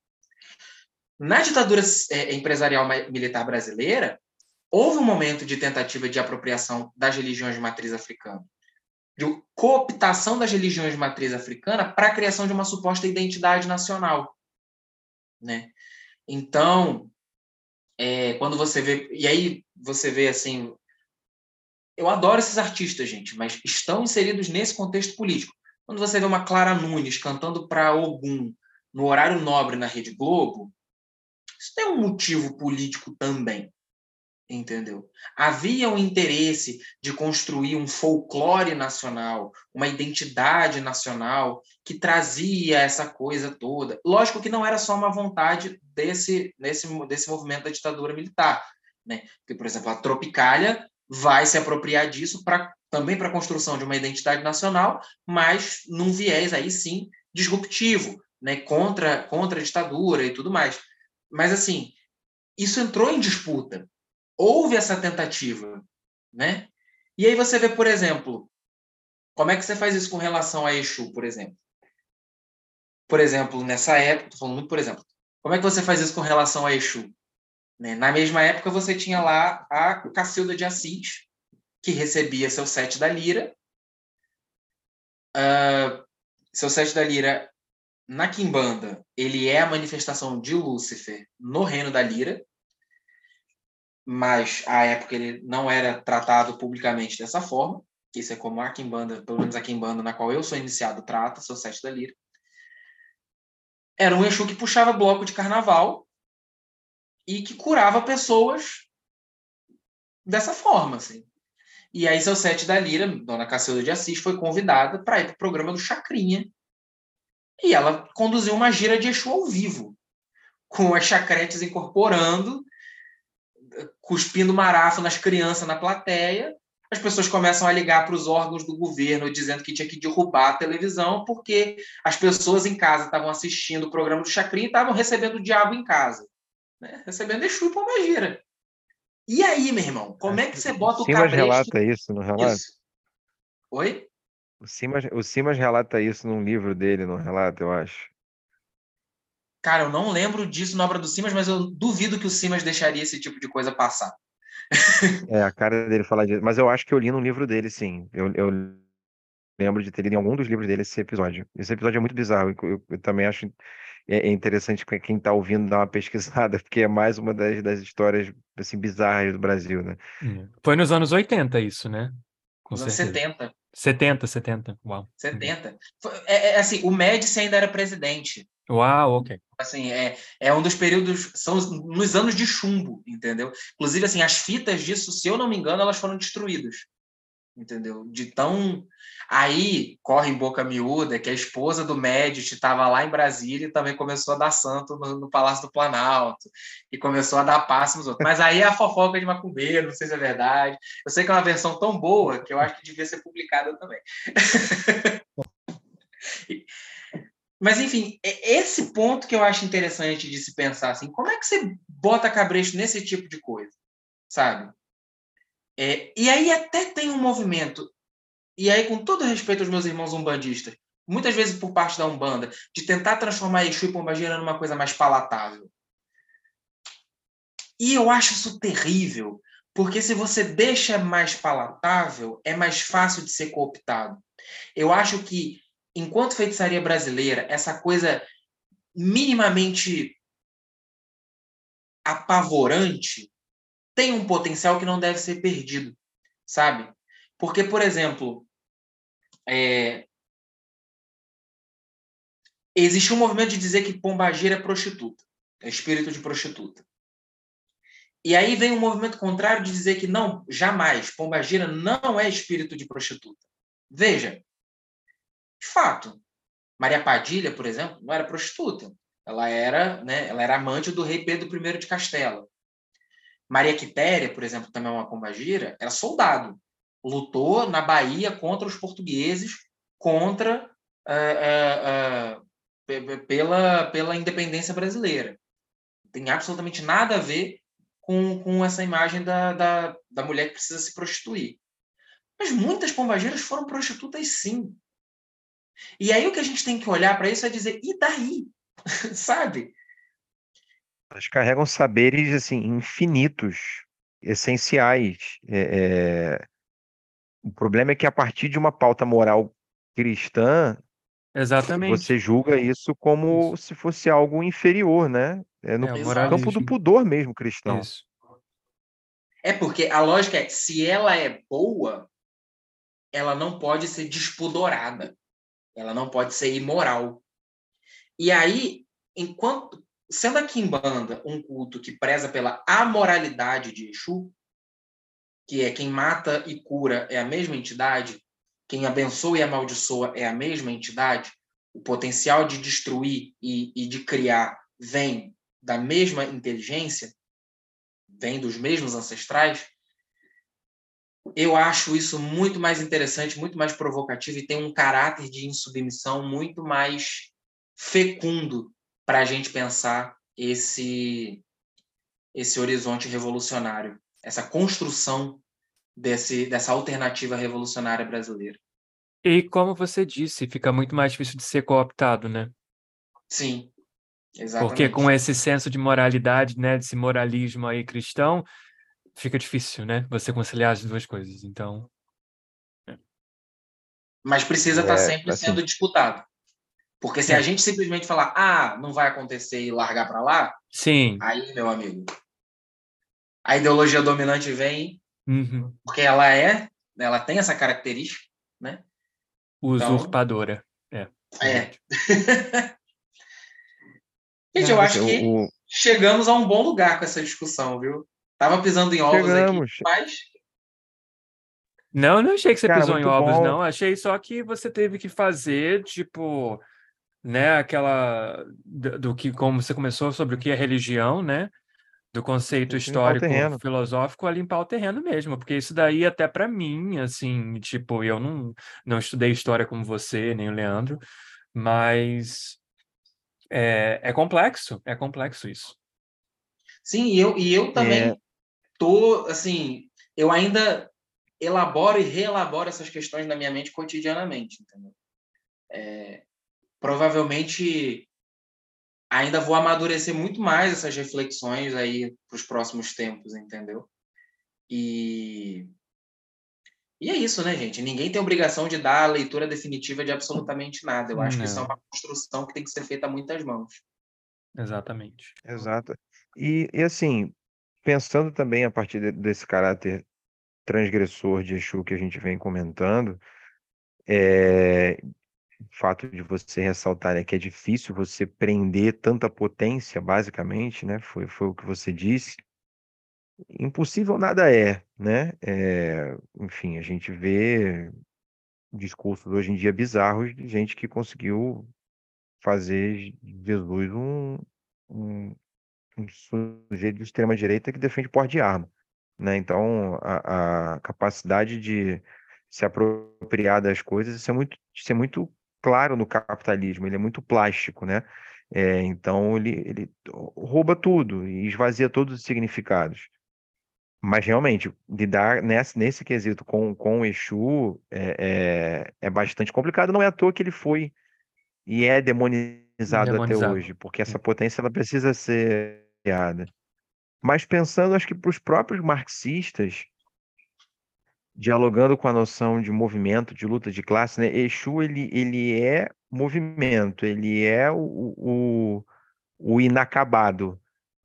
Na ditadura é, empresarial militar brasileira, houve um momento de tentativa de apropriação das religiões de matriz africana de cooptação das religiões de matriz africana para a criação de uma suposta identidade nacional, né? Então, é, quando você vê e aí você vê assim, eu adoro esses artistas, gente, mas estão inseridos nesse contexto político. Quando você vê uma Clara Nunes cantando para Ogum no horário nobre na Rede Globo, isso tem um motivo político também entendeu? Havia um interesse de construir um folclore nacional, uma identidade nacional que trazia essa coisa toda. Lógico que não era só uma vontade desse, desse, desse movimento da ditadura militar, né? Porque, por exemplo, a Tropicália vai se apropriar disso para também para a construção de uma identidade nacional, mas num viés aí sim disruptivo, né? Contra contra a ditadura e tudo mais. Mas assim, isso entrou em disputa houve essa tentativa, né? E aí você vê, por exemplo, como é que você faz isso com relação a Exu, por exemplo? Por exemplo, nessa época, estou falando muito por exemplo, como é que você faz isso com relação a Exu? Né? Na mesma época, você tinha lá a Cacilda de Assis, que recebia seu sete da lira. Uh, seu sete da lira, na Quimbanda, ele é a manifestação de Lúcifer no reino da lira mas à época ele não era tratado publicamente dessa forma. Isso é como a Kimbanda, pelo menos a Kimbanda na qual eu sou iniciado, trata, sou sete da lira. Era um Exu que puxava bloco de carnaval e que curava pessoas dessa forma, assim. E aí, seu sete da Lira, Dona Cacilda de Assis, foi convidada para ir para o programa do Chacrinha. E ela conduziu uma gira de Exu ao vivo, com as chacretes incorporando cuspindo marafo nas crianças na plateia, as pessoas começam a ligar para os órgãos do governo dizendo que tinha que derrubar a televisão porque as pessoas em casa estavam assistindo o programa do Chacrinha e estavam recebendo o diabo em casa. Né? Recebendo Exu e Pombagira. E aí, meu irmão, como é que você bota o, o Simas relata isso, não relata? Isso. Oi? O Simas, o Simas relata isso num livro dele, não relata, eu acho. Cara, eu não lembro disso na obra do Simas, mas eu duvido que o Simas deixaria esse tipo de coisa passar. (laughs) É, a cara dele falar disso. Mas eu acho que eu li no livro dele, sim. Eu, eu lembro de ter lido em algum dos livros dele esse episódio. Esse episódio é muito bizarro. Eu, eu- eu também acho é, é interessante que quem está ouvindo dar uma pesquisada, (laughs) porque é mais uma das, das histórias assim, bizarras do Brasil, né? É. Foi nos anos 80 isso, né? Com Nos anos certeza. 70. 70, 70. Uau. 70. Foi- É, é, assim, o Médici ainda era presidente. Uau, ok. Assim, é, é um dos períodos, são os- nos anos de chumbo, entendeu? Inclusive, assim, as fitas disso, se eu não me engano, elas foram destruídas, entendeu? De tão... Aí, corre em boca miúda que a esposa do Médici estava lá em Brasília e também começou a dar santo no, no Palácio do Planalto, e começou a dar passe nos outros. Mas aí é a fofoca de macumbeiro, não sei se é verdade. Eu sei que é uma versão tão boa que eu acho que devia ser publicada também. (laughs) Mas, enfim, é esse ponto que eu acho interessante de se pensar, assim, como é que você bota cabresto nesse tipo de coisa, sabe? É, e aí até tem um movimento, e aí com todo respeito aos meus irmãos umbandistas, muitas vezes por parte da Umbanda, de tentar transformar Exu e Pombagira numa coisa mais palatável. E eu acho isso terrível, porque se você deixa mais palatável, é mais fácil de ser cooptado. Eu acho que enquanto feitiçaria brasileira, essa coisa minimamente apavorante tem um potencial que não deve ser perdido, sabe? Porque, por exemplo, é... existe um movimento de dizer que pombagira é prostituta, é espírito de prostituta. E aí vem um movimento contrário de dizer que não, jamais, pombagira não é espírito de prostituta. Veja, de fato, Maria Padilha, por exemplo, não era prostituta. Ela era, né, ela era amante do rei Pedro I de Castela. Maria Quitéria, por exemplo, também é uma pombagira, era soldado. Lutou na Bahia contra os portugueses, contra uh, uh, uh, pela, pela independência brasileira. Não tem absolutamente nada a ver com, com essa imagem da, da, da mulher que precisa se prostituir. Mas muitas pombagiras foram prostitutas, sim. E aí o que a gente tem que olhar para isso é dizer, e daí? (laughs) Sabe? Elas carregam saberes assim infinitos, essenciais. É, é... O problema é que a partir de uma pauta moral cristã, Exatamente. você julga isso como isso. se fosse algo inferior, né? É no é, campo do pudor mesmo cristão. Isso. É porque a lógica é, se ela é boa, ela não pode ser despudorada. Ela não pode ser imoral. E aí, enquanto sendo a Kimbanda um culto que preza pela amoralidade de Exu, que é quem mata e cura é a mesma entidade, quem abençoa e amaldiçoa é a mesma entidade, o potencial de destruir e, e de criar vem da mesma inteligência, vem dos mesmos ancestrais, eu acho isso muito mais interessante, muito mais provocativo e tem um caráter de insubmissão muito mais fecundo para a gente pensar esse esse horizonte revolucionário, essa construção desse, dessa alternativa revolucionária brasileira. E como você disse, fica muito mais difícil de ser cooptado, né? Sim, exatamente. Porque com esse senso de moralidade, né, desse moralismo aí cristão, fica difícil, né? Você conciliar as duas coisas. Então. É. Mas precisa estar é, sempre assim... sendo disputado. Porque se é. a gente simplesmente falar, ah, não vai acontecer e largar para lá, sim. aí, meu amigo, a ideologia dominante vem, uhum. porque ela é, ela tem essa característica, né? Usurpadora. Então, é. é. (laughs) Gente, eu acho que chegamos a um bom lugar com essa discussão, viu? Tava pisando em ovos Chegamos. aqui, mas. Não, não achei que você Cara, pisou em ovos, bom. não. Achei só que você teve que fazer, tipo, né, aquela do, do que como você começou sobre o que é religião, né? Do conceito histórico filosófico a limpar o terreno mesmo, porque isso daí até para mim, assim, tipo, eu não não estudei história como você, nem o Leandro, mas é, é complexo, é complexo isso. Sim, e eu, e eu também É. tô, assim, eu ainda elaboro e reelaboro essas questões na minha mente cotidianamente, entendeu? É, provavelmente ainda vou amadurecer muito mais essas reflexões aí para os próximos tempos, entendeu? E e é isso, né, gente? Ninguém tem obrigação de dar a leitura definitiva de absolutamente nada. Eu acho Não. que isso é uma construção que tem que ser feita a muitas mãos. Exatamente. Exato. E, e assim, pensando também a partir de, desse caráter transgressor de Exu que a gente vem comentando, é, o fato de você ressaltar é que é difícil você prender tanta potência, basicamente, né? Foi, foi o que você disse. Impossível nada é, né? É, enfim, a gente vê discursos hoje em dia bizarros de gente que conseguiu fazer Jesus um, um, um sujeito de extrema direita que defende porte de arma, né? Então, a, a capacidade de se apropriar das coisas, isso é muito, isso é muito claro no capitalismo, ele é muito plástico, né? É, então ele, ele rouba tudo e esvazia todos os significados. Mas realmente, lidar nesse, nesse quesito com, com o Exu é, é, é bastante complicado. Não é à toa que ele foi e é demonizado, demonizado. até hoje, porque essa potência ela precisa ser criada. Mas pensando, acho que para os próprios marxistas, dialogando com a noção de movimento, de luta de classe, né? Exu ele, ele é movimento, ele é o, o, o inacabado,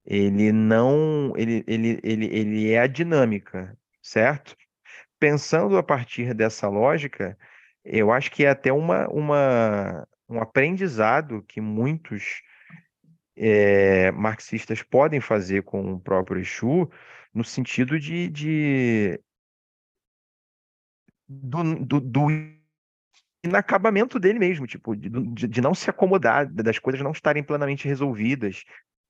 ele não, ele, ele, ele, ele é a dinâmica, certo? Pensando a partir dessa lógica, eu acho que é até uma, uma, um aprendizado que muitos é, marxistas podem fazer com o próprio Exu, no sentido de, de do, do, do inacabamento dele mesmo, tipo, de, de, não se acomodar, das coisas não estarem plenamente resolvidas,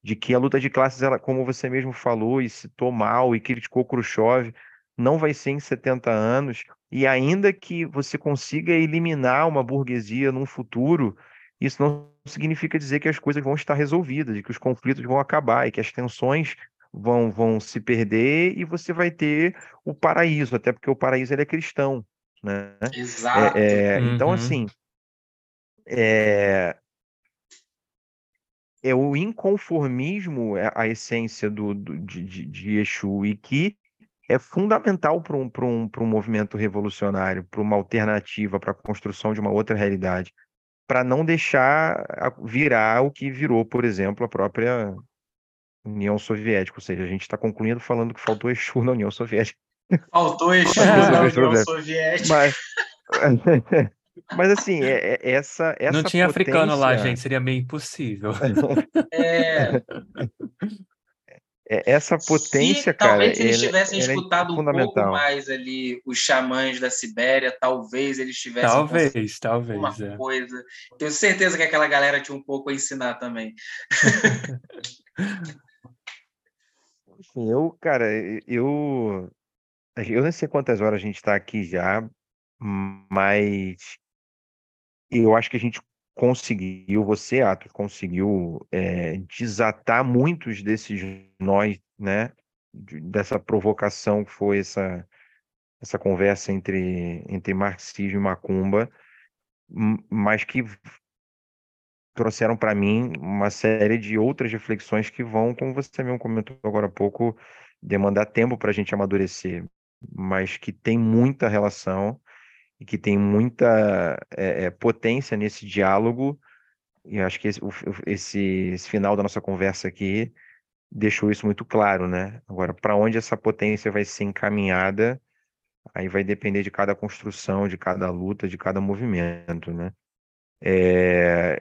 de que a luta de classes, ela, como você mesmo falou e citou mal e criticou Khrushchev, não vai ser em 70 anos, e ainda que você consiga eliminar uma burguesia num futuro, isso não significa dizer que as coisas vão estar resolvidas, e que os conflitos vão acabar, e que as tensões vão, vão se perder e você vai ter o paraíso, até porque o paraíso ele é cristão, né? Exato. É, é, então, uhum. assim, é, é o inconformismo é a essência do, do de, de, de Exu e que é fundamental para um, um, um movimento revolucionário, para uma alternativa, para a construção de uma outra realidade, para não deixar virar o que virou, por exemplo, a própria União Soviética, ou seja, a gente está concluindo falando que faltou Exu na União Soviética. Faltou Exu (laughs) na União Soviética. Mas, (laughs) mas assim, é, é, essa, essa Não tinha potência... africano lá, gente, seria meio impossível. (laughs) É... é essa potência, se, cara. Talvez se eles tivessem escutado um pouco mais ali os xamãs da Sibéria, talvez eles tivessem. Talvez, talvez. Uma é. coisa. Tenho certeza que aquela galera tinha um pouco a ensinar também. Enfim, (laughs) eu, cara, eu. Eu não sei quantas horas a gente está aqui já, mas eu acho que a gente conseguiu, você, Atos, conseguiu é, desatar muitos desses nós, né? Dessa provocação que foi essa, essa conversa entre, entre marxismo e macumba, mas que trouxeram para mim uma série de outras reflexões que vão, como você mesmo comentou agora há pouco, demandar tempo para a gente amadurecer, mas que tem muita relação e que tem muita é, potência nesse diálogo. E acho que esse, esse, esse final da nossa conversa aqui deixou isso muito claro, né? Agora, para onde essa potência vai ser encaminhada, aí vai depender de cada construção, de cada luta, de cada movimento, né? É,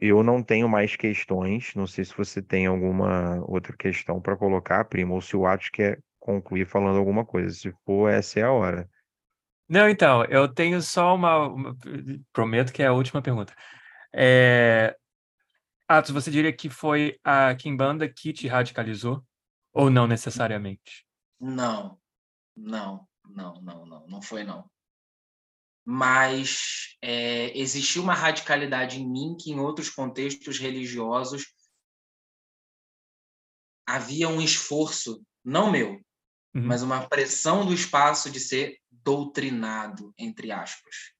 eu não tenho mais questões. Não sei se você tem alguma outra questão para colocar, primo, ou se o Atos quer concluir falando alguma coisa. Se for, essa é a hora. Não, então, eu tenho só uma, uma- Prometo que é a última pergunta. É... Atos, você diria que foi a Kimbanda que te radicalizou? Ou não necessariamente? Não, não, não, não, não, não foi não mas é, existiu uma radicalidade em mim que, em outros contextos religiosos, havia um esforço, não meu, uhum. mas uma pressão do espaço de ser doutrinado, entre aspas.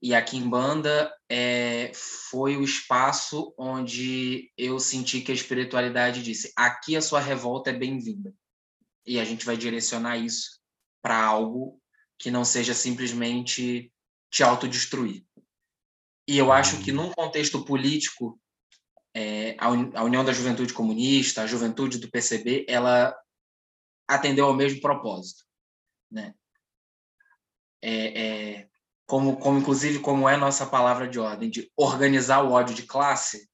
E aqui em Banda é, foi o espaço onde eu senti que a espiritualidade disse: aqui a sua revolta é bem-vinda. e a gente vai direcionar isso para algo que não seja simplesmente te autodestruir. E eu acho que num contexto político, é, a, a União da Juventude Comunista, a Juventude do PCB, ela atendeu ao mesmo propósito, né? É, é, como, como inclusive como é nossa palavra de ordem de organizar o ódio de classe,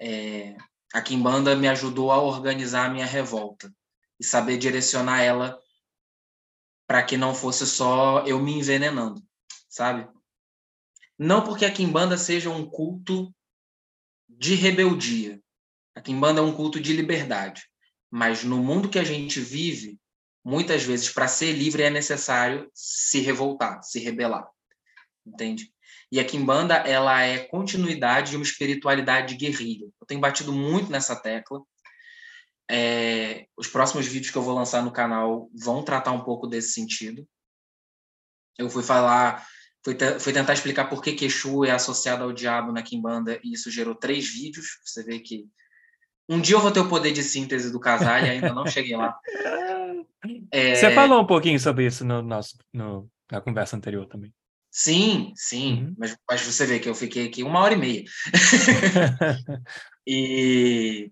é, a Kimbanda me ajudou a organizar a minha revolta e saber direcionar ela para que não fosse só eu me envenenando, sabe? Não porque a Kimbanda seja um culto de rebeldia. A Kimbanda é um culto de liberdade. Mas no mundo que a gente vive, muitas vezes, para ser livre, é necessário se revoltar, se rebelar. Entende? E a Kimbanda, ela é continuidade de uma espiritualidade guerrilha. Eu tenho batido muito nessa tecla. É, os próximos vídeos que eu vou lançar no canal vão tratar um pouco desse sentido. Eu fui falar, fui, fui tentar explicar por que Queixu é associado ao diabo na Kimbanda e isso gerou três vídeos. Você vê que um dia eu vou ter o poder de síntese do casal e ainda não cheguei lá. (laughs) É... Você falou um pouquinho sobre isso no nosso, no, na conversa anterior também. Sim, sim, uhum. mas, mas você vê que eu fiquei aqui uma hora e meia. (laughs) e,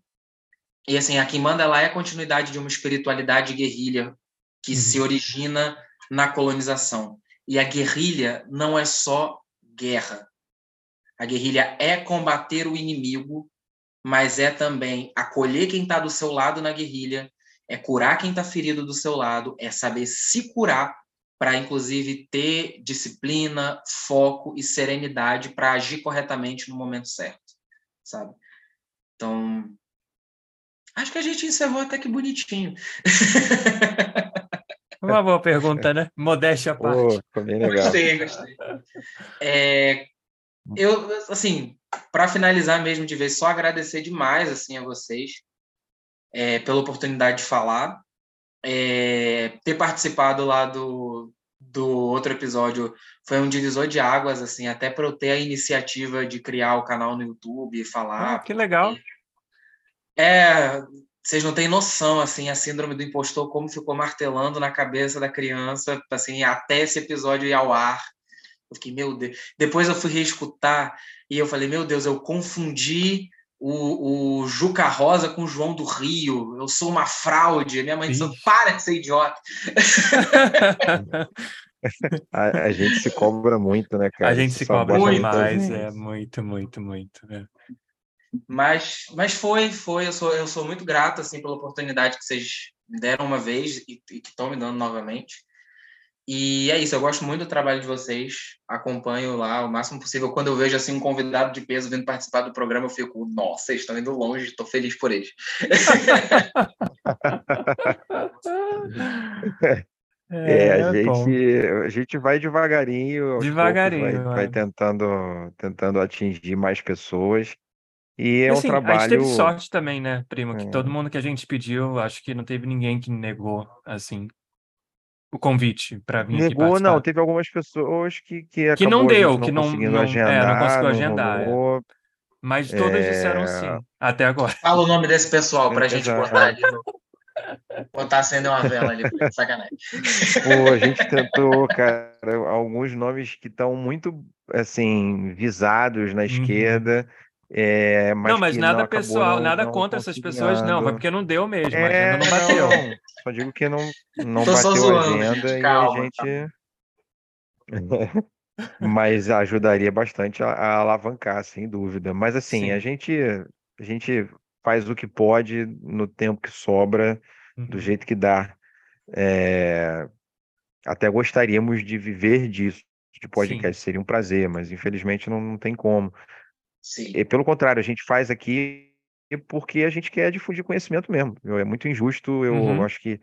e assim, a Kimbanda lá é a continuidade de uma espiritualidade guerrilha que uhum. se origina na colonização. E a guerrilha não é só guerra. A guerrilha é combater o inimigo mas é também acolher quem está do seu lado na guerrilha, é curar quem está ferido do seu lado, é saber se curar para, inclusive, ter disciplina, foco e serenidade para agir corretamente no momento certo, sabe? Então, acho que a gente encerrou até que bonitinho. (laughs) Uma boa pergunta, né? Modéstia à parte. Oh, ficou bem legal. Gostei, gostei. É, eu, assim, para finalizar mesmo de vez, só agradecer demais assim a vocês é, pela oportunidade de falar, é, ter participado lá do, do outro episódio foi um divisor de águas, assim, até para eu ter a iniciativa de criar o canal no YouTube e falar. Ah, que legal. É, vocês não têm noção, assim, a síndrome do impostor, como ficou martelando na cabeça da criança, assim, até esse episódio ir ao ar. Eu fiquei, meu Deus. Depois eu fui reescutar e eu falei, meu Deus, eu confundi o, o Juca Rosa com o João do Rio. Eu sou uma fraude. Minha mãe disse, para de ser idiota. (laughs) a, a, gente se cobra muito, né, cara? A gente se cobra demais, é muito, muito, muito. É. Mas, mas foi, foi. Eu sou, eu sou muito grato assim pela oportunidade que vocês me deram uma vez e, e que estão me dando novamente. E é isso, eu gosto muito do trabalho de vocês, acompanho lá o máximo possível. Quando eu vejo assim um convidado de peso vindo participar do programa, eu fico, nossa, eles estão indo longe, estou feliz por eles. (laughs) É, é, a, gente, a gente vai devagarinho, devagarinho, vai, vai, tentando, tentando atingir mais pessoas. E é assim, um trabalho. A gente teve sorte também, né, primo? Que é. todo mundo que a gente pediu, acho que não teve ninguém que negou, assim o convite para vir aqui Negou, não, teve algumas pessoas que, que Que não deu, não que não, conseguindo não, agendar, é, não conseguiu não agendar. é. rolou. Mas todas disseram sim, É, até agora. (laughs) Fala o nome desse pessoal para a gente botar ali no... Botar acender uma vela ali, sacanagem. (laughs) Pô, a gente tentou, cara, alguns nomes que estão muito, assim, visados na Uhum. esquerda, é, mas Não, mas que nada não pessoal, não, nada não contra essas pessoas, não. Foi conciliando. porque não deu mesmo, É, não bateu. não. Só digo que não, não bateu a agenda gente, e calma, a gente. Mas ajudaria bastante a, a alavancar, sem dúvida. Mas assim, a Sim. gente, a gente faz o que pode no tempo que sobra, do Uhum. jeito que dá. É, até gostaríamos de viver disso, de Sim. podcast, seria um prazer, mas infelizmente não, não tem como. Sim. E, pelo contrário, a gente faz aqui porque a gente quer difundir conhecimento mesmo. É muito injusto, eu Uhum. acho que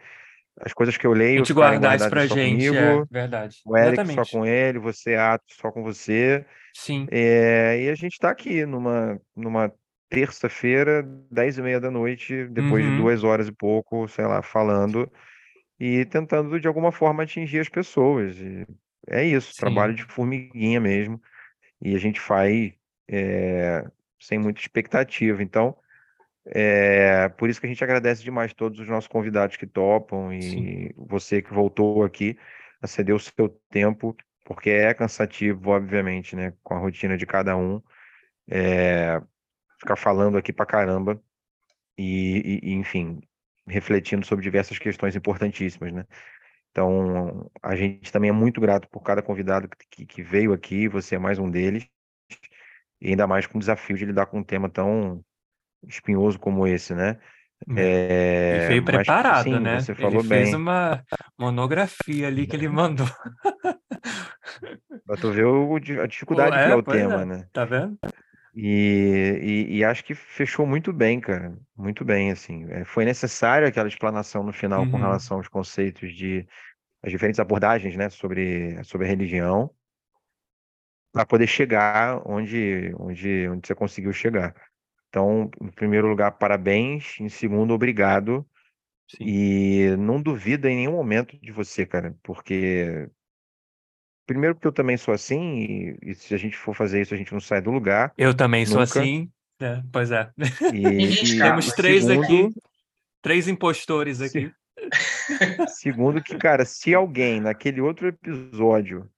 as coisas que eu A leio gente ficarem guardar isso pra só gente, é comigo, verdade. o Eric só Exatamente. com ele, você, Ato, só com você. Sim. É, e a gente está aqui numa, numa terça-feira, dez e meia da noite, depois de Uhum. duas horas e pouco, sei lá, falando e tentando de alguma forma atingir as pessoas. E é isso, trabalho Sim. de formiguinha mesmo. E a gente faz é, sem muita expectativa. Então, É, por isso que a gente agradece demais todos os nossos convidados que topam e Sim. você que voltou aqui a ceder o seu tempo, porque é cansativo, obviamente, né? Com a rotina de cada um. É, ficar falando aqui pra caramba e, e, enfim, refletindo sobre diversas questões importantíssimas, né? Então, a gente também é muito grato por cada convidado que, que veio aqui, você é mais um deles, e ainda mais com o desafio de lidar com um tema tão espinhoso como esse, né? É, e veio mas, preparado, sim, né? Você falou ele bem. fez uma monografia ali que ele mandou. Pra tu ver o, a dificuldade é, que é o tema, é. né? Tá vendo? E, e, e, acho que fechou muito bem, cara. Muito bem, assim. É, foi necessário aquela explanação no final uhum. com relação aos conceitos de as diferentes abordagens, né, sobre, sobre a religião, para poder chegar onde, onde, onde você conseguiu chegar. Então, em primeiro lugar, parabéns. Em segundo, obrigado. Sim. E não duvido em nenhum momento de você, cara, porque Primeiro porque eu também sou assim, e, e, se a gente for fazer isso, a gente não sai do lugar. Eu também nunca. sou assim. É, pois é. E, (laughs) (laughs) e temos três segundo, aqui, três impostores aqui. (laughs) Segundo que, cara, se alguém naquele outro episódio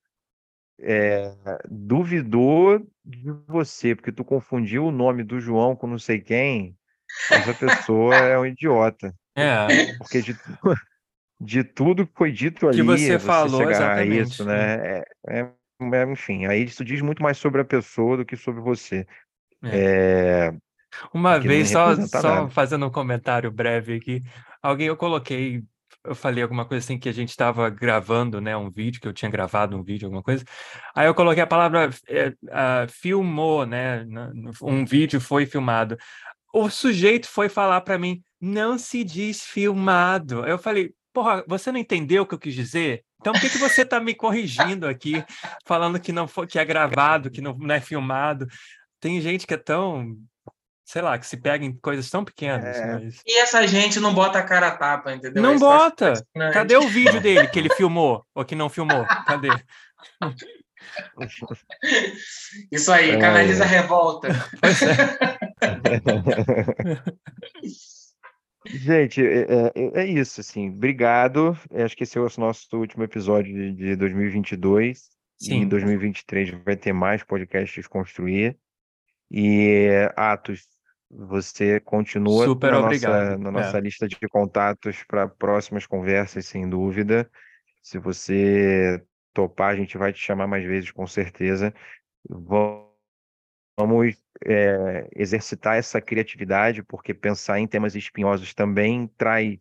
é, duvidou de você, porque tu confundiu o nome do João com não sei quem, essa pessoa é um idiota. É. Porque de, de tudo que foi dito ali, que você, você falou exatamente. isso, né? É, é, é, enfim, aí isso diz muito mais sobre a pessoa do que sobre você. É. Uma vez, só, só fazendo um comentário breve aqui, alguém eu coloquei, eu falei alguma coisa assim que a gente estava gravando, né, um vídeo, que eu tinha gravado um vídeo, alguma coisa, aí eu coloquei a palavra é, filmou, né, um vídeo foi filmado. O sujeito foi falar para mim, não se diz filmado. Eu falei, porra, você não entendeu o que eu quis dizer? Então por que, que você está me corrigindo aqui, falando que não foi, que é gravado, que não, não é filmado? Tem gente que é tão, sei lá, que se pega em coisas tão pequenas. É. Mas... E essa gente não bota a cara a tapa, entendeu? Não bota! Cadê o vídeo dele que ele filmou ou que não filmou? Cadê? (laughs) Isso aí, é. canaliza a revolta. Pois é. (laughs) Gente, é, é, é, isso, assim, obrigado. Acho que esse é o nosso último episódio de, de 2022. Sim. E em 2023 vai ter mais podcasts construir. E Atos, você continua Super na, obrigado. nossa, na nossa é. lista de contatos para próximas conversas, sem dúvida. Se você topar, a gente vai te chamar mais vezes, com certeza. Vamos é, exercitar essa criatividade, porque pensar em temas espinhosos também traz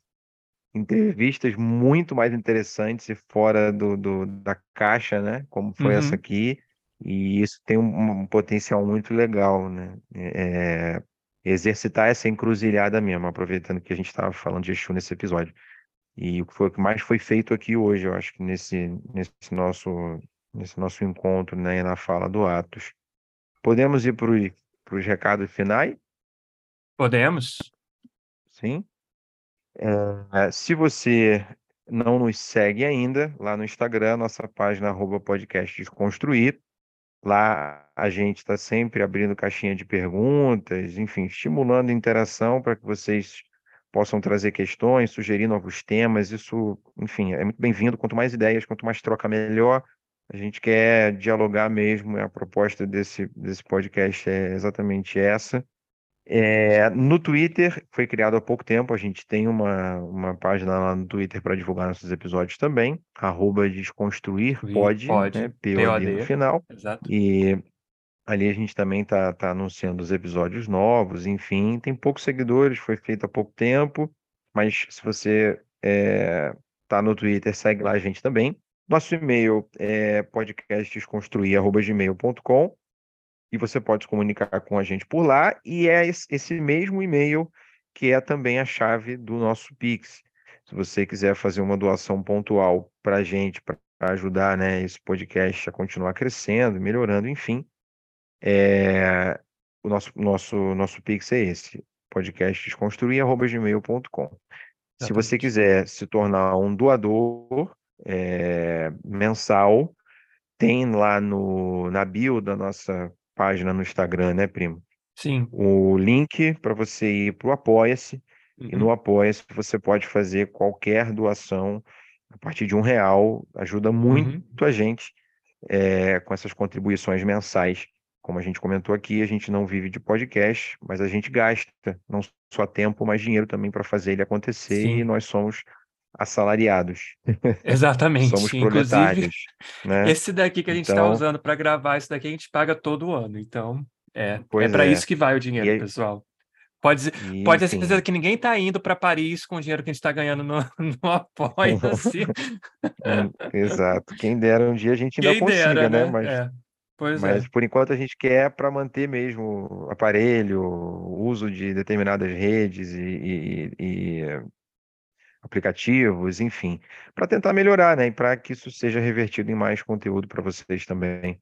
entrevistas muito mais interessantes e fora do, do da caixa, né? Como foi uhum. essa aqui. E isso tem um, um potencial muito legal, né? É, exercitar essa encruzilhada mesmo, aproveitando que a gente estava falando de Exu nesse episódio. E o que foi o que mais foi feito aqui hoje, eu acho que nesse, nesse nosso nesse nosso encontro, né, na fala do Atos. Podemos ir para os recados finais? Podemos. Sim. É, se você não nos segue ainda, lá no Instagram, nossa página arroba podcast Desconstruir. Lá a gente está sempre abrindo caixinha de perguntas, enfim, estimulando interação para que vocês possam trazer questões, sugerir novos temas. Isso, enfim, é muito bem-vindo. Quanto mais ideias, quanto mais troca, melhor. A gente quer dialogar mesmo, a proposta desse, desse podcast é exatamente essa. É, no Twitter, foi criado há pouco tempo, a gente tem uma, uma página lá no Twitter para divulgar nossos episódios também, arroba desconstruir, pode, pode né, POD no final. Exato. E ali a gente também está tá anunciando os episódios novos, enfim, tem poucos seguidores, foi feito há pouco tempo, mas se você está é, tá no Twitter, segue lá a gente também. Nosso e-mail é podcastdesconstruir.gmail.com e você pode se comunicar com a gente por lá. E é esse mesmo e-mail que é também a chave do nosso Pix. Se você quiser fazer uma doação pontual para a gente, para ajudar né, esse podcast a continuar crescendo, melhorando, enfim, é... o nosso, nosso, nosso Pix é esse, podcastdesconstruir.gmail.com. Se você quiser se tornar um doador, é, mensal. Tem lá no, na bio da nossa página no Instagram, né, primo? Sim. o link para você ir para o Apoia-se. E no Uhum. Apoia-se você pode fazer qualquer doação a partir de um real. Ajuda muito Uhum. a gente é, com essas contribuições mensais. Como a gente comentou aqui, a gente não vive de podcast, mas a gente gasta não só tempo, mas dinheiro também para fazer ele acontecer. E Sim. nós somos assalariados, Exatamente. (laughs) somos Inclusive, proletários, né? esse daqui que a gente está Então, usando para gravar, esse daqui a gente paga todo ano. Então, é, é para é. isso que vai o dinheiro, aí- pessoal. Pode, e, pode ter certeza que ninguém está indo para Paris com o dinheiro que a gente está ganhando no, (laughs) no Apoia-se. (laughs) hum, exato. Quem dera um dia a gente ainda Quem consiga, dera, né? né? Mas É. Pois é. Mas por enquanto a gente quer para manter mesmo o aparelho, o uso de determinadas redes e, e- e, aplicativos, enfim, para tentar melhorar, né? E para que isso seja revertido em mais conteúdo para vocês também.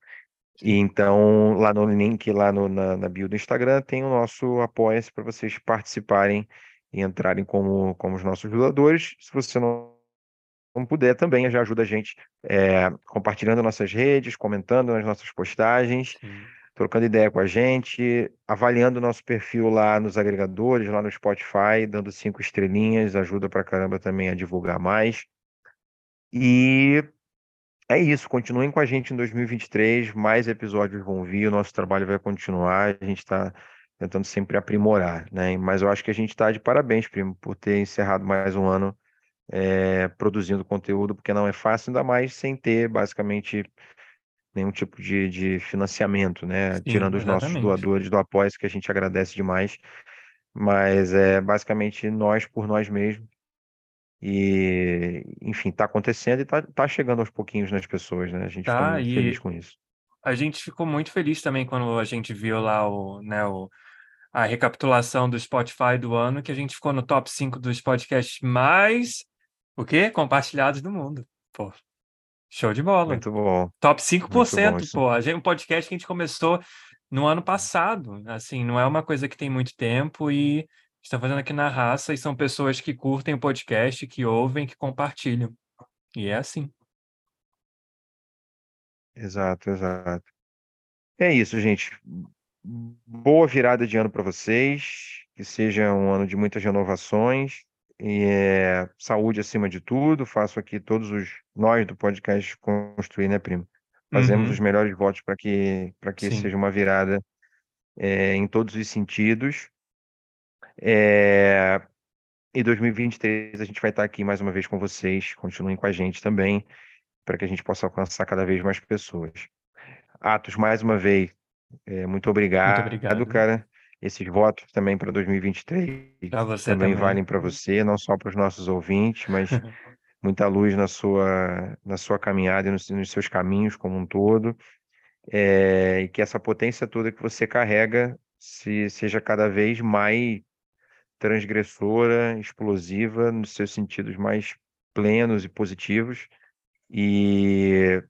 E então, lá no link, lá no- na, na bio do Instagram, tem o nosso Apoia-se para vocês participarem e entrarem como, como os nossos doadores. Se você não, puder, também já ajuda a gente é, compartilhando nossas redes, comentando nas nossas postagens Sim. Trocando ideia com a gente, avaliando o nosso perfil lá nos agregadores, lá no Spotify, dando cinco estrelinhas, ajuda pra caramba também a divulgar mais. E é isso, continuem com a gente em 2023, mais episódios vão vir, o nosso trabalho vai continuar, a gente está tentando sempre aprimorar, né? Mas eu acho que a gente está de parabéns, primo, por ter encerrado mais um ano eh, produzindo conteúdo, porque não é fácil, ainda mais sem ter basicamente nenhum tipo de, de financiamento, né? Sim, Tirando os nossos exatamente. doadores do apoia que a gente agradece demais, mas é basicamente nós por nós mesmos. E, enfim, tá acontecendo e tá, tá chegando aos pouquinhos nas pessoas, né? A gente fica Tá, muito feliz com isso. a gente ficou muito feliz também quando a gente viu lá o, né, o, a recapitulação do Spotify do ano, que a gente ficou no top 5 dos podcasts mais, o quê? Compartilhados do mundo. Pô, show de bola. Muito bom, Top muito bom 5%, isso. pô. A gente, um podcast que a gente começou no ano passado. Assim, não é uma coisa que tem muito tempo e está fazendo aqui na raça e são pessoas que curtem o podcast, que ouvem, que compartilham. E é assim. Exato, exato. É isso, gente. Boa virada de ano para vocês, que seja um ano de muitas renovações e é, saúde acima de tudo. Faço aqui todos os nós do podcast construir, né, primo? Fazemos os Uhum, melhores votos para que para que sim. seja uma virada é, em todos os sentidos. É, e 2023 a gente vai estar aqui mais uma vez com vocês. Continuem com a gente também, para que a gente possa alcançar cada vez mais pessoas. Atos, mais uma vez, é, muito Muito obrigado, obrigado. cara. Esses votos também para 2023 Para você também também. valem para você, não só para os nossos ouvintes, mas (laughs) muita luz na sua, na sua caminhada e nos, nos seus caminhos como um todo. É, e que essa potência toda que você carrega se, seja cada vez mais transgressora, explosiva, nos seus sentidos mais plenos e positivos. E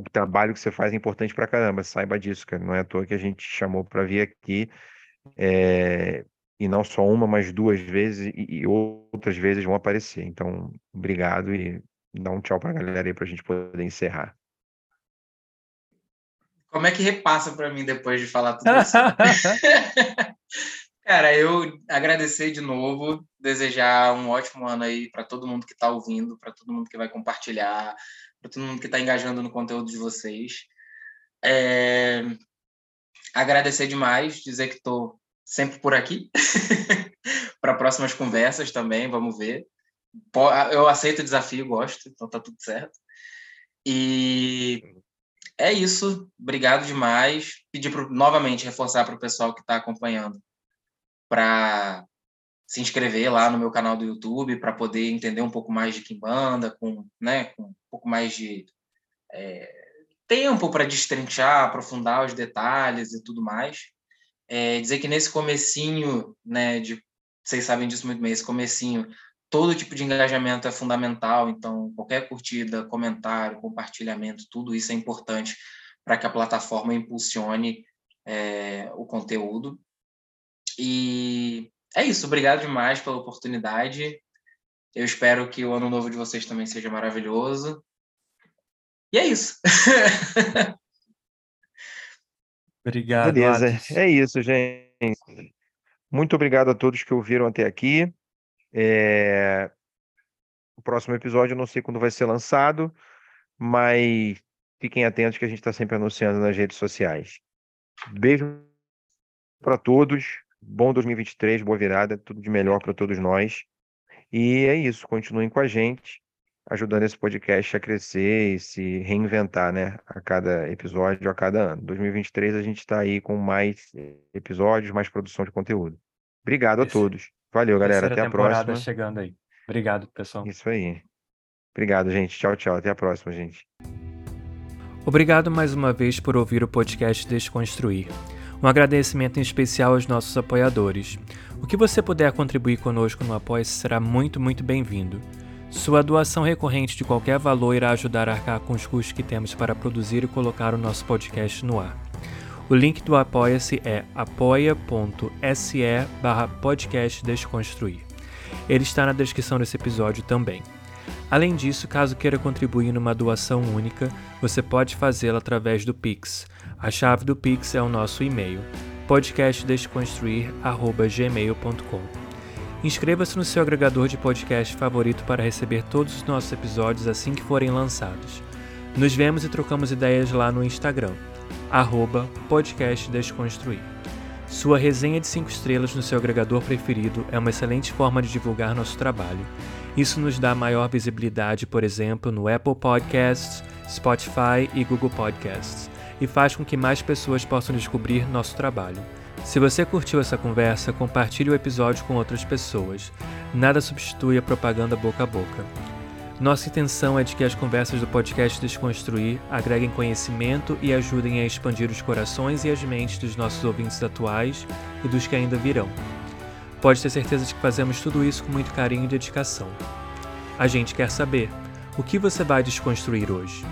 o trabalho que você faz é importante pra caramba, saiba disso, cara. Não é à toa que a gente te chamou para vir aqui, é, e não só uma, mas duas vezes, e, e outras vezes vão aparecer. Então, obrigado e dá um tchau pra galera aí pra gente poder encerrar. Como é que repassa para mim depois de falar tudo isso? (laughs) Cara, eu agradecer de novo, desejar um ótimo ano aí para todo mundo que está ouvindo, para todo mundo que vai compartilhar, para todo mundo que está engajando no conteúdo de vocês. É, Agradecer demais, dizer que estou sempre por aqui (laughs) para próximas conversas também, vamos ver. Eu aceito o desafio, gosto, então tá tudo certo. E é isso, obrigado demais. Pedir pro, novamente, reforçar para o pessoal que está acompanhando para se inscrever lá no meu canal do YouTube para poder entender um pouco mais de Kimbanda, com, né, com um pouco mais de é, tempo para destrinchar, aprofundar os detalhes e tudo mais. É, dizer que nesse comecinho, né, de, vocês sabem disso muito bem, esse comecinho, todo tipo de engajamento é fundamental, então qualquer curtida, comentário, compartilhamento, tudo isso é importante para que a plataforma impulsione é, o conteúdo. E é isso, obrigado demais pela oportunidade. Eu espero que o ano novo de vocês também seja maravilhoso. E é isso. (laughs) Obrigado. Beleza, é isso, gente. Muito obrigado a todos que ouviram até aqui. É... O próximo episódio eu não sei quando vai ser lançado, mas fiquem atentos que a gente está sempre anunciando nas redes sociais. Beijo para todos. Bom 2023, boa virada, tudo de melhor para todos nós. E é isso, continuem com a gente, ajudando esse podcast a crescer e se reinventar, né? A cada episódio, a cada ano. 2023 a gente está aí com mais episódios, mais produção de conteúdo. Obrigado a todos. Valeu, galera. Até a próxima. chegando aí. Obrigado, pessoal. Isso aí. Obrigado, gente. Tchau, tchau. Até a próxima, gente. Obrigado mais uma vez por ouvir o podcast Desconstruir. Um agradecimento em especial aos nossos apoiadores. O que você puder contribuir conosco no apoia será muito, muito bem-vindo. Sua doação recorrente de qualquer valor irá ajudar a arcar com os custos que temos para produzir e colocar o nosso podcast no ar. O link do Apoia-se é apoia.se barra podcast Desconstruir. Ele está na descrição desse episódio também. Além disso, caso queira contribuir numa doação única, você pode fazê-la através do Pix. A chave do Pix é o nosso e-mail, podcastdesconstruir.gmail.com. Inscreva-se no seu agregador de podcast favorito para receber todos os nossos episódios assim que forem lançados. Nos vemos e trocamos ideias lá no Instagram, arroba podcastdesconstruir. Sua resenha de 5 estrelas no seu agregador preferido é uma excelente forma de divulgar nosso trabalho. Isso nos dá maior visibilidade, por exemplo, no Apple Podcasts, Spotify e Google Podcasts, e faz com que mais pessoas possam descobrir nosso trabalho. Se você curtiu essa conversa, compartilhe o episódio com outras pessoas. Nada substitui a propaganda boca a boca. Nossa intenção é de que as conversas do podcast Desconstruir agreguem conhecimento e ajudem a expandir os corações e as mentes dos nossos ouvintes atuais e dos que ainda virão. Pode ter certeza de que fazemos tudo isso com muito carinho e dedicação. A gente quer saber: o que você vai desconstruir hoje?